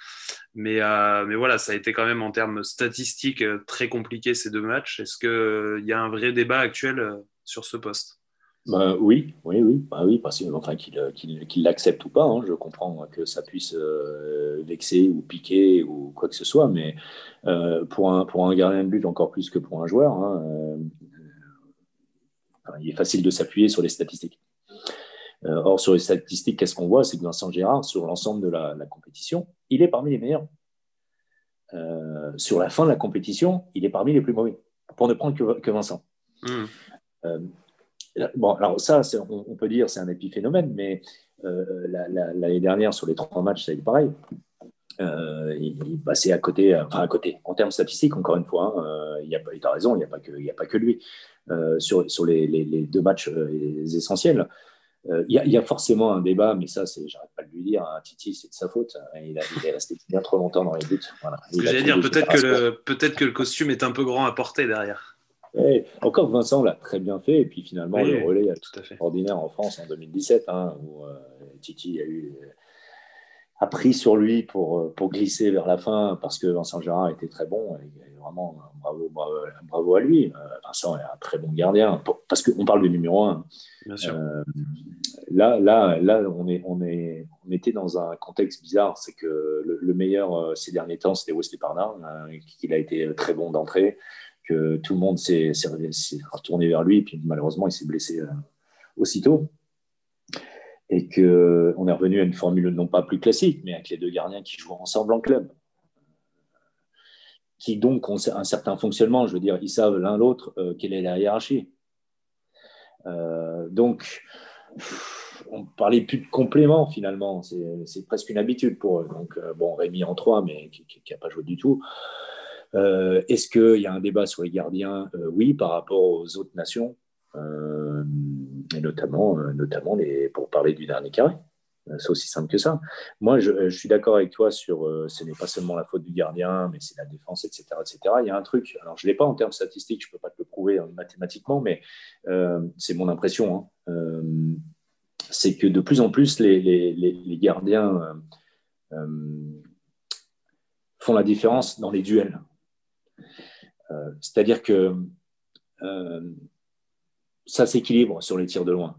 Mais, euh, voilà, ça a été quand même en termes statistiques euh, très compliqué ces deux matchs. Est-ce qu'il y a un vrai débat actuel sur ce poste? Bah, oui, oui, oui, bah, oui, parce enfin, qu'il l'accepte ou pas. Hein, je comprends que ça puisse euh, vexer ou piquer ou quoi que ce soit, mais euh, pour, un, pour un gardien de but encore plus que pour un joueur, hein, euh, il est facile de s'appuyer sur les statistiques. or, sur les statistiques, qu'est-ce qu'on voit? C'est que Vincent Gérard, sur l'ensemble de la, compétition, il est parmi les meilleurs. sur la fin de la compétition, il est parmi les plus mauvais, pour ne prendre que, Vincent. Mmh. Bon, alors ça, on, peut dire c'est un épiphénomène, mais euh, l'année dernière, sur les trois matchs, ça a été pareil. Euh, il, passait à côté, enfin à côté, en termes statistiques, encore une fois, hein, euh, il y a, raison, il n'y a, pas que, a pas que lui. sur, sur les, deux matchs essentiels, il y, a, forcément un débat, mais ça, j'arrête pas de lui dire, hein, Titi, c'est de sa faute. Il, est resté bien trop longtemps dans les buts. Voilà. J'allais dire, peut-être que, peut que le costume est un peu grand à porter derrière encore Vincent l'a très bien fait, et puis finalement, le relais a tout à fait ordinaire en France en 2017, hein, où euh, Titi a eu, a pris sur lui pour, pour glisser vers la fin parce que Vincent Gérard était très bon. Et vraiment, bravo, bravo, à lui. Vincent est un très bon gardien parce qu'on parle du numéro un. Bien sûr. là, là, là on, est, on, est, on était dans un contexte bizarre. C'est que le, meilleur ces derniers temps, c'était Wesley Parnard, hein, qu'il a été très bon d'entrée que tout le monde s'est retourné vers lui, et puis malheureusement, il s'est blessé euh, aussitôt. Et qu'on est revenu à une formule non pas plus classique, mais avec les deux gardiens qui jouent ensemble en club. Qui donc ont un certain fonctionnement, je veux dire, ils savent l'un l'autre euh, quelle est la hiérarchie. Euh, donc, on parlait plus de complément finalement, c'est presque une habitude pour eux. Donc, bon, Rémi en 3, mais qui n'a pas joué du tout. Euh, est-ce qu'il y a un débat sur les gardiens? Euh, Oui, par rapport aux autres nations, euh, et notamment, notamment les, pour parler du dernier carré. C'est aussi simple que ça. Moi, je, suis d'accord avec toi sur ce n'est pas seulement la faute du gardien, mais c'est la défense, etc., etc. Il y a un truc, alors je ne l'ai pas en termes statistiques, je ne peux pas te le prouver mathématiquement, mais c'est mon impression. Hein. c'est que de plus en plus, les gardiens font la différence dans les duels. Euh, c'est-à-dire que euh, ça s'équilibre sur les tirs de loin.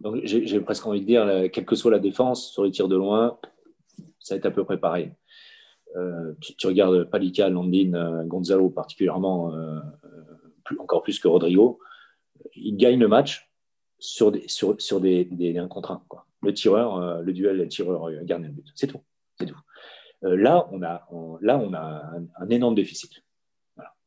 Donc j'ai presque envie de dire, quelle que soit la défense, sur les tirs de loin, ça être à peu près pareil. Euh, tu, regardes Palika, Landin, Gonzalo particulièrement, encore plus que Rodrigo, ils gagnent le match sur des, sur, un. Le tireur, le duel, le tireur gagne le but. C'est tout. Là, on a un énorme déficit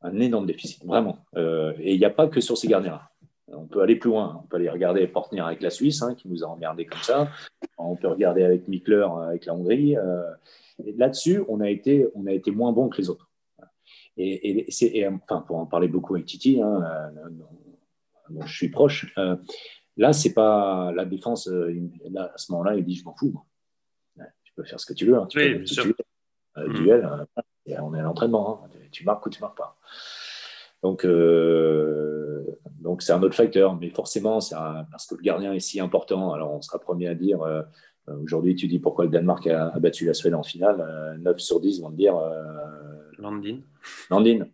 un énorme déficit, vraiment. Euh, et il n'y a pas que sur ces gardiens-là. On peut aller plus loin. On peut aller regarder Portner avec la Suisse, hein, qui nous a emmerdés comme ça. On peut regarder avec Mikler, avec la Hongrie. Euh, là-dessus, on, a été, on a été moins bon que les autres. Et, et, enfin, pour en parler beaucoup avec Titi, hein, euh, dont je suis proche, là, c'est pas la défense. Là, à ce moment-là, il dit Je m'en fous. Tu peux faire ce que tu veux. Hein, tu oui, peux, Duel, on est à l'entraînement. Tu marques ou tu marques pas. Donc, euh, donc c'est un autre facteur, mais forcément, c'est parce que le gardien est si important. Alors, on sera premier à dire. Euh, aujourd'hui, tu dis pourquoi le Danemark a, battu la Suède en finale. 9 euh, sur 10 vont te dire. Landin. Landin.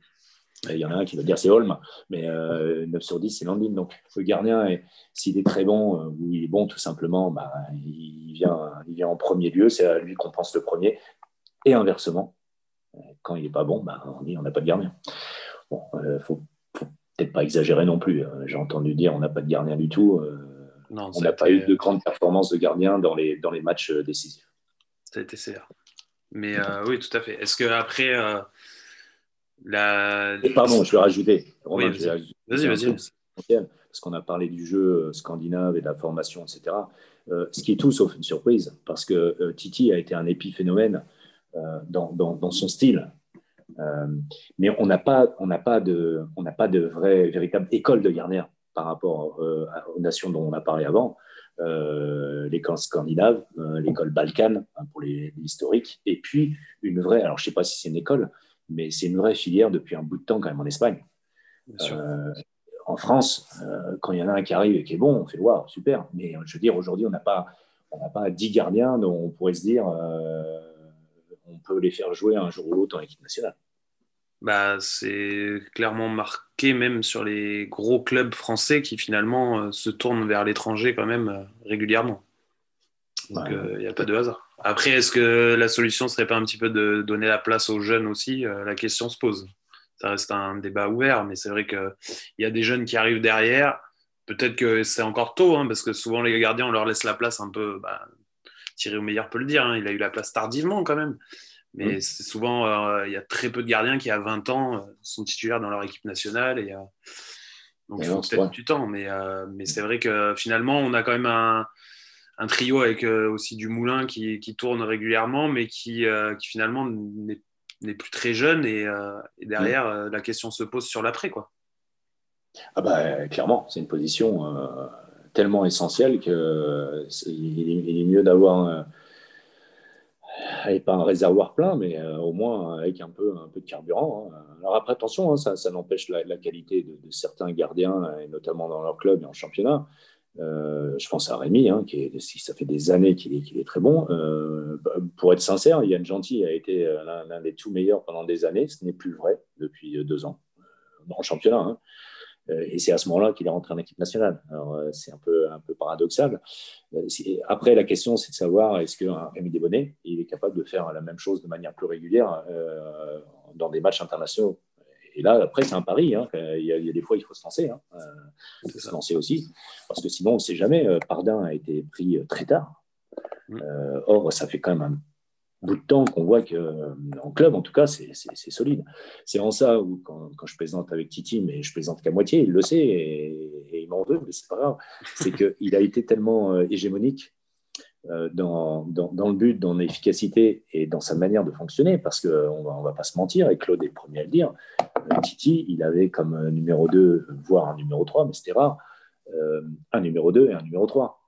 Il y en a un qui va dire c'est Holm, mais 9 sur 10, c'est Landin. Donc, le gardien, s'il est très bon ou il est bon tout simplement, bah, il, vient, il vient en premier lieu. C'est à lui qu'on pense le premier. Et inversement, quand il n'est pas bon, bah, on dit on n'a pas de gardien. Bon, il euh, faut, faut peut-être pas exagérer non plus. Hein. J'ai entendu dire on n'a pas de gardien du tout. Euh, on n'a pas eu de grande performance de gardien dans les, dans les matchs euh, décisifs. Ça a été CR. Mais oui, tout à fait. Est-ce qu'après. la... pardon, je vais rajouter. vas-y, vas-y. parce qu'on a parlé du jeu scandinave et de la formation, etc. ce qui est tout sauf une surprise, parce que Titi a été un épiphénomène euh, dans, dans, son style. Euh, mais on n'a pas, on n'a pas de, on n'a pas de vraie, véritable école de gardien par rapport euh, aux nations dont on a parlé avant. l'école scandinave, l'école balkane hein, pour les, historiques, et puis une vraie, alors je ne sais pas si c'est une école, mais c'est une vraie filière depuis un bout de temps quand même en Espagne. en France, quand il y en a un qui arrive et qui est bon, on fait voir, super. Mais je veux dire, aujourd'hui, on n'a pas, on n'a pas 10 gardiens dont on pourrait se dire, on peut les faire jouer un jour ou l'autre en équipe nationale. Bah, c'est clairement marqué même sur les gros clubs français qui finalement euh, se tournent vers l'étranger quand même euh, régulièrement. Donc il n'y euh, a pas de hasard. Après, est-ce que la solution ne serait pas un petit peu de donner la place aux jeunes aussi La question se pose. Ça reste un débat ouvert, mais c'est vrai qu'il y a des jeunes qui arrivent derrière. Peut-être que c'est encore tôt, hein, parce que souvent les gardiens, on leur laisse la place un peu bah, Thierry Meilleur peut le dire, hein, il a eu la place tardivement quand même. Mais c'est souvent, euh, il y a très peu de gardiens qui, à 20 ans, euh, sont titulaires dans leur équipe nationale. Et, euh, donc, il faut peut-être du temps. Mais, mais c'est vrai que finalement, on a quand même un, trio avec aussi du Moulin qui, tourne régulièrement, mais qui, qui finalement n'est plus très jeune. Et, derrière, la question se pose sur l'après. quoi. Ah bah, clairement, c'est une position tellement essentiel que il est, mieux d'avoir pas un réservoir plein, mais euh, au moins avec un peu, un peu de carburant. Hein. Alors après, attention, hein, ça, n'empêche la, qualité de, certains gardiens, et notamment dans leur club et en championnat. je pense à Rémi, hein, qui est, ça fait des années qu'il est, est, très bon. pour être sincère, Yann Gentil a été l'un des tout meilleurs pendant des années. Ce n'est plus vrai depuis deux ans en championnat. Hein. Euh, et c'est à ce moment-là qu'il est rentré en équipe nationale. Alors, euh, c'est un peu, un peu paradoxal. Euh, après, la question, c'est de savoir est-ce qu'un Rémi Desbonnets, il est capable de faire la même chose de manière plus régulière dans des matchs internationaux? Et là, après, c'est un pari. Hein. Il, y a, des fois, il faut se lancer. Hein. il faut se lancer aussi. Parce que sinon, on ne sait jamais. Pardin a été pris très tard. Mm. or, ça fait quand même un bout de temps qu'on voit qu'en euh, club, en tout cas, c'est solide. C'est en ça où, quand, je plaisante avec Titi, mais je plaisante qu'à moitié, il le sait et, il m'en veut, mais c'est pas grave. C'est qu'il a été tellement euh, hégémonique euh, dans, dans, le but, dans l'efficacité et dans sa manière de fonctionner, parce qu'on ne on va pas se mentir, et Claude est le premier à le dire, Titi, il avait comme numéro 2, voire un numéro 3, mais c'était rare, un numéro 2 et un numéro 3.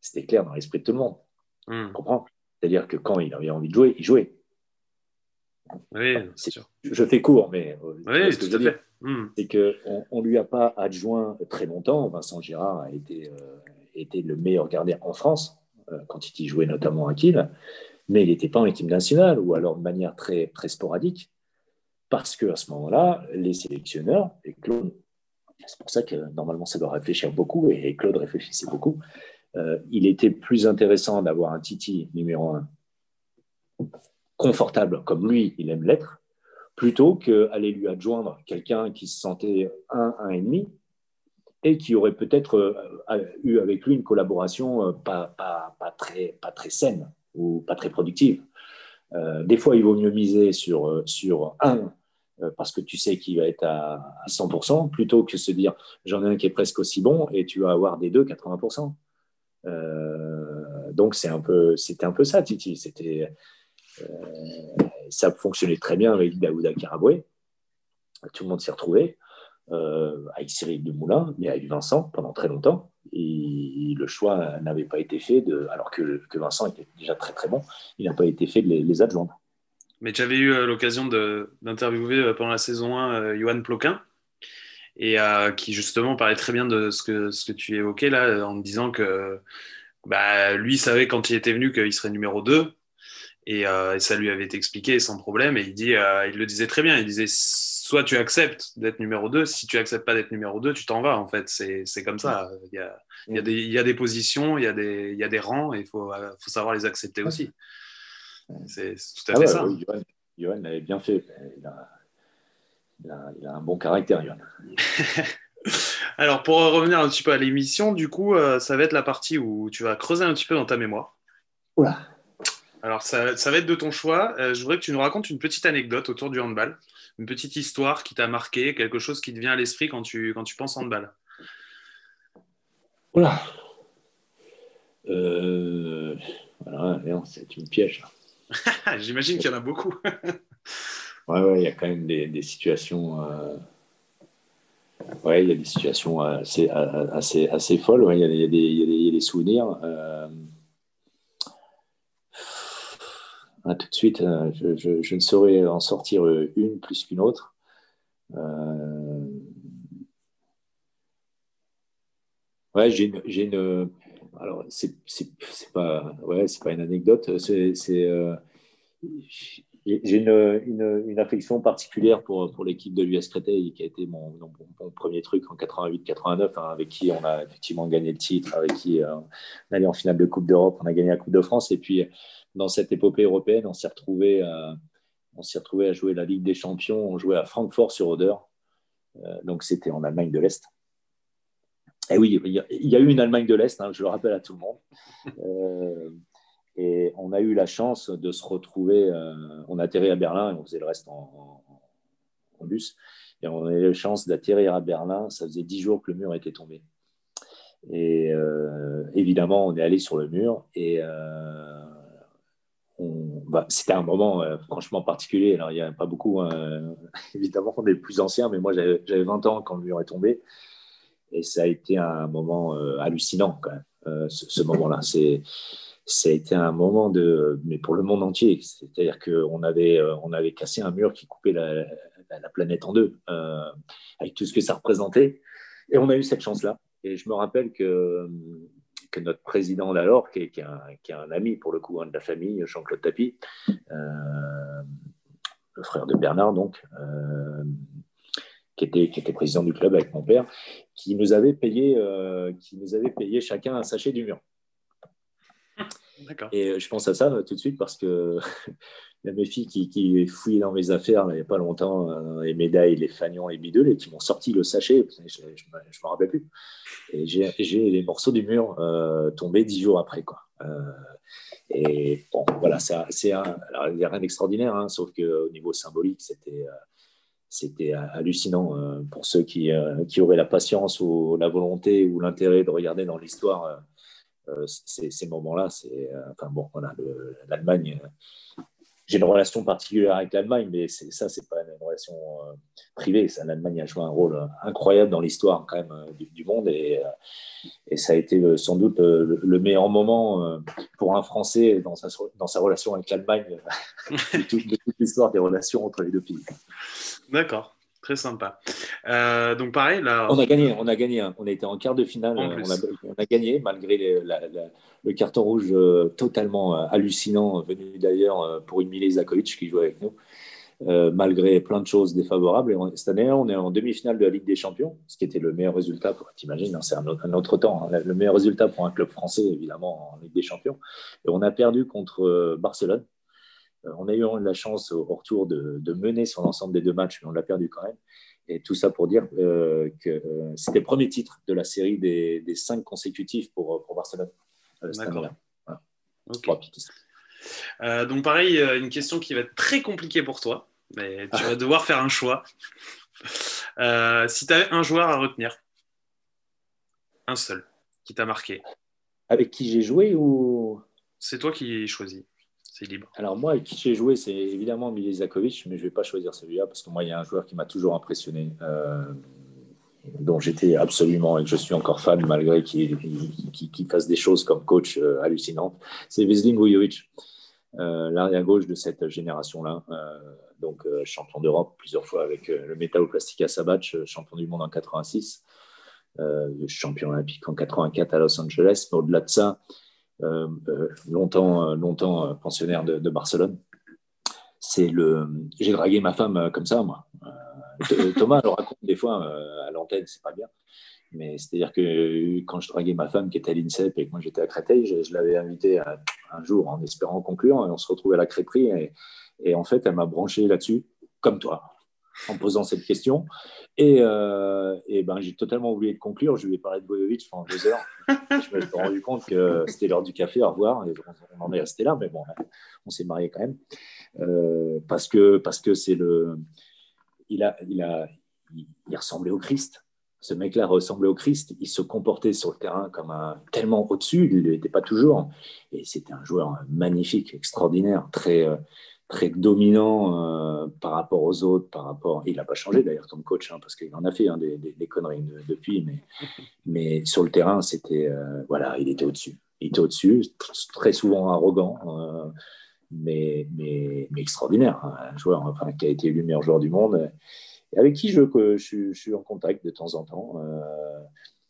C'était clair dans l'esprit de tout le monde. Hmm. comprends? C'est-à-dire que quand il avait envie de jouer, il jouait. Oui, c'est sûr. Je fais court, mais euh, oui, tout à fait. Hmm. C'est qu'on ne lui a pas adjoint très longtemps. Vincent Girard a été, euh, le meilleur gardien en France euh, quand il jouait notamment à Kiel, mais il n'était pas en équipe nationale ou alors de manière très, très sporadique parce qu'à ce moment-là, les sélectionneurs, et Claude, c'est pour ça que normalement ça doit réfléchir beaucoup, et Claude réfléchissait beaucoup, euh, il était plus intéressant d'avoir un Titi numéro un confortable comme lui, il aime l'être, plutôt qu'aller lui adjoindre quelqu'un qui se sentait un, un et demi, et qui aurait peut-être euh, eu avec lui une collaboration euh, pas, très, pas très saine ou pas très productive. des fois, il vaut mieux miser sur, sur un parce que tu sais qu'il va être à 100%, plutôt que se dire j'en ai un qui est presque aussi bon et tu vas avoir des deux 80%. Euh, donc c'était un peu ça, Titi. Euh, ça fonctionnait très bien avec Daouda Karaboué. Tout le monde s'y retrouvait. Euh, avec Cyril Dumoulin, mais avec Vincent pendant très longtemps. Et le choix n'avait pas été fait, de, alors que, que, Vincent était déjà très très bon, il n'a pas été fait de les, adjoindre. Mais tu avais eu l'occasion d'interviewer pendant la saison 1 Johan Ploquin, et euh, qui justement parlait très bien de ce que, ce que tu évoquais là, en disant que bah, lui savait quand il était venu qu'il serait numéro 2, euh, et, ça lui avait été expliqué sans problème, et il, dit, euh, il le disait très bien, il disait soit tu acceptes d'être numéro 2, si tu acceptes pas d'être numéro 2, tu t'en vas, en fait, c'est comme ça, il y, a, il, y a des, il y, a, des positions, il y a des, il y a des rangs, et il faut, faut savoir les accepter aussi. C'est tout à ah fait ça. Johan, avait bien fait. Il a il a, un bon caractère, Yann. Alors, pour revenir un petit peu à l'émission, du coup, euh, ça va être la partie où tu vas creuser un petit peu dans ta mémoire. Oula. Alors, ça, va être de ton choix. Euh, je voudrais que tu nous racontes une petite anecdote autour du handball, une petite histoire qui t'a marqué, quelque chose qui te vient à l'esprit quand tu, quand tu penses handball. Oula. Euh, voilà, c'est une piège. J'imagine qu'il y en a beaucoup. Ouais, il y a quand même des, situations. Euh, ouais, il y a des situations assez, assez, assez folles. il, y a, des, des, souvenirs. Euh, tout de suite, euh, je, je, ne saurais en sortir une plus qu'une autre. Ouais, j'ai une, une, Alors, c'est pas, ouais, pas une anecdote. C'est j'ai une, affection particulière pour, pour l'équipe de l'US Créteil, qui a été mon, premier truc en 88-89, hein, avec qui on a effectivement gagné le titre, avec qui euh, on allait en finale de Coupe d'Europe, on a gagné la Coupe de France. Et puis, dans cette épopée européenne, on s'est retrouvé, euh, retrouvé à jouer la Ligue des Champions. On jouait à Francfort sur Oder. Euh, donc, c'était en Allemagne de l'Est. Et oui, il y, a eu une Allemagne de l'Est, hein, je le rappelle à tout le monde. Et on a eu la chance de se retrouver. Euh, on atterrit à Berlin et on faisait le reste en, bus. Et on a eu la chance d'atterrir à Berlin. Ça faisait dix jours que le mur était tombé. Et euh, évidemment, on est allé sur le mur et euh, bah, c'était un moment franchement particulier. Alors, il n'y a pas beaucoup, hein. évidemment, on est plus anciens, mais moi, j'avais 20 ans quand le mur est tombé. Et ça a été un moment hallucinant, ce, ce moment-là. C'est ça a été un moment de, mais pour le monde entier, c'est-à-dire qu'on avait, euh, on avait cassé un mur qui coupait la, planète en deux, euh, avec tout ce que ça représentait. Et on a eu cette chance-là. Et je me rappelle que, que notre président d'alors, qui, qui, est un ami pour le coup hein, de la famille, Jean-Claude Tapie, euh, le frère de Bernard donc, qui, était, qui était président du club avec mon père, qui nous avait payé, qui nous avait payé chacun un sachet du mur. Et je pense à ça tout de suite parce que il y a mes filles qui, qui fouillaient dans mes affaires il n'y a pas longtemps, euh, les médailles, les fagnons, les bidules, et qui m'ont sorti le sachet. Je ne me rappelle plus. Et j'ai les morceaux du mur euh, tombés dix jours après. Quoi. Euh, et bon, voilà, c'est il n'y a rien d'extraordinaire, hein, sauf qu'au niveau symbolique, c'était. c'était hallucinant pour ceux qui, qui, auraient la patience ou la volonté ou l'intérêt de regarder dans l'histoire ces, moments-là. C'est, enfin bon, voilà, l'Allemagne j'ai une relation particulière avec l'Allemagne, mais ça, c'est pas une relation euh, privée. L'Allemagne a joué un rôle incroyable dans l'histoire quand même euh, du, monde et, euh, ça a été sans doute le, meilleur moment pour un Français dans sa, dans sa relation avec l'Allemagne de toute l'histoire des relations entre les deux pays. D'accord. Très sympa. Euh, donc pareil, là. On a gagné, on a gagné. Hein. On a été en quart de finale. On a, gagné malgré le carton rouge euh, totalement euh, hallucinant venu d'ailleurs pour Emile Zakovic qui jouait avec nous. malgré plein de choses défavorables. Et cette année, on est en demi-finale de la Ligue des Champions, ce qui était le meilleur résultat. T'imagines, hein, c'est un, autre, temps. Hein. le meilleur résultat pour un club français, évidemment, en Ligue des Champions. Et on a perdu contre Barcelone euh, on a eu la chance au, retour de, mener sur l'ensemble des deux matchs, mais on l'a perdu quand même. Et tout ça pour dire euh, que euh, c'était le premier titre de la série des, cinq consécutifs pour, Barcelone. D'accord. donc pareil, une question qui va être très compliquée pour toi, mais tu vas devoir faire un choix. si tu avais un joueur à retenir, un seul, qui t'a marqué. Avec qui j'ai joué ou? C'est toi qui choisis Alors moi, qui j'ai joué, c'est évidemment Milizakovic, mais je ne vais pas choisir celui-là parce que moi, il y a un joueur qui m'a toujours impressionné, euh, dont j'étais absolument et que je suis encore fan malgré qu'il fasse des choses comme coach euh. C'est Veselin Vujovic, euh, l'arrière-gauche de cette génération-là. donc champion d'Europe plusieurs fois avec le Metaloplastica Sabac, champion du monde en 86, champion olympique en 84 à Los Angeles. Mais au-delà de ça, euh, euh, longtemps, euh, longtemps pensionnaire de, Barcelone. C'est le, j'ai dragué ma femme comme ça, moi. Thomas le raconte des fois à l'antenne, c'est pas bien. Mais c'est-à-dire que quand je draguais ma femme qui était à l'INSEP et que moi j'étais à Créteil, je, l'avais invitée un jour en espérant conclure et on se retrouvait à la crêperie et, et en fait elle m'a branché là-dessus, comme toi en posant cette question. Et, euh, et ben, j'ai totalement oublié de conclure. Je lui ai parlé de Bojovic pendant deux heures. je me suis rendu compte que c'était l'heure du café, au revoir. Et on en est resté là, mais bon, on s'est marié quand même. Euh, parce que parce que c'est le. Il, a, il, a, il, ressemblait au Christ. Ce mec-là ressemblait au Christ. Il se comportait sur le terrain comme un tellement au-dessus. Il n'était pas toujours. Et c'était un joueur magnifique, extraordinaire, très, euh, très dominant euh, par rapport aux autres, par rapport. Il n'a pas changé d'ailleurs comme coach, hein, parce qu'il en a fait hein, des, des, conneries depuis, mais, mais sur le terrain, c'était euh, voilà, il était au-dessus. Il était au-dessus, très souvent arrogant, euh, mais, mais, mais, extraordinaire. Hein, un joueur enfin, qui a été élu meilleur joueur du monde, et avec qui je, je, je, suis en contact de temps en temps.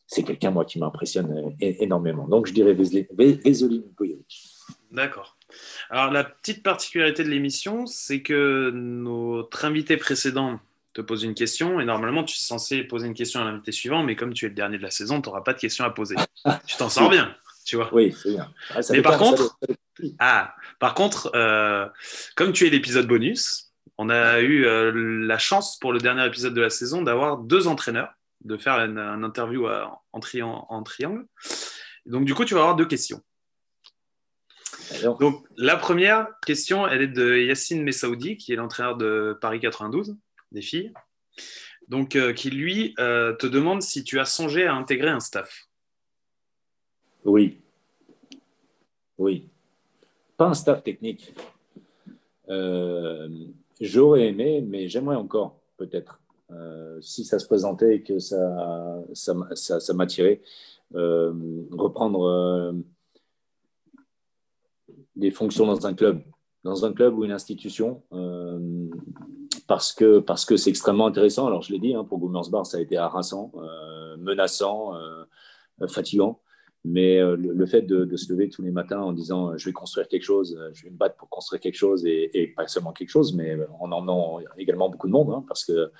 c'est quelqu'un, moi, qui m'impressionne énormément. Donc, je dirais Veselin Bojovic. D'accord. Alors, la petite particularité de l'émission, c'est que notre invité précédent te pose une question et normalement, tu es censé poser une question à l'invité suivant, mais comme tu es le dernier de la saison, tu n'auras pas de question à poser. tu t'en sors bien, tu vois. Oui, c'est bien. Ah, mais par contre, ah, par contre euh, comme tu es l'épisode bonus, on a eu euh, la chance pour le dernier épisode de la saison d'avoir deux entraîneurs, de faire une, interview en, en triangle. Donc, du coup, tu vas avoir deux questions. Donc, la première question, elle est de Yassine Messaoudi, qui est l'entraîneur de Paris 92, des filles. Donc, euh, qui lui euh, te demande si tu as songé à intégrer un staff. Oui. Oui. Pas un staff technique. Euh, j'aurais aimé, mais j'aimerais encore, peut-être. si ça se présentait et que ça, ça, ça, ça m'attirait, reprendre des fonctions dans un club, dans un club ou une institution, euh, parce que parce que c'est extrêmement intéressant. Alors je l'ai dit, hein, pour Bar, ça a été harassant, euh, menaçant, euh, fatigant. Mais le, fait de, se lever tous les matins en disant je vais construire quelque chose, je vais me battre pour construire quelque chose et, pas seulement quelque chose, mais en emmenant également beaucoup de monde, hein, parce que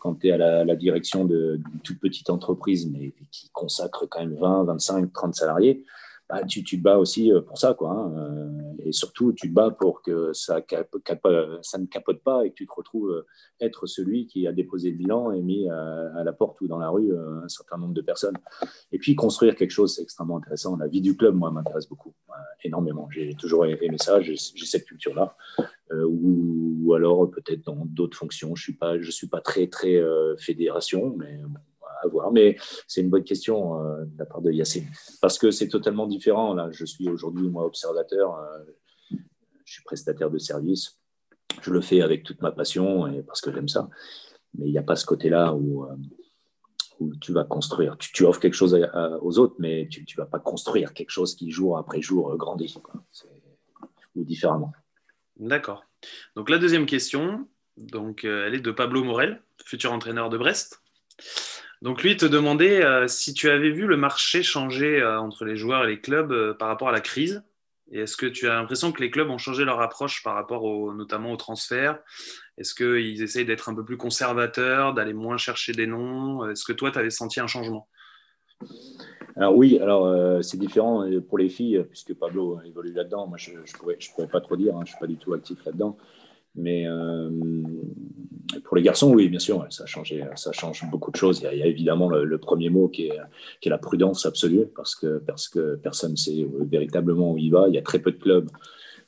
quand tu es à la, la direction d'une toute petite entreprise, mais qui consacre quand même 20, 25, 30 salariés, bah, tu, te bats aussi euh, pour ça. Quoi, hein. Euh, et surtout, tu te bats pour que ça, ne capote pas et que tu te retrouves euh, être celui qui a déposé le bilan et mis à, la porte ou dans la rue un certain nombre de personnes. Et puis, construire quelque chose, c'est extrêmement intéressant. La vie du club, moi, m'intéresse beaucoup, énormément. J'ai toujours aimé ça, j'ai cette culture-là. ou, alors, peut-être dans d'autres fonctions. Je ne suis, pas, très, très fédération, mais à voir. Mais c'est une bonne question euh, de la part de Yacine. Parce que c'est totalement différent. Là, je suis aujourd'hui, moi, observateur. Euh, je suis prestataire de service. Je le fais avec toute ma passion et parce que j'aime ça. Mais il n'y a pas ce côté-là où, euh, tu vas construire. Tu, offres quelque chose aux autres, mais tu ne vas pas construire quelque chose qui, jour après jour, grandit. Ou différemment. D'accord. Donc la deuxième question, donc, elle est de Pablo Morel, futur entraîneur de Brest. Donc lui te demandait euh, si tu avais vu le marché changer euh, entre les joueurs et les clubs euh, par rapport à la crise. Et est-ce que tu as l'impression que les clubs ont changé leur approche par rapport notamment au transfert? Est-ce qu'ils essayent d'être un peu plus conservateurs, d'aller moins chercher des noms? Est-ce que toi, tu avais senti un changement? Alors oui, alors c'est différent pour les filles, puisque Pablo évolue là-dedans. Moi, je ne pourrais, pourrais, pas trop dire, hein, je ne suis pas du tout actif là-dedans. Mais euh, pour les garçons, oui, bien sûr, ça, a changé, ça change beaucoup de choses. Il y a, évidemment le, premier mot qui est, la prudence absolue, parce que, personne ne sait véritablement où il va. Il y a très peu de clubs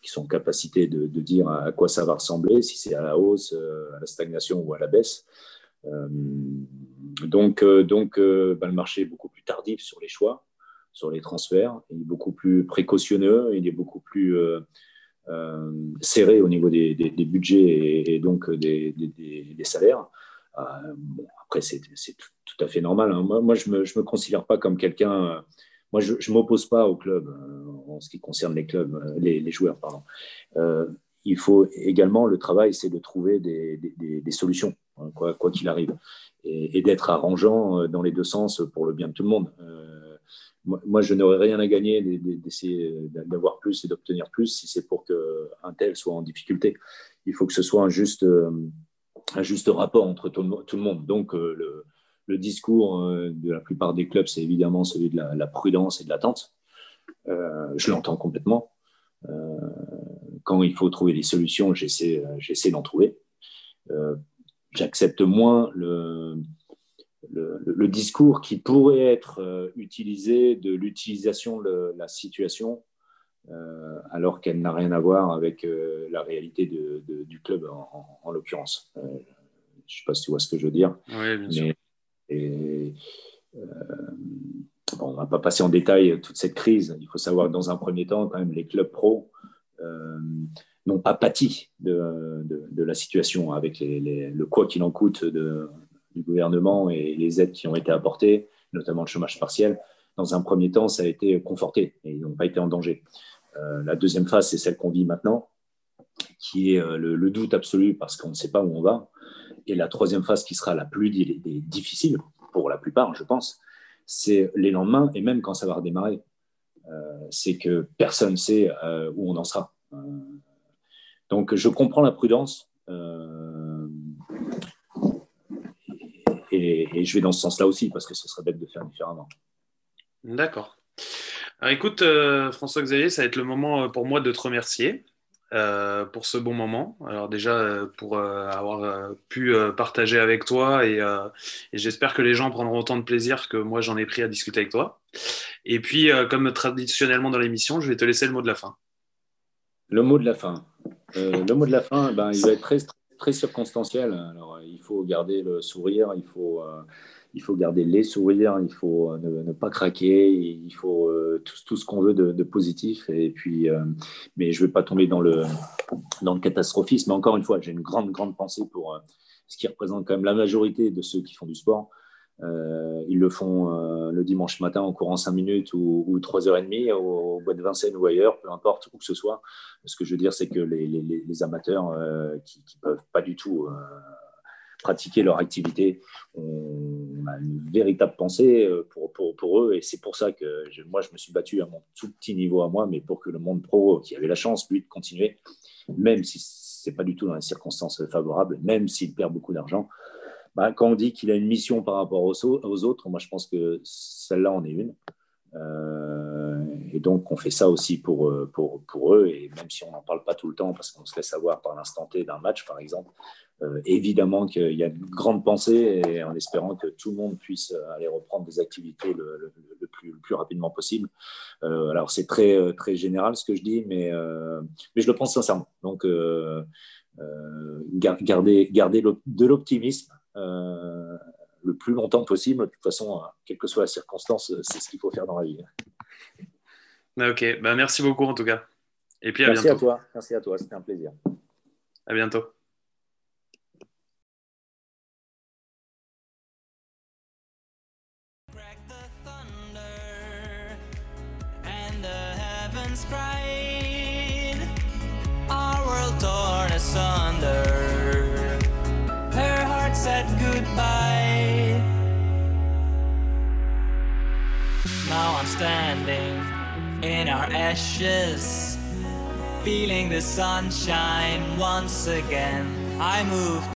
qui sont en capacité de, dire à quoi ça va ressembler, si c'est à la hausse, euh, à la stagnation ou à la baisse. Euh, donc, donc bah, le marché est beaucoup plus tardif sur les choix, sur les transferts. Il est beaucoup plus précautionneux, il est beaucoup plus serré au niveau des, budgets et, donc des, salaires. Euh, après, c'est tout, à fait normal. Hein. Moi, je ne me, considère pas comme quelqu'un. Moi, je ne m'oppose pas au club euh, en ce qui concerne les clubs, les, joueurs. Pardon. il faut également, le travail, c'est de trouver des, solutions, hein, quoi qu'il arrive, et d'être arrangeant dans les deux sens pour le bien de tout le monde moi, je n'aurais rien à gagner d'essayer d'avoir plus et d'obtenir plus si c'est pour qu'un tel soit en difficulté. Il faut que ce soit un juste, euh, un juste rapport entre tout, le monde. Donc, euh, le, discours euh, de la plupart des clubs, c'est évidemment celui de la, prudence et de l'attente. je l'entends complètement. quand il faut trouver des solutions, j'essaie d'en trouver. J'accepte moins le, le, discours qui pourrait être euh, utilisé de l'utilisation de la situation euh, alors qu'elle n'a rien à voir avec euh, la réalité du club en, l'occurrence. je ne sais pas si tu vois ce que je veux dire. Oui, bien sûr. on ne va pas passer en détail toute cette crise. Il faut savoir que dans un premier temps, quand même, les clubs pro n'ont pas pâti de, la situation avec le quoi qu'il en coûte de, du gouvernement et les aides qui ont été apportées, notamment le chômage partiel, dans un premier temps, ça a été conforté et ils n'ont pas été en danger. Euh, la deuxième phase, c'est celle qu'on vit maintenant, qui est euh, le, doute absolu parce qu'on ne sait pas où on va. Et la troisième phase, qui sera la plus difficile pour la plupart, je pense, c'est les lendemains et même quand ça va redémarrer. Euh, c'est que personne ne sait où on en sera. donc, je comprends la prudence et, je vais dans ce sens-là aussi, parce que ce serait bête de faire différemment. D'accord. Alors écoute, euh, François-Xavier, ça va être le moment euh, pour moi de te remercier euh, pour ce bon moment. Alors déjà, pour avoir pu partager avec toi et, j'espère que les gens prendront autant de plaisir que moi j'en ai pris à discuter avec toi. Et puis, comme traditionnellement dans l'émission, je vais te laisser le mot de la fin. Le mot de la fin. le mot de la fin, ben, il va être très, très circonstanciel. Alors, il faut garder le sourire, il faut, euh, il faut garder les sourires, il faut euh, ne, pas craquer, il faut euh, tout, tout, ce qu'on veut de, positif. Et puis, mais je ne vais pas tomber dans le, dans le catastrophisme. Encore une fois, j'ai une grande, grande pensée pour ce qui représente quand même la majorité de ceux qui font du sport. Euh, ils le font euh, le dimanche matin en courant 5 minutes ou, ou 3h30 au, bois de Vincennes ou ailleurs, peu importe où que ce soit. Ce que je veux dire, c'est que les, amateurs euh, qui ne peuvent pas du tout pratiquer leur activité, on a une véritable pensée pour, eux. Et c'est pour ça que moi, je me suis battu à mon tout petit niveau à moi, mais pour que le monde pro, qui avait la chance, lui, de continuer, même si c'est pas du tout dans les circonstances favorables, même s'il perd beaucoup d'argent, bah, quand on dit qu'il a une mission par rapport aux, autres, moi, je pense que celle-là en est une. Euh, et donc, on fait ça aussi pour, euh, pour, pour eux. Et même si on n'en parle pas tout le temps, parce qu'on se laisse avoir par l'instant T d'un match, par exemple, euh, évidemment qu'il y a une grande pensée et en espérant que tout le monde puisse aller reprendre des activités le, le, plus, le plus, rapidement possible. alors, c'est très, très général ce que je dis, mais, mais je le pense sincèrement. Donc, garder, garder de l'optimisme le plus longtemps possible. De toute façon, hein, quelle que soit la circonstance, c'est ce qu'il faut faire dans la vie. Ok, bah, merci beaucoup en tout cas. Et puis à merci bientôt. à toi, merci à toi, c'était un plaisir. À bientôt. Our world torn asunder. Said goodbye. Now I'm standing in our ashes, feeling the sunshine once again. I moved